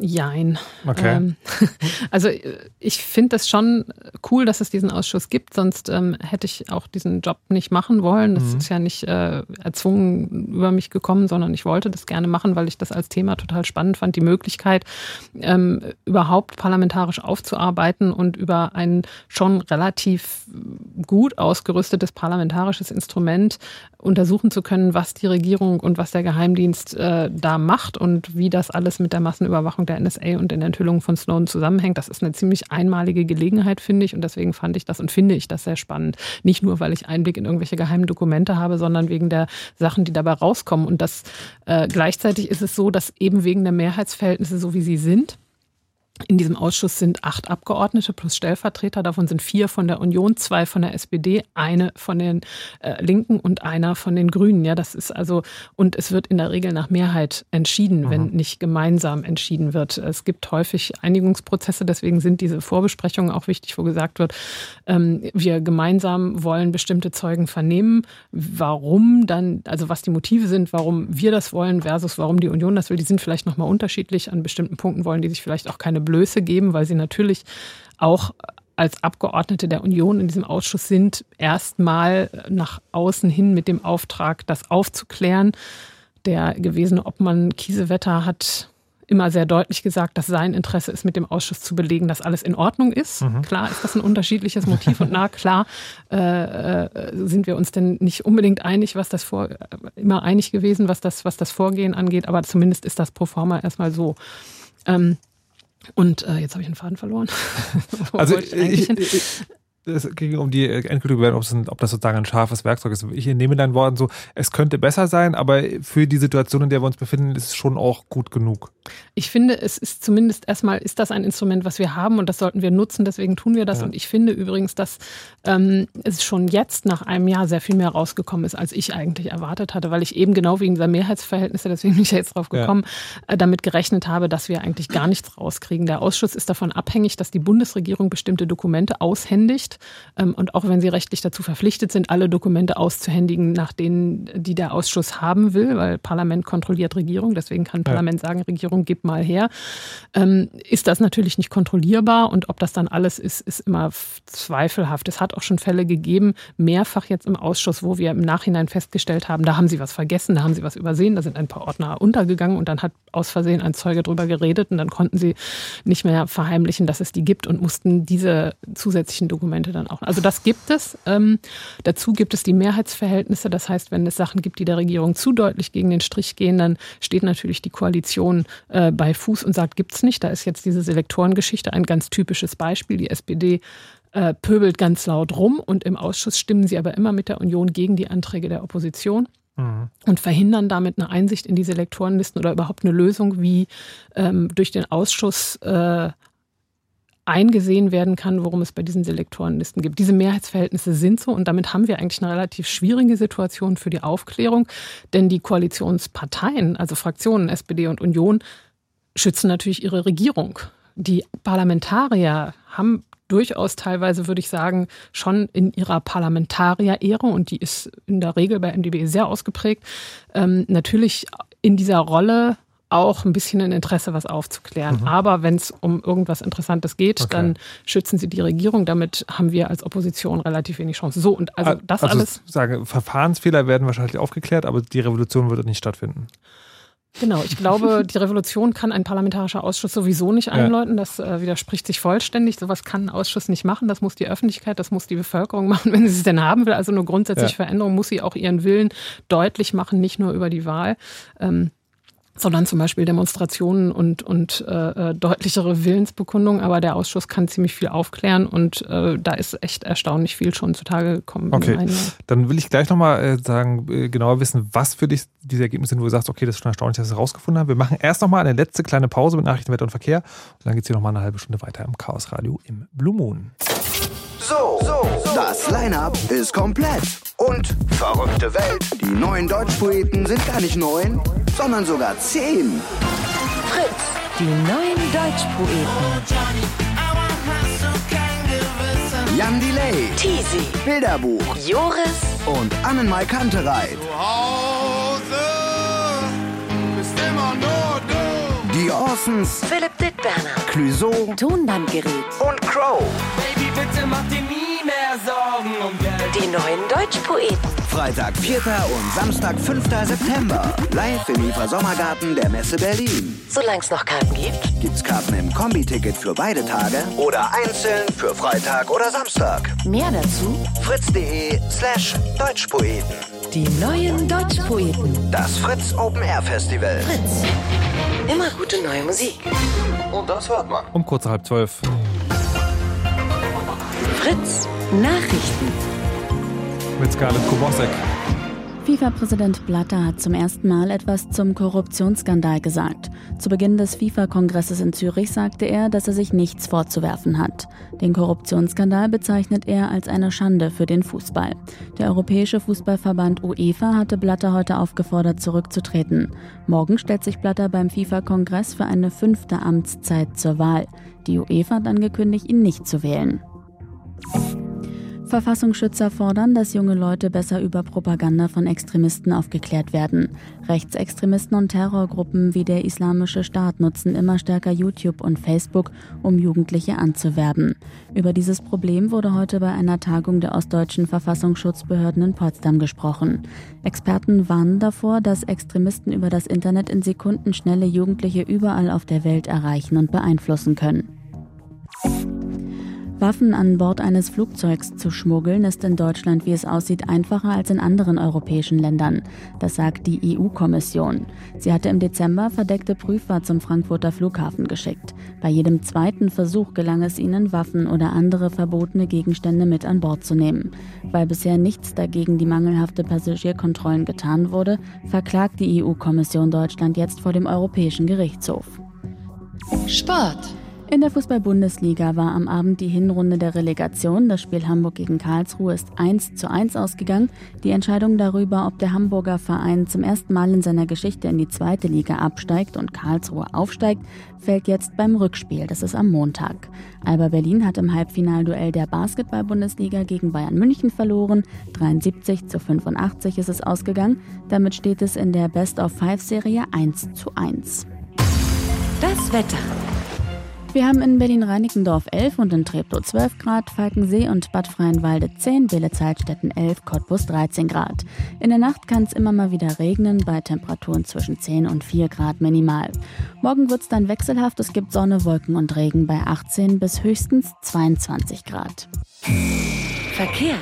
S1: Jein.
S2: Okay.
S1: Ähm, [LAUGHS] also äh, ich finde das schon cool, dass es diesen Ausschuss gibt, sonst ähm, hätte ich auch diesen Job nicht machen wollen. Das
S2: Mhm.
S1: ist ja nicht äh, erzwungen über mich gekommen, sondern ich wollte das gerne machen, weil ich das als Thema total spannend fand. Die Möglichkeit, ähm, überhaupt parlamentarisch aufzuarbeiten und über ein schon relativ gut ausgerüstetes parlamentarisches Instrument untersuchen zu können, was die Regierung und was der Geheimdienst äh, da macht und wie das alles mit der Massenüberwachung der NSA und den Enthüllungen von Snowden zusammenhängt. Das ist eine ziemlich einmalige Gelegenheit, finde ich. Und deswegen fand ich das und finde ich das sehr spannend. Nicht nur, weil ich Einblick in irgendwelche geheimen Dokumente habe, sondern wegen der Sachen, die dabei rauskommen. Und das äh, gleichzeitig ist es so, dass eben wegen der Mehrheitsverhältnisse, so wie sie sind, in diesem Ausschuss sind acht Abgeordnete plus Stellvertreter. Davon sind vier von der Union, zwei von der SPD, eine von den äh, Linken und einer von den Grünen. Ja, das ist also, und es wird in der Regel nach Mehrheit entschieden, wenn nicht gemeinsam entschieden wird. Es gibt häufig Einigungsprozesse, deswegen sind diese Vorbesprechungen auch wichtig, wo gesagt wird, ähm, wir gemeinsam wollen bestimmte Zeugen vernehmen. Warum dann, also was die Motive sind, warum wir das wollen versus warum die Union das will, die sind vielleicht nochmal unterschiedlich. An bestimmten Punkten wollen die sich vielleicht auch keine Blöße geben, weil sie natürlich auch als Abgeordnete der Union in diesem Ausschuss sind, erstmal nach außen hin mit dem Auftrag, das aufzuklären. Der gewesene Obmann Kiesewetter hat immer sehr deutlich gesagt, dass sein Interesse ist, mit dem Ausschuss zu belegen, dass alles in Ordnung ist.
S2: Mhm.
S1: Klar ist das ein unterschiedliches Motiv und na klar äh, äh, sind wir uns denn nicht unbedingt einig, was das vor, äh, immer einig gewesen, was das, was das Vorgehen angeht, aber zumindest ist das pro forma erstmal so. Ähm, und äh, jetzt habe ich einen Faden verloren. [LAUGHS]
S2: Also
S1: ich
S2: es ging um die endgültige Bewertung, ob, ob das sozusagen ein scharfes Werkzeug ist. Ich nehme deinen Worten so, es könnte besser sein, aber für die Situation, in der wir uns befinden, ist es schon auch gut genug.
S1: Ich finde, es ist zumindest erstmal, ist das ein Instrument, was wir haben und das sollten wir nutzen, deswegen tun wir das.
S2: Ja.
S1: Und ich finde übrigens, dass ähm, es schon jetzt nach einem Jahr sehr viel mehr rausgekommen ist, als ich eigentlich erwartet hatte, weil ich eben genau wegen dieser Mehrheitsverhältnisse, deswegen bin ich ja jetzt drauf
S2: Ja.
S1: gekommen, äh, damit gerechnet habe, dass wir eigentlich gar nichts rauskriegen. Der Ausschuss ist davon abhängig, dass die Bundesregierung bestimmte Dokumente aushändigt ähm, und auch wenn sie rechtlich dazu verpflichtet sind, alle Dokumente auszuhändigen, nach denen die der Ausschuss haben will, weil Parlament kontrolliert Regierung, deswegen kann Parlament sagen, Regierung, gib mal her, ähm, ist das natürlich nicht kontrollierbar und ob das dann alles ist, ist immer zweifelhaft. Es hat auch schon Fälle gegeben, mehrfach jetzt im Ausschuss, wo wir im Nachhinein festgestellt haben, da haben sie was vergessen, da haben sie was übersehen, da sind ein paar Ordner untergegangen und dann hat aus Versehen ein Zeuge drüber geredet und dann konnten sie nicht mehr verheimlichen, dass es die gibt und mussten diese zusätzlichen Dokumente dann auch. Also das gibt es. Ähm, dazu gibt es die Mehrheitsverhältnisse. Das heißt, wenn es Sachen gibt, die der Regierung zu deutlich gegen den Strich gehen, dann steht natürlich die Koalition äh, bei Fuß und sagt, gibt's nicht. Da ist jetzt diese Selektorengeschichte ein ganz typisches Beispiel. Die SPD äh, pöbelt ganz laut rum und im Ausschuss stimmen sie aber immer mit der Union gegen die Anträge der Opposition und verhindern damit eine Einsicht in diese Lektorenlisten oder überhaupt eine Lösung, wie ähm, durch den Ausschuss äh, eingesehen werden kann, worum es bei diesen Selektorenlisten gibt. Diese Mehrheitsverhältnisse sind so und damit haben wir eigentlich eine relativ schwierige Situation für die Aufklärung, denn die Koalitionsparteien, also Fraktionen SPD und Union, schützen natürlich ihre Regierung. Die Parlamentarier haben durchaus teilweise, würde ich sagen, schon in ihrer Parlamentarier-Ehre, und die ist in der Regel bei MdB sehr ausgeprägt, ähm, natürlich in dieser Rolle auch ein bisschen ein Interesse, was aufzuklären. Aber wenn es um irgendwas Interessantes geht,
S2: Mhm. Okay.
S1: dann schützen sie die Regierung. Damit haben wir als Opposition relativ wenig Chance. So, und also das
S2: also
S1: alles.
S2: Sage, Verfahrensfehler werden wahrscheinlich aufgeklärt, aber die Revolution wird nicht stattfinden.
S1: Genau, ich glaube, [LAUGHS] die Revolution kann ein parlamentarischer Ausschuss sowieso nicht einläuten. Das äh, widerspricht sich vollständig. Sowas kann ein Ausschuss nicht machen. Das muss die Öffentlichkeit, das muss die Bevölkerung [LAUGHS] machen, wenn sie es denn haben will. Also eine grundsätzliche
S2: Ja.
S1: Veränderung muss sie auch ihren Willen deutlich machen, nicht nur über die Wahl. Ähm, sondern zum Beispiel Demonstrationen und, und äh, äh, deutlichere Willensbekundungen. Aber der Ausschuss kann ziemlich viel aufklären und äh, da ist echt erstaunlich viel schon zutage gekommen.
S2: Okay, dann will ich gleich nochmal äh, sagen, äh, genauer wissen, was für dich diese Ergebnisse sind, wo du sagst, okay, das ist schon erstaunlich, dass wir es rausgefunden haben. Wir machen erst nochmal eine letzte kleine Pause mit Nachrichten, Wetter und Verkehr und dann geht es hier nochmal eine halbe Stunde weiter im Chaos Radio im Blue Moon.
S5: So, so, das Line-Up ist komplett. Und verrückte Welt. Die neuen Deutschpoeten sind gar nicht neun, sondern sogar zehn.
S6: Fritz, die neuen Deutschpoeten.
S5: Jan Delay,
S6: Teasy,
S5: Bilderbuch
S6: Joris,
S5: und Annenmai Kantereit. Die Orsons,
S6: Philipp Dittberner,
S5: Clouseau
S6: Tonbandgerät,
S5: und Crow.
S10: Baby, bitte mach dir nie mehr Sorgen um Geld.
S6: die neuen Deutschpoeten.
S5: Freitag, 4. und Samstag, 5. September. Live im IFA Sommergarten der Messe Berlin.
S6: Solange es noch Karten gibt.
S5: Gibt's Karten im Kombi-Ticket für beide Tage oder einzeln für Freitag oder Samstag.
S6: Mehr dazu
S5: fritz.de slash Deutschpoeten.
S6: Die neuen Deutschpoeten.
S5: Das Fritz Open Air Festival.
S6: Fritz. Immer gute neue Musik.
S8: Und das hört man.
S2: Um kurz halb zwölf.
S6: Fritz Nachrichten.
S2: Mit Scarlett Kowalczyk.
S7: FIFA-Präsident Blatter hat zum ersten Mal etwas zum Korruptionsskandal gesagt. Zu Beginn des FIFA-Kongresses in Zürich sagte er, dass er sich nichts vorzuwerfen hat. Den Korruptionsskandal bezeichnet er als eine Schande für den Fußball. Der Europäische Fußballverband UEFA hatte Blatter heute aufgefordert, zurückzutreten. Morgen stellt sich Blatter beim FIFA-Kongress für eine fünfte Amtszeit zur Wahl. Die UEFA hat angekündigt, ihn nicht zu wählen. Verfassungsschützer fordern, dass junge Leute besser über Propaganda von Extremisten aufgeklärt werden. Rechtsextremisten und Terrorgruppen wie der Islamische Staat nutzen immer stärker YouTube und Facebook, um Jugendliche anzuwerben. Über dieses Problem wurde heute bei einer Tagung der ostdeutschen Verfassungsschutzbehörden in Potsdam gesprochen. Experten warnen davor, dass Extremisten über das Internet in Sekundenschnelle Jugendliche überall auf der Welt erreichen und beeinflussen können. Waffen an Bord eines Flugzeugs zu schmuggeln ist in Deutschland, wie es aussieht, einfacher als in anderen europäischen Ländern. Das sagt die EU-Kommission. Sie hatte im Dezember verdeckte Prüfer zum Frankfurter Flughafen geschickt. Bei jedem zweiten Versuch gelang es ihnen, Waffen oder andere verbotene Gegenstände mit an Bord zu nehmen. Weil bisher nichts dagegen die mangelhafte Passagierkontrollen getan wurde, verklagt die EU-Kommission Deutschland jetzt vor dem Europäischen Gerichtshof.
S6: Sport.
S7: In der Fußball-Bundesliga war am Abend die Hinrunde der Relegation. Das Spiel Hamburg gegen Karlsruhe ist 1 zu 1 ausgegangen. Die Entscheidung darüber, ob der Hamburger Verein zum ersten Mal in seiner Geschichte in die zweite Liga absteigt und Karlsruhe aufsteigt, fällt jetzt beim Rückspiel. Das ist am Montag. Alba Berlin hat im Halbfinalduell der Basketball-Bundesliga gegen Bayern München verloren. 73 zu 85 ist es ausgegangen. Damit steht es in der Best-of-Five-Serie 1 zu 1.
S6: Das Wetter.
S7: Wir haben in Berlin-Reinickendorf 11 und in Treptow 12 Grad, Falkensee und Bad Freienwalde 10, Bielefeld-Zeitstetten 11, Cottbus 13 Grad. In der Nacht kann es immer mal wieder regnen, bei Temperaturen zwischen 10 und 4 Grad minimal. Morgen wird es dann wechselhaft, es gibt Sonne, Wolken und Regen bei 18 bis höchstens 22 Grad.
S6: Verkehr.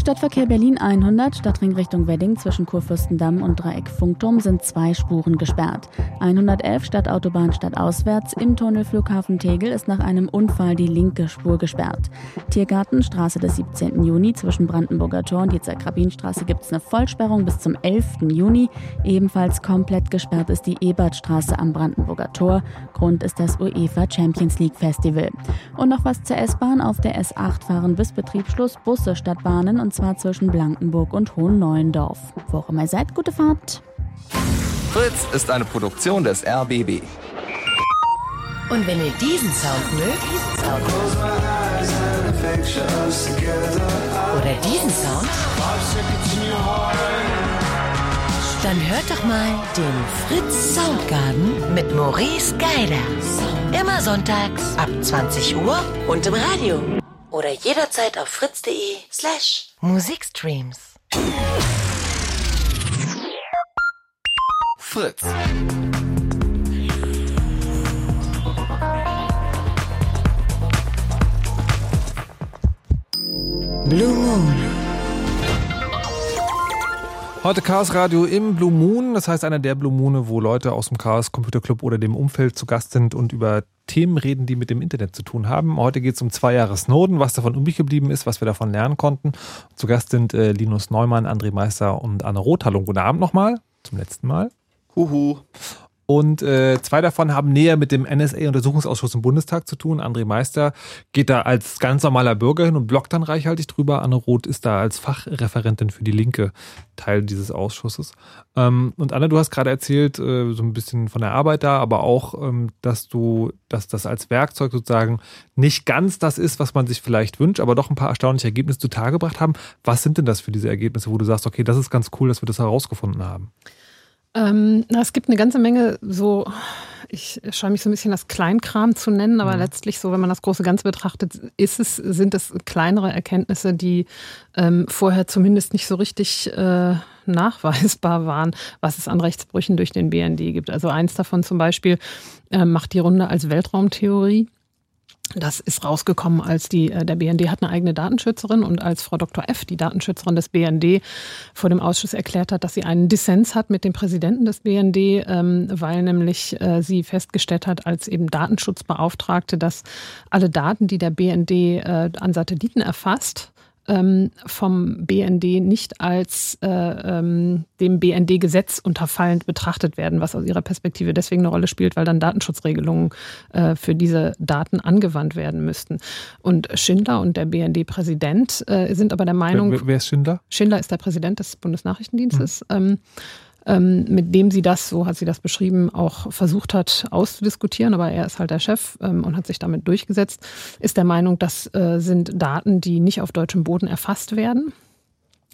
S7: Stadtverkehr Berlin 100, Stadtring Richtung Wedding zwischen Kurfürstendamm und Dreieck Funkturm sind zwei Spuren gesperrt. 111 Stadtautobahn stadtauswärts im Tunnel Flughafen Tegel ist nach einem Unfall die linke Spur gesperrt. Tiergarten, Straße des 17. Juni zwischen Brandenburger Tor und Jezer Krabinstraße gibt es eine Vollsperrung bis zum 11. Juni. Ebenfalls komplett gesperrt ist die Ebertstraße am Brandenburger Tor. Grund ist das UEFA Champions League Festival. Und noch was zur S-Bahn. Auf der S8 fahren bis Betriebsschluss Busse statt Bahnen und zwar zwischen Blankenburg und Hohenneuendorf. Wo auch immer ihr seid, gute Fahrt.
S8: Fritz ist eine Produktion des RBB.
S6: Und wenn ihr diesen Sound mögt, oder diesen Sound, dann hört doch mal den Fritz Soundgarden mit Maurice Geider. Immer sonntags ab 20 Uhr und im Radio. Oder jederzeit auf fritz.de slash Musikstreams.
S8: Fritz.
S6: Blue Moon.
S2: Heute Chaos Radio im Blue Moon, das heißt einer der Blue Moone, wo Leute aus dem Chaos Computer Club oder dem Umfeld zu Gast sind und über Themen reden, die mit dem Internet zu tun haben. Heute geht es um zwei Jahre Snowden, was davon übrig geblieben ist, was wir davon lernen konnten. Zu Gast sind äh, Linus Neumann, André Meister und Anne Roth. Hallo, guten Abend nochmal, zum letzten Mal.
S4: Huhu.
S2: Und äh, zwei davon haben näher mit dem NSA-Untersuchungsausschuss im Bundestag zu tun. André Meister geht da als ganz normaler Bürger hin und blockt dann reichhaltig drüber. Anne Roth ist da als Fachreferentin für die Linke Teil dieses Ausschusses. Ähm, und Anne, du hast gerade erzählt, äh, so ein bisschen von der Arbeit da, aber auch, ähm, dass du, dass das als Werkzeug sozusagen nicht ganz das ist, was man sich vielleicht wünscht, aber doch ein paar erstaunliche Ergebnisse zutage gebracht haben. Was sind denn das für diese Ergebnisse, wo du sagst, okay, das ist ganz cool, dass wir das herausgefunden haben?
S1: Ähm, na, es gibt eine ganze Menge so, ich scheue mich so ein bisschen das Kleinkram zu nennen, aber
S2: Mhm.
S1: letztlich so, wenn man das große Ganze betrachtet, ist es, sind es kleinere Erkenntnisse, die ähm, vorher zumindest nicht so richtig äh, nachweisbar waren, was es an Rechtsbrüchen durch den BND gibt. Also eins davon zum Beispiel äh, macht die Runde als Weltraumtheorie. Das ist rausgekommen, als die, äh, der BND hat eine eigene Datenschützerin und als Frau Dr. F., die Datenschützerin des BND, vor dem Ausschuss erklärt hat, dass sie einen Dissens hat mit dem Präsidenten des BND, ähm, weil nämlich äh, sie festgestellt hat, als eben Datenschutzbeauftragte, dass alle Daten, die der BND äh, an Satelliten erfasst, ähm, vom BND nicht als äh, ähm, dem BND-Gesetz unterfallend betrachtet werden, was aus ihrer Perspektive deswegen eine Rolle spielt, weil dann Datenschutzregelungen äh, für diese Daten angewandt werden müssten. Und Schindler und der BND-Präsident äh, sind aber der Meinung,
S2: Wer, wer ist Schindler?
S1: Schindler ist der Präsident des Bundesnachrichtendienstes, ähm, ähm, mit dem sie das, so hat sie das beschrieben, auch versucht hat auszudiskutieren, aber er ist halt der Chef ähm, und hat sich damit durchgesetzt, ist der Meinung, das äh, sind Daten, die nicht auf deutschem Boden erfasst werden.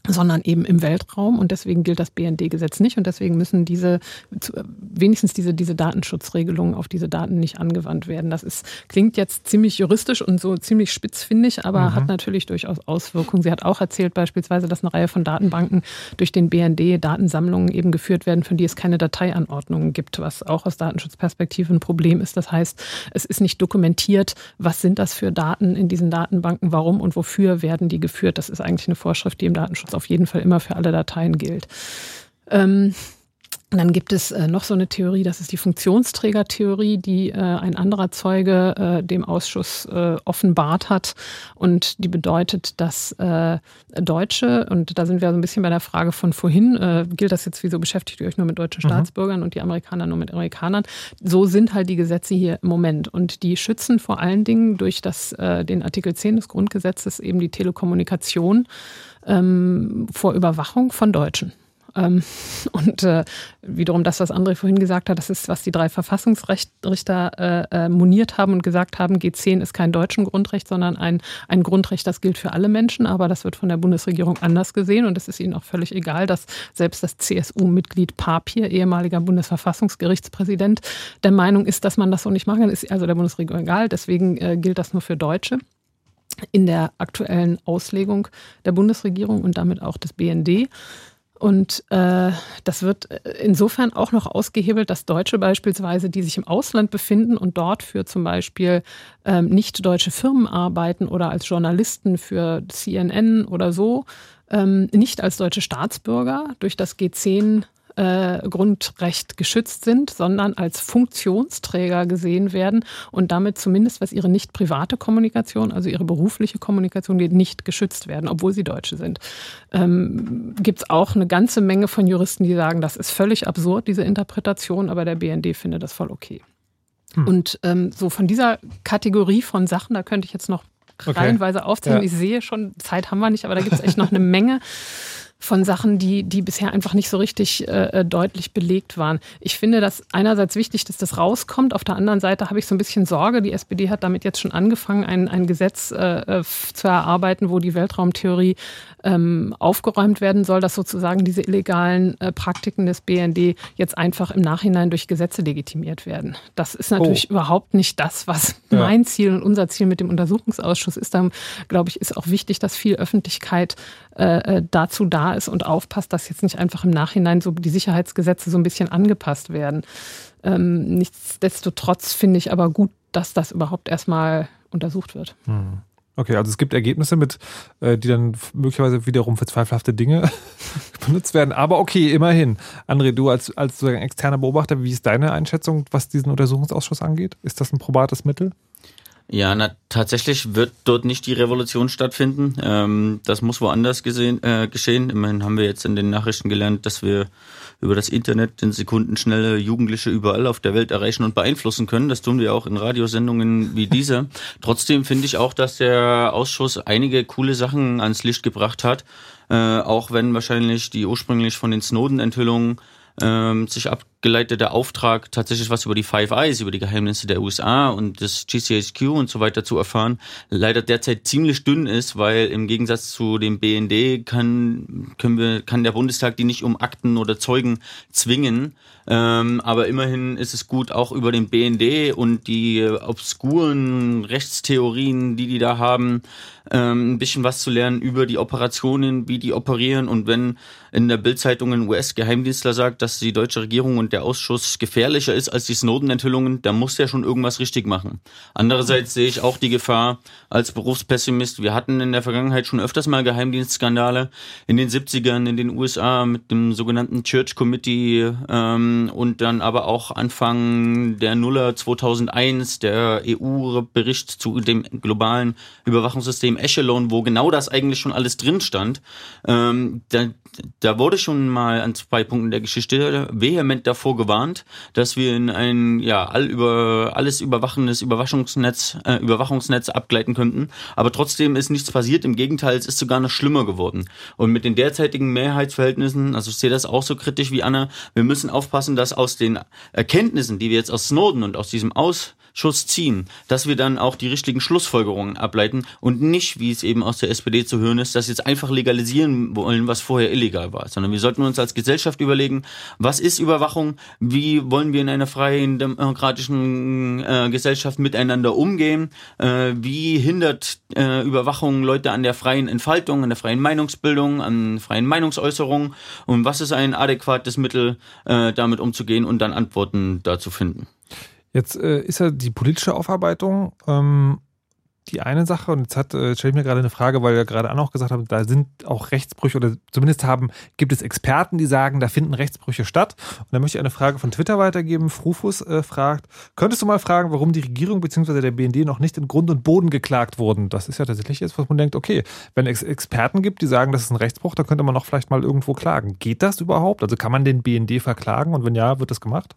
S1: Sondern eben im Weltraum und deswegen gilt das BND-Gesetz nicht und deswegen müssen diese zu- wenigstens diese diese Datenschutzregelungen auf diese Daten nicht angewandt werden. Das ist klingt jetzt ziemlich juristisch und so ziemlich spitzfindig, aber
S12: Mhm.
S1: hat natürlich durchaus Auswirkungen. Sie hat auch erzählt beispielsweise, dass eine Reihe von Datenbanken durch den BND Datensammlungen eben geführt werden, von die es keine Dateianordnungen gibt, was auch aus Datenschutzperspektive ein Problem ist. Das heißt, es ist nicht dokumentiert, was sind das für Daten in diesen Datenbanken, warum und wofür werden die geführt. Das ist eigentlich eine Vorschrift, die im Datenschutz auf jeden Fall immer für alle Dateien gilt. Ähm, und dann gibt es äh, noch so eine Theorie, das ist die Funktionsträgertheorie, die äh, ein anderer Zeuge äh, dem Ausschuss äh, offenbart hat. Und die bedeutet, dass äh, Deutsche, und da sind wir so ein bisschen bei der Frage von vorhin, äh, gilt das jetzt, wieso beschäftigt ihr euch nur mit deutschen
S12: Mhm.
S1: Staatsbürgern und die Amerikaner nur mit Amerikanern? So sind halt die Gesetze hier im Moment. Und die schützen vor allen Dingen durch das, äh, den Artikel 10 des Grundgesetzes eben die Telekommunikation ähm, vor Überwachung von Deutschen. Ähm, und äh, wiederum das, was André vorhin gesagt hat, das ist, was die drei Verfassungsrichter äh, äh, moniert haben und gesagt haben, G10 ist kein deutschen Grundrecht, sondern ein, ein Grundrecht, das gilt für alle Menschen, aber das wird von der Bundesregierung anders gesehen und es ist ihnen auch völlig egal, dass selbst das CSU-Mitglied Papier, ehemaliger Bundesverfassungsgerichtspräsident, der Meinung ist, dass man das so nicht machen kann, ist also der Bundesregierung egal, deswegen äh, gilt das nur für Deutsche in der aktuellen Auslegung der Bundesregierung und damit auch des BND. Und äh, das wird insofern auch noch ausgehebelt, dass Deutsche beispielsweise, die sich im Ausland befinden und dort für zum Beispiel ähm, nicht deutsche Firmen arbeiten oder als Journalisten für CNN oder so, ähm, nicht als deutsche Staatsbürger durch das G10 äh, Grundrecht geschützt sind, sondern als Funktionsträger gesehen werden und damit zumindest, was ihre nicht private Kommunikation, also ihre berufliche Kommunikation geht, nicht geschützt werden, obwohl sie Deutsche sind. Ähm, Gibt es auch eine ganze Menge von Juristen, die sagen, das ist völlig absurd, diese Interpretation, aber der BND findet das voll okay.
S2: Hm.
S1: Und ähm, so von dieser Kategorie von Sachen, da könnte ich jetzt noch
S12: Okay.
S1: reihenweise aufzählen.
S12: Ja.
S1: Ich sehe schon, Zeit haben wir nicht, aber da gibt es echt noch eine Menge von Sachen, die, die bisher einfach nicht so richtig äh, deutlich belegt waren. Ich finde das einerseits wichtig, dass das rauskommt. Auf der anderen Seite habe ich so ein bisschen Sorge. Die SPD hat damit jetzt schon angefangen, ein, ein Gesetz äh, f- zu erarbeiten, wo die Weltraumtheorie ähm, aufgeräumt werden soll, dass sozusagen diese illegalen äh, Praktiken des BND jetzt einfach im Nachhinein durch Gesetze legitimiert werden. Das ist natürlich
S12: Oh.
S1: überhaupt nicht das, was
S12: Ja.
S1: mein Ziel und unser Ziel mit dem Untersuchungsausschuss ist. Da, glaube ich, ist auch wichtig, dass viel Öffentlichkeit äh, äh, dazu da ist und aufpasst, dass jetzt nicht einfach im Nachhinein so die Sicherheitsgesetze so ein bisschen angepasst werden. Ähm, nichtsdestotrotz finde ich aber gut, dass das überhaupt erstmal untersucht wird.
S2: Hm. Okay, also es gibt Ergebnisse mit, äh, die dann möglicherweise wiederum für zweifelhafte Dinge [LAUGHS] benutzt werden. Aber okay, immerhin. André, du als, als sozusagen externer Beobachter, wie ist deine Einschätzung, was diesen Untersuchungsausschuss angeht? Ist das ein probates Mittel?
S4: Ja, na, tatsächlich wird dort nicht die Revolution stattfinden. Ähm, das muss woanders gesehen, äh, geschehen. Immerhin haben wir jetzt in den Nachrichten gelernt, dass wir über das Internet in Sekundenschnelle Jugendliche überall auf der Welt erreichen und beeinflussen können. Das tun wir auch in Radiosendungen wie diese. [LAUGHS] Trotzdem finde ich auch, dass der Ausschuss einige coole Sachen ans Licht gebracht hat. Äh, auch wenn wahrscheinlich die ursprünglich von den Snowden-Enthüllungen ähm, sich abgeleitete Auftrag, tatsächlich was über die Five Eyes, über die Geheimnisse der USA und das GCHQ und so weiter zu erfahren, leider derzeit ziemlich dünn ist, weil im Gegensatz zu dem BND kann, können wir, kann der Bundestag die nicht um Akten oder Zeugen zwingen. Ähm, aber immerhin ist es gut, auch über den BND und die äh, obskuren Rechtstheorien, die die da haben, ähm, ein bisschen was zu lernen über die Operationen, wie die operieren. Und wenn in der Bildzeitung ein US-Geheimdienstler sagt, dass die deutsche Regierung und der Ausschuss gefährlicher ist als die Snowden-Enthüllungen, dann muss der schon irgendwas richtig machen. Andererseits sehe ich auch die Gefahr als Berufspessimist. Wir hatten in der Vergangenheit schon öfters mal Geheimdienstskandale in den 70ern in den USA mit dem sogenannten Church Committee ähm, und dann aber auch Anfang der Nuller 2001 der EU-Bericht zu dem globalen Überwachungssystem Echelon, wo genau das eigentlich schon alles drin stand. Ähm, da, da wurde schon mal an zwei Punkten der Geschichte vehement davor gewarnt, dass wir in ein ja all über alles überwachendes Überwachungsnetz äh, Überwachungsnetz abgleiten könnten. Aber trotzdem ist nichts passiert. Im Gegenteil, es ist sogar noch schlimmer geworden. Und mit den derzeitigen Mehrheitsverhältnissen, also ich sehe das auch so kritisch wie Anna, wir müssen aufpassen, dass aus den Erkenntnissen, die wir jetzt aus Snowden und aus diesem Aus Schuss ziehen, dass wir dann auch die richtigen Schlussfolgerungen ableiten und nicht, wie es eben aus der SPD zu hören ist, dass jetzt einfach legalisieren wollen, was vorher illegal war, sondern wir sollten uns als Gesellschaft überlegen, was ist Überwachung, wie wollen wir in einer freien, demokratischen äh, Gesellschaft miteinander umgehen, äh, wie hindert äh, Überwachung Leute an der freien Entfaltung, an der freien Meinungsbildung, an freien Meinungsäußerungen und was ist ein adäquates Mittel, äh, damit umzugehen und dann Antworten dazu finden.
S2: Jetzt äh, ist ja die politische Aufarbeitung ähm, die eine Sache, und jetzt hat, äh, stelle ich mir gerade eine Frage, weil ihr gerade auch gesagt habt, da sind auch Rechtsbrüche oder zumindest haben, gibt es Experten, die sagen, da finden Rechtsbrüche statt. Und da möchte ich eine Frage von Twitter weitergeben. Frufus äh, fragt, könntest du mal fragen, warum die Regierung bzw. der BND noch nicht in Grund und Boden geklagt wurden? Das ist ja tatsächlich jetzt, was man denkt, okay, wenn es Experten gibt, die sagen, das ist ein Rechtsbruch, dann könnte man noch vielleicht mal irgendwo klagen. Geht das überhaupt? Also kann man den BND verklagen und wenn ja, wird das gemacht?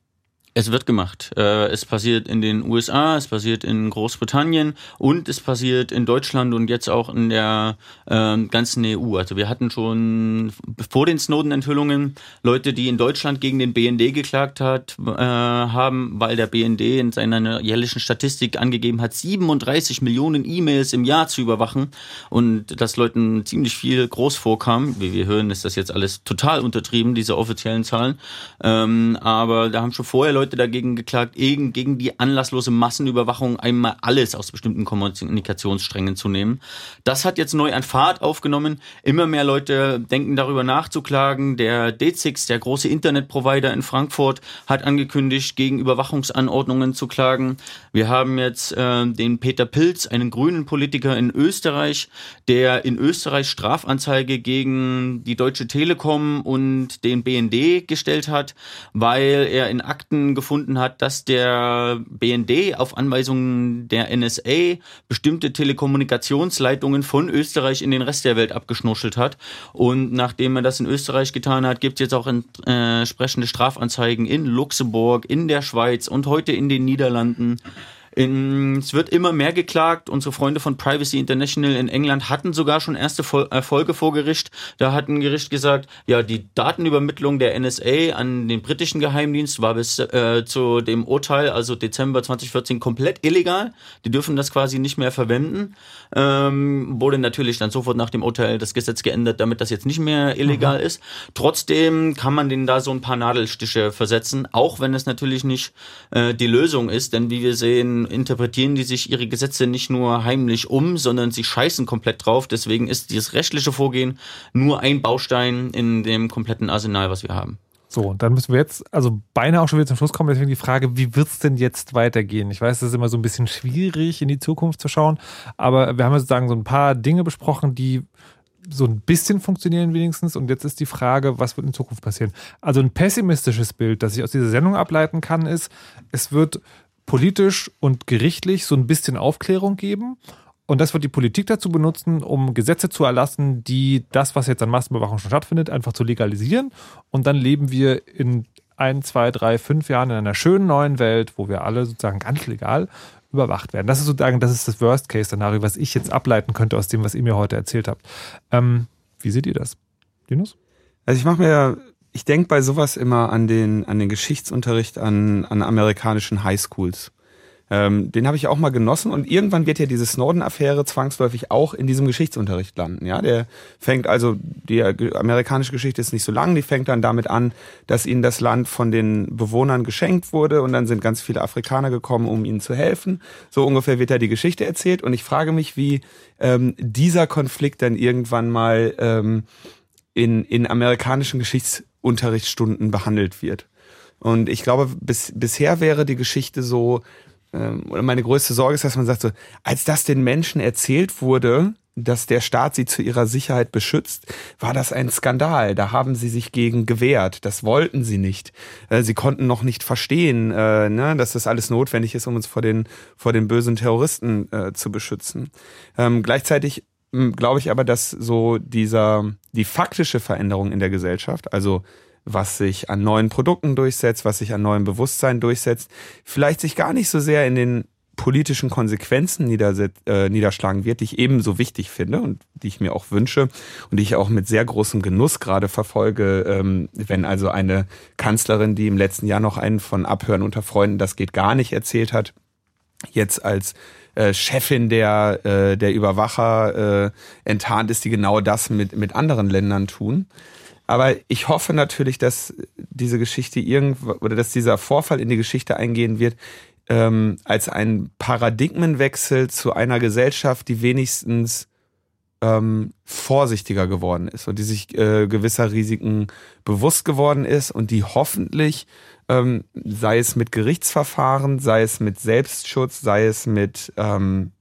S4: Es wird gemacht. Äh, Es passiert in den USA, es passiert in Großbritannien und es passiert in Deutschland und jetzt auch in der ähm, ganzen EU. Also wir hatten schon vor den Snowden-Enthüllungen Leute, die in Deutschland gegen den BND geklagt hat, äh, haben, weil der BND in seiner jährlichen Statistik angegeben hat, 37 Millionen E-Mails im Jahr zu überwachen und das Leuten ziemlich viel groß vorkam. Wie wir hören, ist das jetzt alles total untertrieben, diese offiziellen Zahlen. Ähm, aber da haben schon vorher Leute dagegen geklagt, gegen, gegen die anlasslose Massenüberwachung einmal alles aus bestimmten Kommunikationssträngen zu nehmen. Das hat jetzt neu an Fahrt aufgenommen. Immer mehr Leute denken darüber nachzuklagen. Der D6, der große Internetprovider in Frankfurt, hat angekündigt, gegen Überwachungsanordnungen zu klagen. Wir haben jetzt äh, den Peter Pilz, einen grünen Politiker in Österreich, der in Österreich Strafanzeige gegen die Deutsche Telekom und den BND gestellt hat, weil er in Akten gefunden hat, dass der BND auf Anweisungen der NSA bestimmte Telekommunikationsleitungen von Österreich in den Rest der Welt abgeschnuschelt hat. Und nachdem er das in Österreich getan hat, gibt es jetzt auch äh, entsprechende Strafanzeigen in Luxemburg, in der Schweiz und heute in den Niederlanden. In, es wird immer mehr geklagt. Unsere Freunde von Privacy International in England hatten sogar schon erste Fol Erfolge vor Gericht. Da hat ein Gericht gesagt, ja, die Datenübermittlung der NSA an den britischen Geheimdienst war bis äh, zu dem Urteil, also Dezember 2014, komplett illegal. Die dürfen das quasi nicht mehr verwenden. Ähm, wurde natürlich dann sofort nach dem Urteil das Gesetz geändert, damit das jetzt nicht mehr illegal ist. Trotzdem kann man denen da so ein paar Nadelstiche versetzen, auch wenn es natürlich nicht äh, die Lösung ist, denn wie wir sehen, interpretieren die sich ihre Gesetze nicht nur heimlich um, sondern sie scheißen komplett drauf. Deswegen ist dieses rechtliche Vorgehen nur ein Baustein in dem kompletten Arsenal, was wir haben.
S2: So, dann müssen wir jetzt also beinahe auch schon wieder zum Schluss kommen. Deswegen die Frage, wie wird es denn jetzt weitergehen? Ich weiß, das ist immer so ein bisschen schwierig, in die Zukunft zu schauen, aber wir haben ja sozusagen so ein paar Dinge besprochen, die so ein bisschen funktionieren wenigstens. Und jetzt ist die Frage, was wird in Zukunft passieren? Also ein pessimistisches Bild, das ich aus dieser Sendung ableiten kann, ist, es wird politisch und gerichtlich so ein bisschen Aufklärung geben. Und das wird die Politik dazu benutzen, um Gesetze zu erlassen, die das, was jetzt an Massenüberwachung schon stattfindet, einfach zu legalisieren. Und dann leben wir in ein, zwei, drei, fünf Jahren in einer schönen neuen Welt, wo wir alle sozusagen ganz legal überwacht werden. Das ist sozusagen, das ist das Worst-Case-Szenario, was ich jetzt ableiten könnte aus dem, was ihr mir heute erzählt habt. Ähm, wie seht ihr das? Linus?
S3: Also ich mache mir, ich denke bei sowas immer an den, an den Geschichtsunterricht an, an amerikanischen Highschools. Ähm, den habe ich auch mal genossen und irgendwann wird ja diese Snowden-Affäre zwangsläufig auch in diesem Geschichtsunterricht landen. Ja, der fängt also die amerikanische Geschichte ist nicht so lang, die fängt dann damit an, dass ihnen das Land von den Bewohnern geschenkt wurde und dann sind ganz viele Afrikaner gekommen, um ihnen zu helfen. So ungefähr wird da die Geschichte erzählt und ich frage mich, wie ähm, dieser Konflikt dann irgendwann mal ähm, in, in amerikanischen Geschichtsunterrichtsstunden behandelt wird. Und ich glaube, bis, bisher wäre die Geschichte so, ähm, oder meine größte Sorge ist, dass man sagt, so, als das den Menschen erzählt wurde, dass der Staat sie zu ihrer Sicherheit beschützt, war das ein Skandal. Da haben sie sich gegen gewehrt. Das wollten sie nicht. Äh, sie konnten noch nicht verstehen, äh, ne, dass das alles notwendig ist, um uns vor den, vor den bösen Terroristen äh, zu beschützen. Ähm, gleichzeitig glaube ich aber, dass so dieser, die faktische Veränderung in der Gesellschaft, also was sich an neuen Produkten durchsetzt, was sich an neuem Bewusstsein durchsetzt, vielleicht sich gar nicht so sehr in den politischen Konsequenzen äh, niederschlagen wird, die ich ebenso wichtig finde und die ich mir auch wünsche und die ich auch mit sehr großem Genuss gerade verfolge, ähm, wenn also eine Kanzlerin, die im letzten Jahr noch einen von Abhören unter Freunden, das geht gar nicht erzählt hat, jetzt als äh, Chefin der, äh, der Überwacher äh, enttarnt ist, die genau das mit, mit anderen Ländern tun. Aber ich hoffe natürlich, dass diese Geschichte irgendwo oder dass dieser Vorfall in die Geschichte eingehen wird, ähm, als ein Paradigmenwechsel zu einer Gesellschaft, die wenigstens ähm, vorsichtiger geworden ist und die sich äh, gewisser Risiken bewusst geworden ist und die hoffentlich, ähm, sei es mit Gerichtsverfahren, sei es mit Selbstschutz, sei es mit ähm,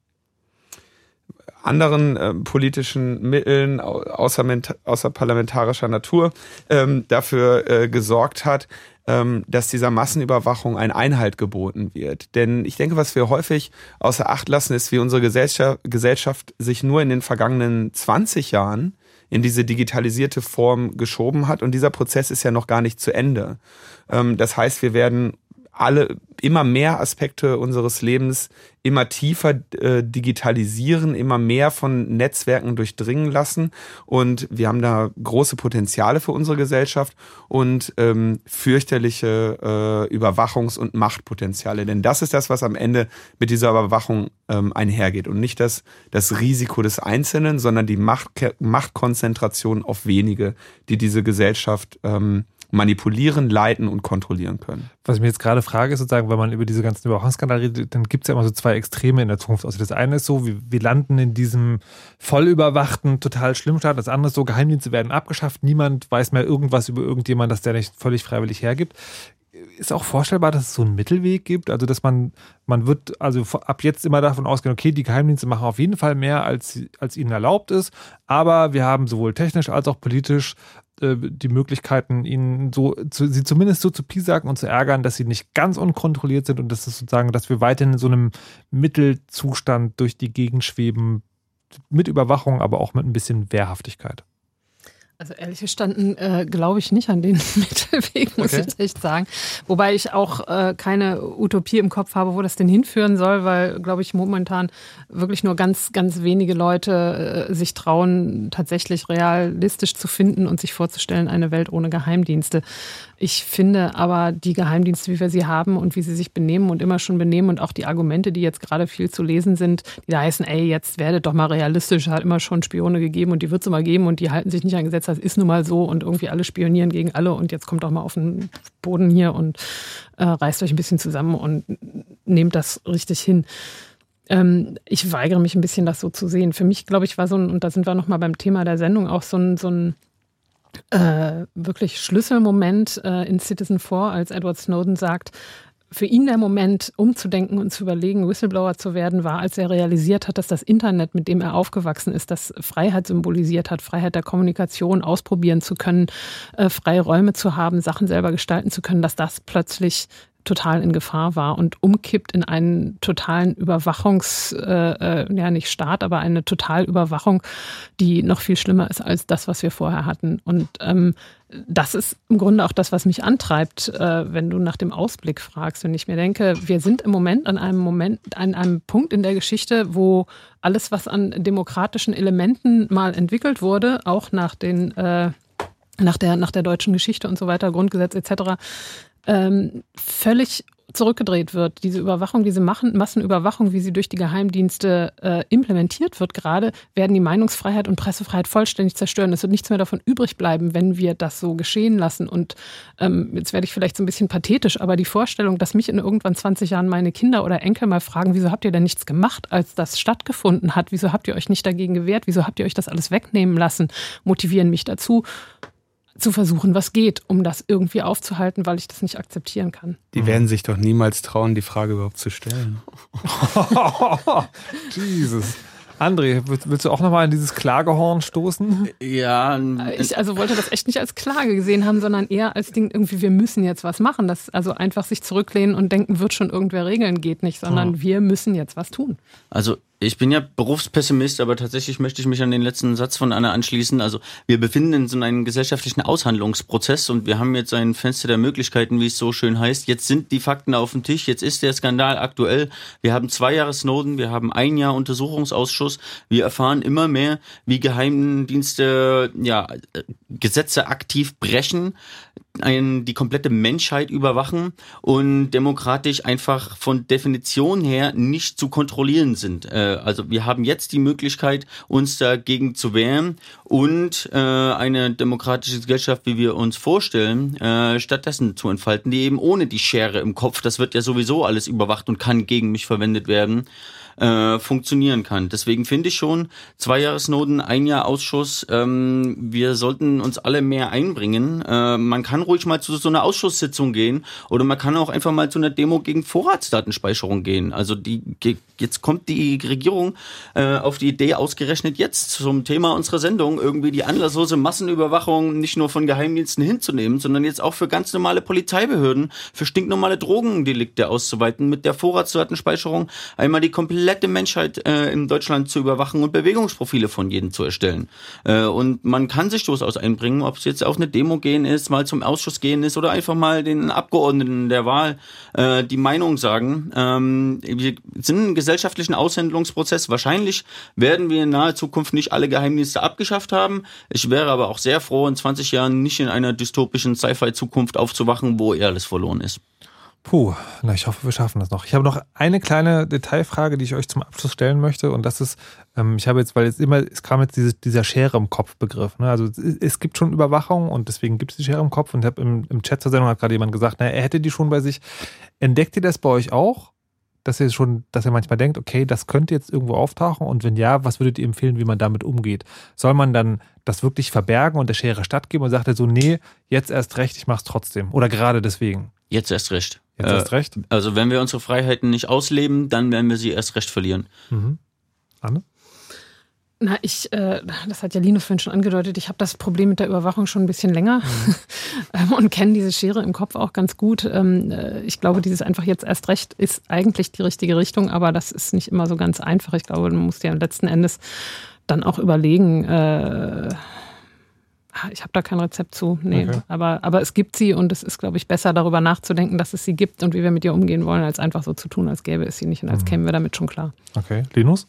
S3: anderen äh, politischen Mitteln au- außerment- außerparlamentarischer Natur ähm, dafür äh, gesorgt hat, ähm, dass dieser Massenüberwachung ein Einhalt geboten wird. Denn ich denke, was wir häufig außer Acht lassen, ist, wie unsere Gesellschaft, Gesellschaft sich nur in den vergangenen 20 Jahren in diese digitalisierte Form geschoben hat. Und dieser Prozess ist ja noch gar nicht zu Ende. Ähm, das heißt, wir werden alle immer mehr Aspekte unseres Lebens immer tiefer äh, digitalisieren, immer mehr von Netzwerken durchdringen lassen. Und wir haben da große Potenziale für unsere Gesellschaft und ähm, fürchterliche äh, Überwachungs- und Machtpotenziale. Denn das ist das, was am Ende mit dieser Überwachung ähm, einhergeht. Und nicht das, das Risiko des Einzelnen, sondern die Macht, Machtkonzentration auf wenige, die diese Gesellschaft ähm, manipulieren, leiten und kontrollieren können.
S2: Was ich mir jetzt gerade frage, ist sozusagen, wenn man über diese ganzen Überwachungsskandale redet, dann gibt es ja immer so zwei Extreme in der Zukunft. Also das eine ist so, wir, wir landen in diesem voll überwachten, total schlimmen Staat. Das andere ist so, Geheimdienste werden abgeschafft. Niemand weiß mehr irgendwas über irgendjemand, das der nicht völlig freiwillig hergibt. Ist auch vorstellbar, dass es so einen Mittelweg gibt? Also, dass man, man wird also ab jetzt immer davon ausgehen, okay, die Geheimdienste machen auf jeden Fall mehr, als, als ihnen erlaubt ist. Aber wir haben sowohl technisch als auch politisch äh, die Möglichkeiten, ihnen so, zu, sie zumindest so zu piesacken und zu ärgern, dass sie nicht ganz unkontrolliert sind und das ist sozusagen, dass wir weiterhin in so einem Mittelzustand durch die Gegend schweben, mit Überwachung, aber auch mit ein bisschen Wehrhaftigkeit.
S1: Also ehrlich gestanden äh, glaube ich nicht an den [LAUGHS] Mittelweg, muss
S2: Okay.
S1: ich echt sagen. Wobei ich auch äh, keine Utopie im Kopf habe, wo das denn hinführen soll, weil, glaube ich, momentan wirklich nur ganz, ganz wenige Leute äh, sich trauen, tatsächlich realistisch zu finden und sich vorzustellen, eine Welt ohne Geheimdienste. Ich finde aber die Geheimdienste, wie wir sie haben und wie sie sich benehmen und immer schon benehmen und auch die Argumente, die jetzt gerade viel zu lesen sind, die da heißen, ey, jetzt werdet doch mal realistisch, hat immer schon Spione gegeben und die wird es immer geben und die halten sich nicht an Gesetze, das ist nun mal so und irgendwie alle spionieren gegen alle und jetzt kommt doch mal auf den Boden hier und äh, reißt euch ein bisschen zusammen und nehmt das richtig hin. Ähm, ich weigere mich ein bisschen, das so zu sehen. Für mich, glaube ich, war so ein, und da sind wir nochmal beim Thema der Sendung, auch so ein, so ein äh, wirklich Schlüsselmoment äh, in Citizen 4, als Edward Snowden sagt, für ihn der Moment, umzudenken und zu überlegen, Whistleblower zu werden, war, als er realisiert hat, dass das Internet, mit dem er aufgewachsen ist, das Freiheit symbolisiert hat, Freiheit der Kommunikation, ausprobieren zu können, äh, freie Räume zu haben, Sachen selber gestalten zu können, dass das plötzlich total in Gefahr war und umkippt in einen totalen Überwachungs, äh, äh, ja nicht Staat, aber eine Totalüberwachung, die noch viel schlimmer ist als das, was wir vorher hatten. Und ähm, das ist im Grunde auch das, was mich antreibt, äh, wenn du nach dem Ausblick fragst. Wenn ich mir denke, wir sind im Moment an einem Moment, an einem Punkt in der Geschichte, wo alles, was an demokratischen Elementen mal entwickelt wurde, auch nach den äh, nach der nach der deutschen Geschichte und so weiter, Grundgesetz etc. Ähm, völlig zurückgedreht wird. Diese Überwachung, diese Massenüberwachung, wie sie durch die Geheimdienste äh, implementiert wird, gerade werden die Meinungsfreiheit und Pressefreiheit vollständig zerstören. Es wird nichts mehr davon übrig bleiben, wenn wir das so geschehen lassen. Und ähm, jetzt werde ich vielleicht so ein bisschen pathetisch, aber die Vorstellung, dass mich in irgendwann 20 Jahren meine Kinder oder Enkel mal fragen, wieso habt ihr denn nichts gemacht, als das stattgefunden hat? Wieso habt ihr euch nicht dagegen gewehrt? Wieso habt ihr euch das alles wegnehmen lassen? Motivieren mich dazu, zu versuchen, was geht, um das irgendwie aufzuhalten, weil ich das nicht akzeptieren kann.
S3: Die werden sich doch niemals trauen, die Frage überhaupt zu stellen. [LAUGHS]
S2: Jesus. André, willst, du auch nochmal in dieses Klagehorn stoßen?
S4: Ja,
S1: Ich also wollte das echt nicht als Klage gesehen haben, sondern eher als Ding, irgendwie, wir müssen jetzt was machen. Das, also einfach sich zurücklehnen und denken, wird schon irgendwer regeln, geht nicht, sondern
S4: Oh.
S1: wir müssen jetzt was tun.
S4: Also ich bin ja Berufspessimist, aber tatsächlich möchte ich mich an den letzten Satz von Anna anschließen. Also wir befinden uns in einem gesellschaftlichen Aushandlungsprozess und wir haben jetzt ein Fenster der Möglichkeiten, wie es so schön heißt. Jetzt sind die Fakten auf dem Tisch, jetzt ist der Skandal aktuell. Wir haben zwei Jahre Snowden, wir haben ein Jahr Untersuchungsausschuss. Wir erfahren immer mehr, wie Geheimdienste ja, äh, Gesetze aktiv brechen ein, die komplette Menschheit überwachen und demokratisch einfach von Definition her nicht zu kontrollieren sind. Äh, also wir haben jetzt die Möglichkeit, uns dagegen zu wehren und äh, eine demokratische Gesellschaft, wie wir uns vorstellen, äh, stattdessen zu entfalten, die eben ohne die Schere im Kopf, das wird ja sowieso alles überwacht und kann gegen mich verwendet werden, äh, funktionieren kann. Deswegen finde ich schon, zwei Jahre Snowden, ein Jahr Ausschuss, ähm, wir sollten uns alle mehr einbringen. Äh, man kann ruhig mal zu so einer Ausschusssitzung gehen oder man kann auch einfach mal zu einer Demo gegen Vorratsdatenspeicherung gehen. Also die jetzt kommt die Regierung äh, auf die Idee ausgerechnet jetzt zum Thema unserer Sendung irgendwie die anlasslose Massenüberwachung nicht nur von Geheimdiensten hinzunehmen, sondern jetzt auch für ganz normale Polizeibehörden, für stinknormale Drogendelikte auszuweiten, mit der Vorratsdatenspeicherung einmal die komplette Menschheit äh, in Deutschland zu überwachen und Bewegungsprofile von jedem zu erstellen. Äh, und man kann sich durchaus einbringen, ob es jetzt auf eine Demo gehen ist, mal zum Ausschuss gehen ist oder einfach mal den Abgeordneten der Wahl äh, die Meinung sagen. Ähm, wir sind ein gesellschaftlichen Aushändelungsprozess. Wahrscheinlich werden wir in naher Zukunft nicht alle Geheimdienste abgeschafft haben. Ich wäre aber auch sehr froh, in 20 Jahren nicht in einer dystopischen Sci-Fi-Zukunft aufzuwachen, wo eh alles verloren ist.
S2: Puh, na, ich hoffe, wir schaffen das noch. Ich habe noch eine kleine Detailfrage, die ich euch zum Abschluss stellen möchte. Und das ist, ähm, ich habe jetzt, weil jetzt immer, es kam jetzt diese, dieser Schere im Kopf-Begriff. Ne? Also es, es gibt schon Überwachung und deswegen gibt es die Schere im Kopf. Und habe im, im Chat zur Sendung hat gerade jemand gesagt, na, er hätte die schon bei sich. Entdeckt ihr das bei euch auch? Dass ihr schon, dass ihr manchmal denkt, okay, das könnte jetzt irgendwo auftauchen und wenn ja, was würdet ihr empfehlen, wie man damit umgeht? Soll man dann das wirklich verbergen und der Schere stattgeben und sagt er so, nee, jetzt erst recht, ich mach's trotzdem oder gerade deswegen?
S4: Jetzt erst recht.
S2: Jetzt erst recht?
S4: Also wenn wir unsere Freiheiten nicht ausleben, dann werden wir sie erst recht verlieren.
S2: Mhm. Anne?
S1: Na, ich, äh, das hat ja Linus vorhin schon angedeutet, ich habe das Problem mit der Überwachung schon ein bisschen länger [LAUGHS] ähm, und kenne diese Schere im Kopf auch ganz gut. Ähm, äh, ich glaube, dieses einfach jetzt erst recht ist eigentlich die richtige Richtung, aber das ist nicht immer so ganz einfach. Ich glaube, man muss ja letzten Endes dann auch überlegen, äh, ich habe da kein Rezept zu, nee,
S2: Okay.
S1: aber, aber es gibt sie und es ist, glaube ich, besser darüber nachzudenken, dass es sie gibt und wie wir mit ihr umgehen wollen, als einfach so zu tun, als gäbe es sie nicht und als kämen wir damit schon klar.
S2: Okay. Linus?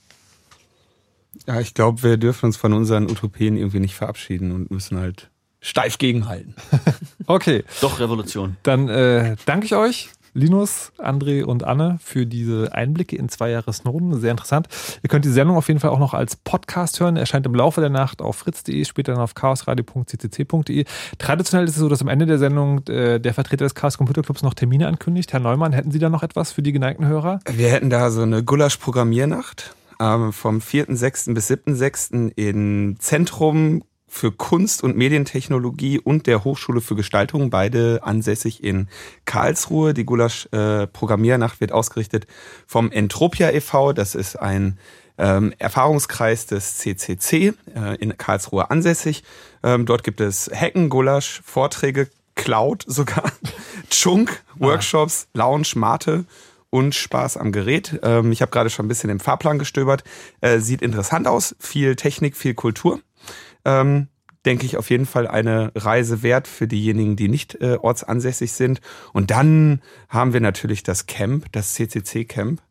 S3: Ja, ich glaube, wir dürfen uns von unseren Utopien irgendwie nicht verabschieden und müssen halt steif gegenhalten. [LAUGHS]
S2: Okay.
S4: Doch Revolution.
S2: Dann äh, danke ich euch, Linus, André und Anne, für diese Einblicke in zwei Jahre Snowden. Sehr interessant. Ihr könnt die Sendung auf jeden Fall auch noch als Podcast hören. Erscheint im Laufe der Nacht auf fritz.de, später dann auf chaosradio.ccc.de. Traditionell ist es so, dass am Ende der Sendung äh, der Vertreter des Chaos Computer Clubs noch Termine ankündigt. Herr Neumann, hätten Sie da noch etwas für die geneigten Hörer?
S3: Wir hätten da so eine Gulasch-Programmiernacht ähm, vom 4.6. bis 7.6. im Zentrum für Kunst und Medientechnologie und der Hochschule für Gestaltung, beide ansässig in Karlsruhe. Die Gulasch-Programmiernacht wird ausgerichtet vom Entropia e.V., das ist ein ähm, Erfahrungskreis des CCC äh, in Karlsruhe ansässig. Ähm, dort gibt es Hacken, Gulasch, Vorträge, Cloud sogar, [LAUGHS] Chunk, Workshops, Lounge, Mate und Spaß am Gerät. Ähm, ich habe gerade schon ein bisschen im Fahrplan gestöbert. Äh, sieht interessant aus, viel Technik, viel Kultur. Ähm, denke ich auf jeden Fall eine Reise wert für diejenigen, die nicht äh, ortsansässig sind. Und dann haben wir natürlich das Camp, das CCC-Camp.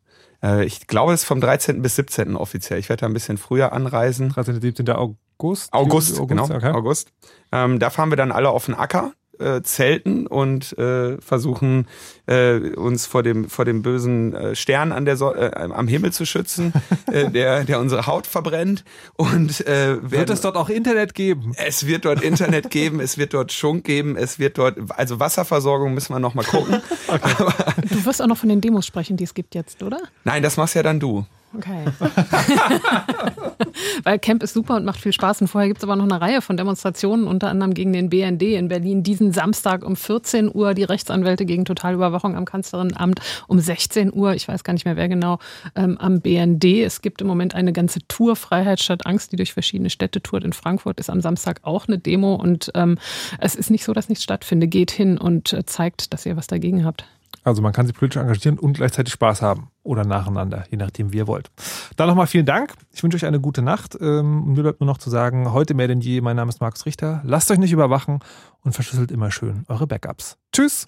S3: Äh, ich glaube, es ist vom 13. bis 17. offiziell. Ich werde da ein bisschen früher anreisen.
S2: 13. 17. August?
S3: August,
S2: August
S3: genau,
S2: okay.
S3: August. Ähm, da fahren wir dann alle auf den Acker, äh, zelten und äh, versuchen äh, uns vor dem vor dem bösen äh, Stern an der so äh, am Himmel zu schützen, [LAUGHS] äh, der der unsere Haut verbrennt und äh,
S2: Wird
S3: werden-
S2: es dort auch Internet geben?
S3: es wird dort Internet geben, es wird dort Schunk geben, es wird dort also Wasserversorgung müssen wir noch mal gucken. [LAUGHS]
S1: Du wirst auch noch von den Demos sprechen, die es gibt jetzt, oder?
S3: Nein, das machst ja dann du.
S1: Okay. [LAUGHS] Weil Camp ist super und macht viel Spaß. Und vorher gibt es aber noch eine Reihe von Demonstrationen, unter anderem gegen den BND in Berlin. Diesen Samstag um 14 Uhr die Rechtsanwälte gegen Totalüberwachung am Kanzlerinnenamt. Um 16 Uhr, ich weiß gar nicht mehr wer genau, ähm, am BND. Es gibt im Moment eine ganze Tour Freiheit statt Angst, die durch verschiedene Städte tourt. In Frankfurt ist am Samstag auch eine Demo. Und ähm, es ist nicht so, dass nichts stattfindet. Geht hin und äh, zeigt, dass ihr was dagegen habt.
S2: Also man kann sich politisch engagieren und gleichzeitig Spaß haben. Oder nacheinander, je nachdem, wie ihr wollt. Dann nochmal vielen Dank. Ich wünsche euch eine gute Nacht. Ähm, Mir bleibt nur noch zu sagen, heute mehr denn je, mein Name ist Markus Richter. Lasst euch nicht überwachen und verschlüsselt immer schön eure Backups. Tschüss.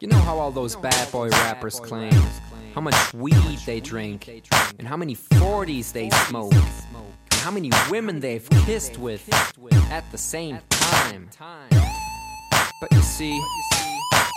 S12: You know how all those bad boy rappers claim how much weed they drink, and how many 40s they smoke, and how many women they've kissed with at the same time. But you see,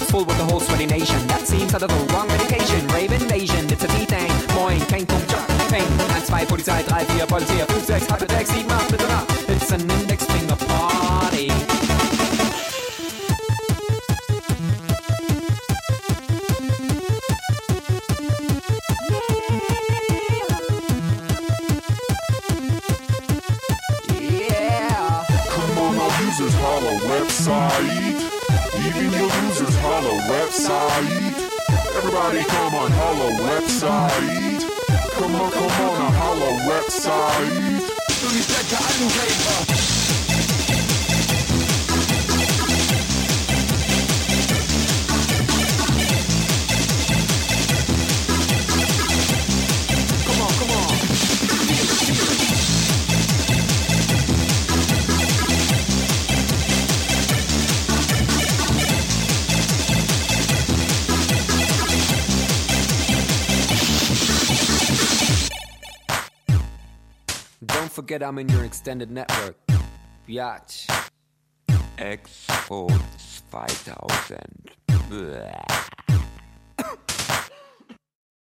S12: hungover afternoons. The club's full with the whole sweaty nation. That seems out of the wrong medication. Rave invasion, it's a T-Thing. Moin, kein Punkt, jump, ping. 1, 2, Polizei, 3, 4, Polizei, 5, 6, 8, 6, 7, 8, Mitternacht. It's an index finger party. Yeah.
S13: Come on, our users holla website. Even your users website. Everybody come on, holla website. Come on, come on, holla website.
S12: Come forget I'm in your extended network. Biatch.
S14: Expo 2000. Bäh.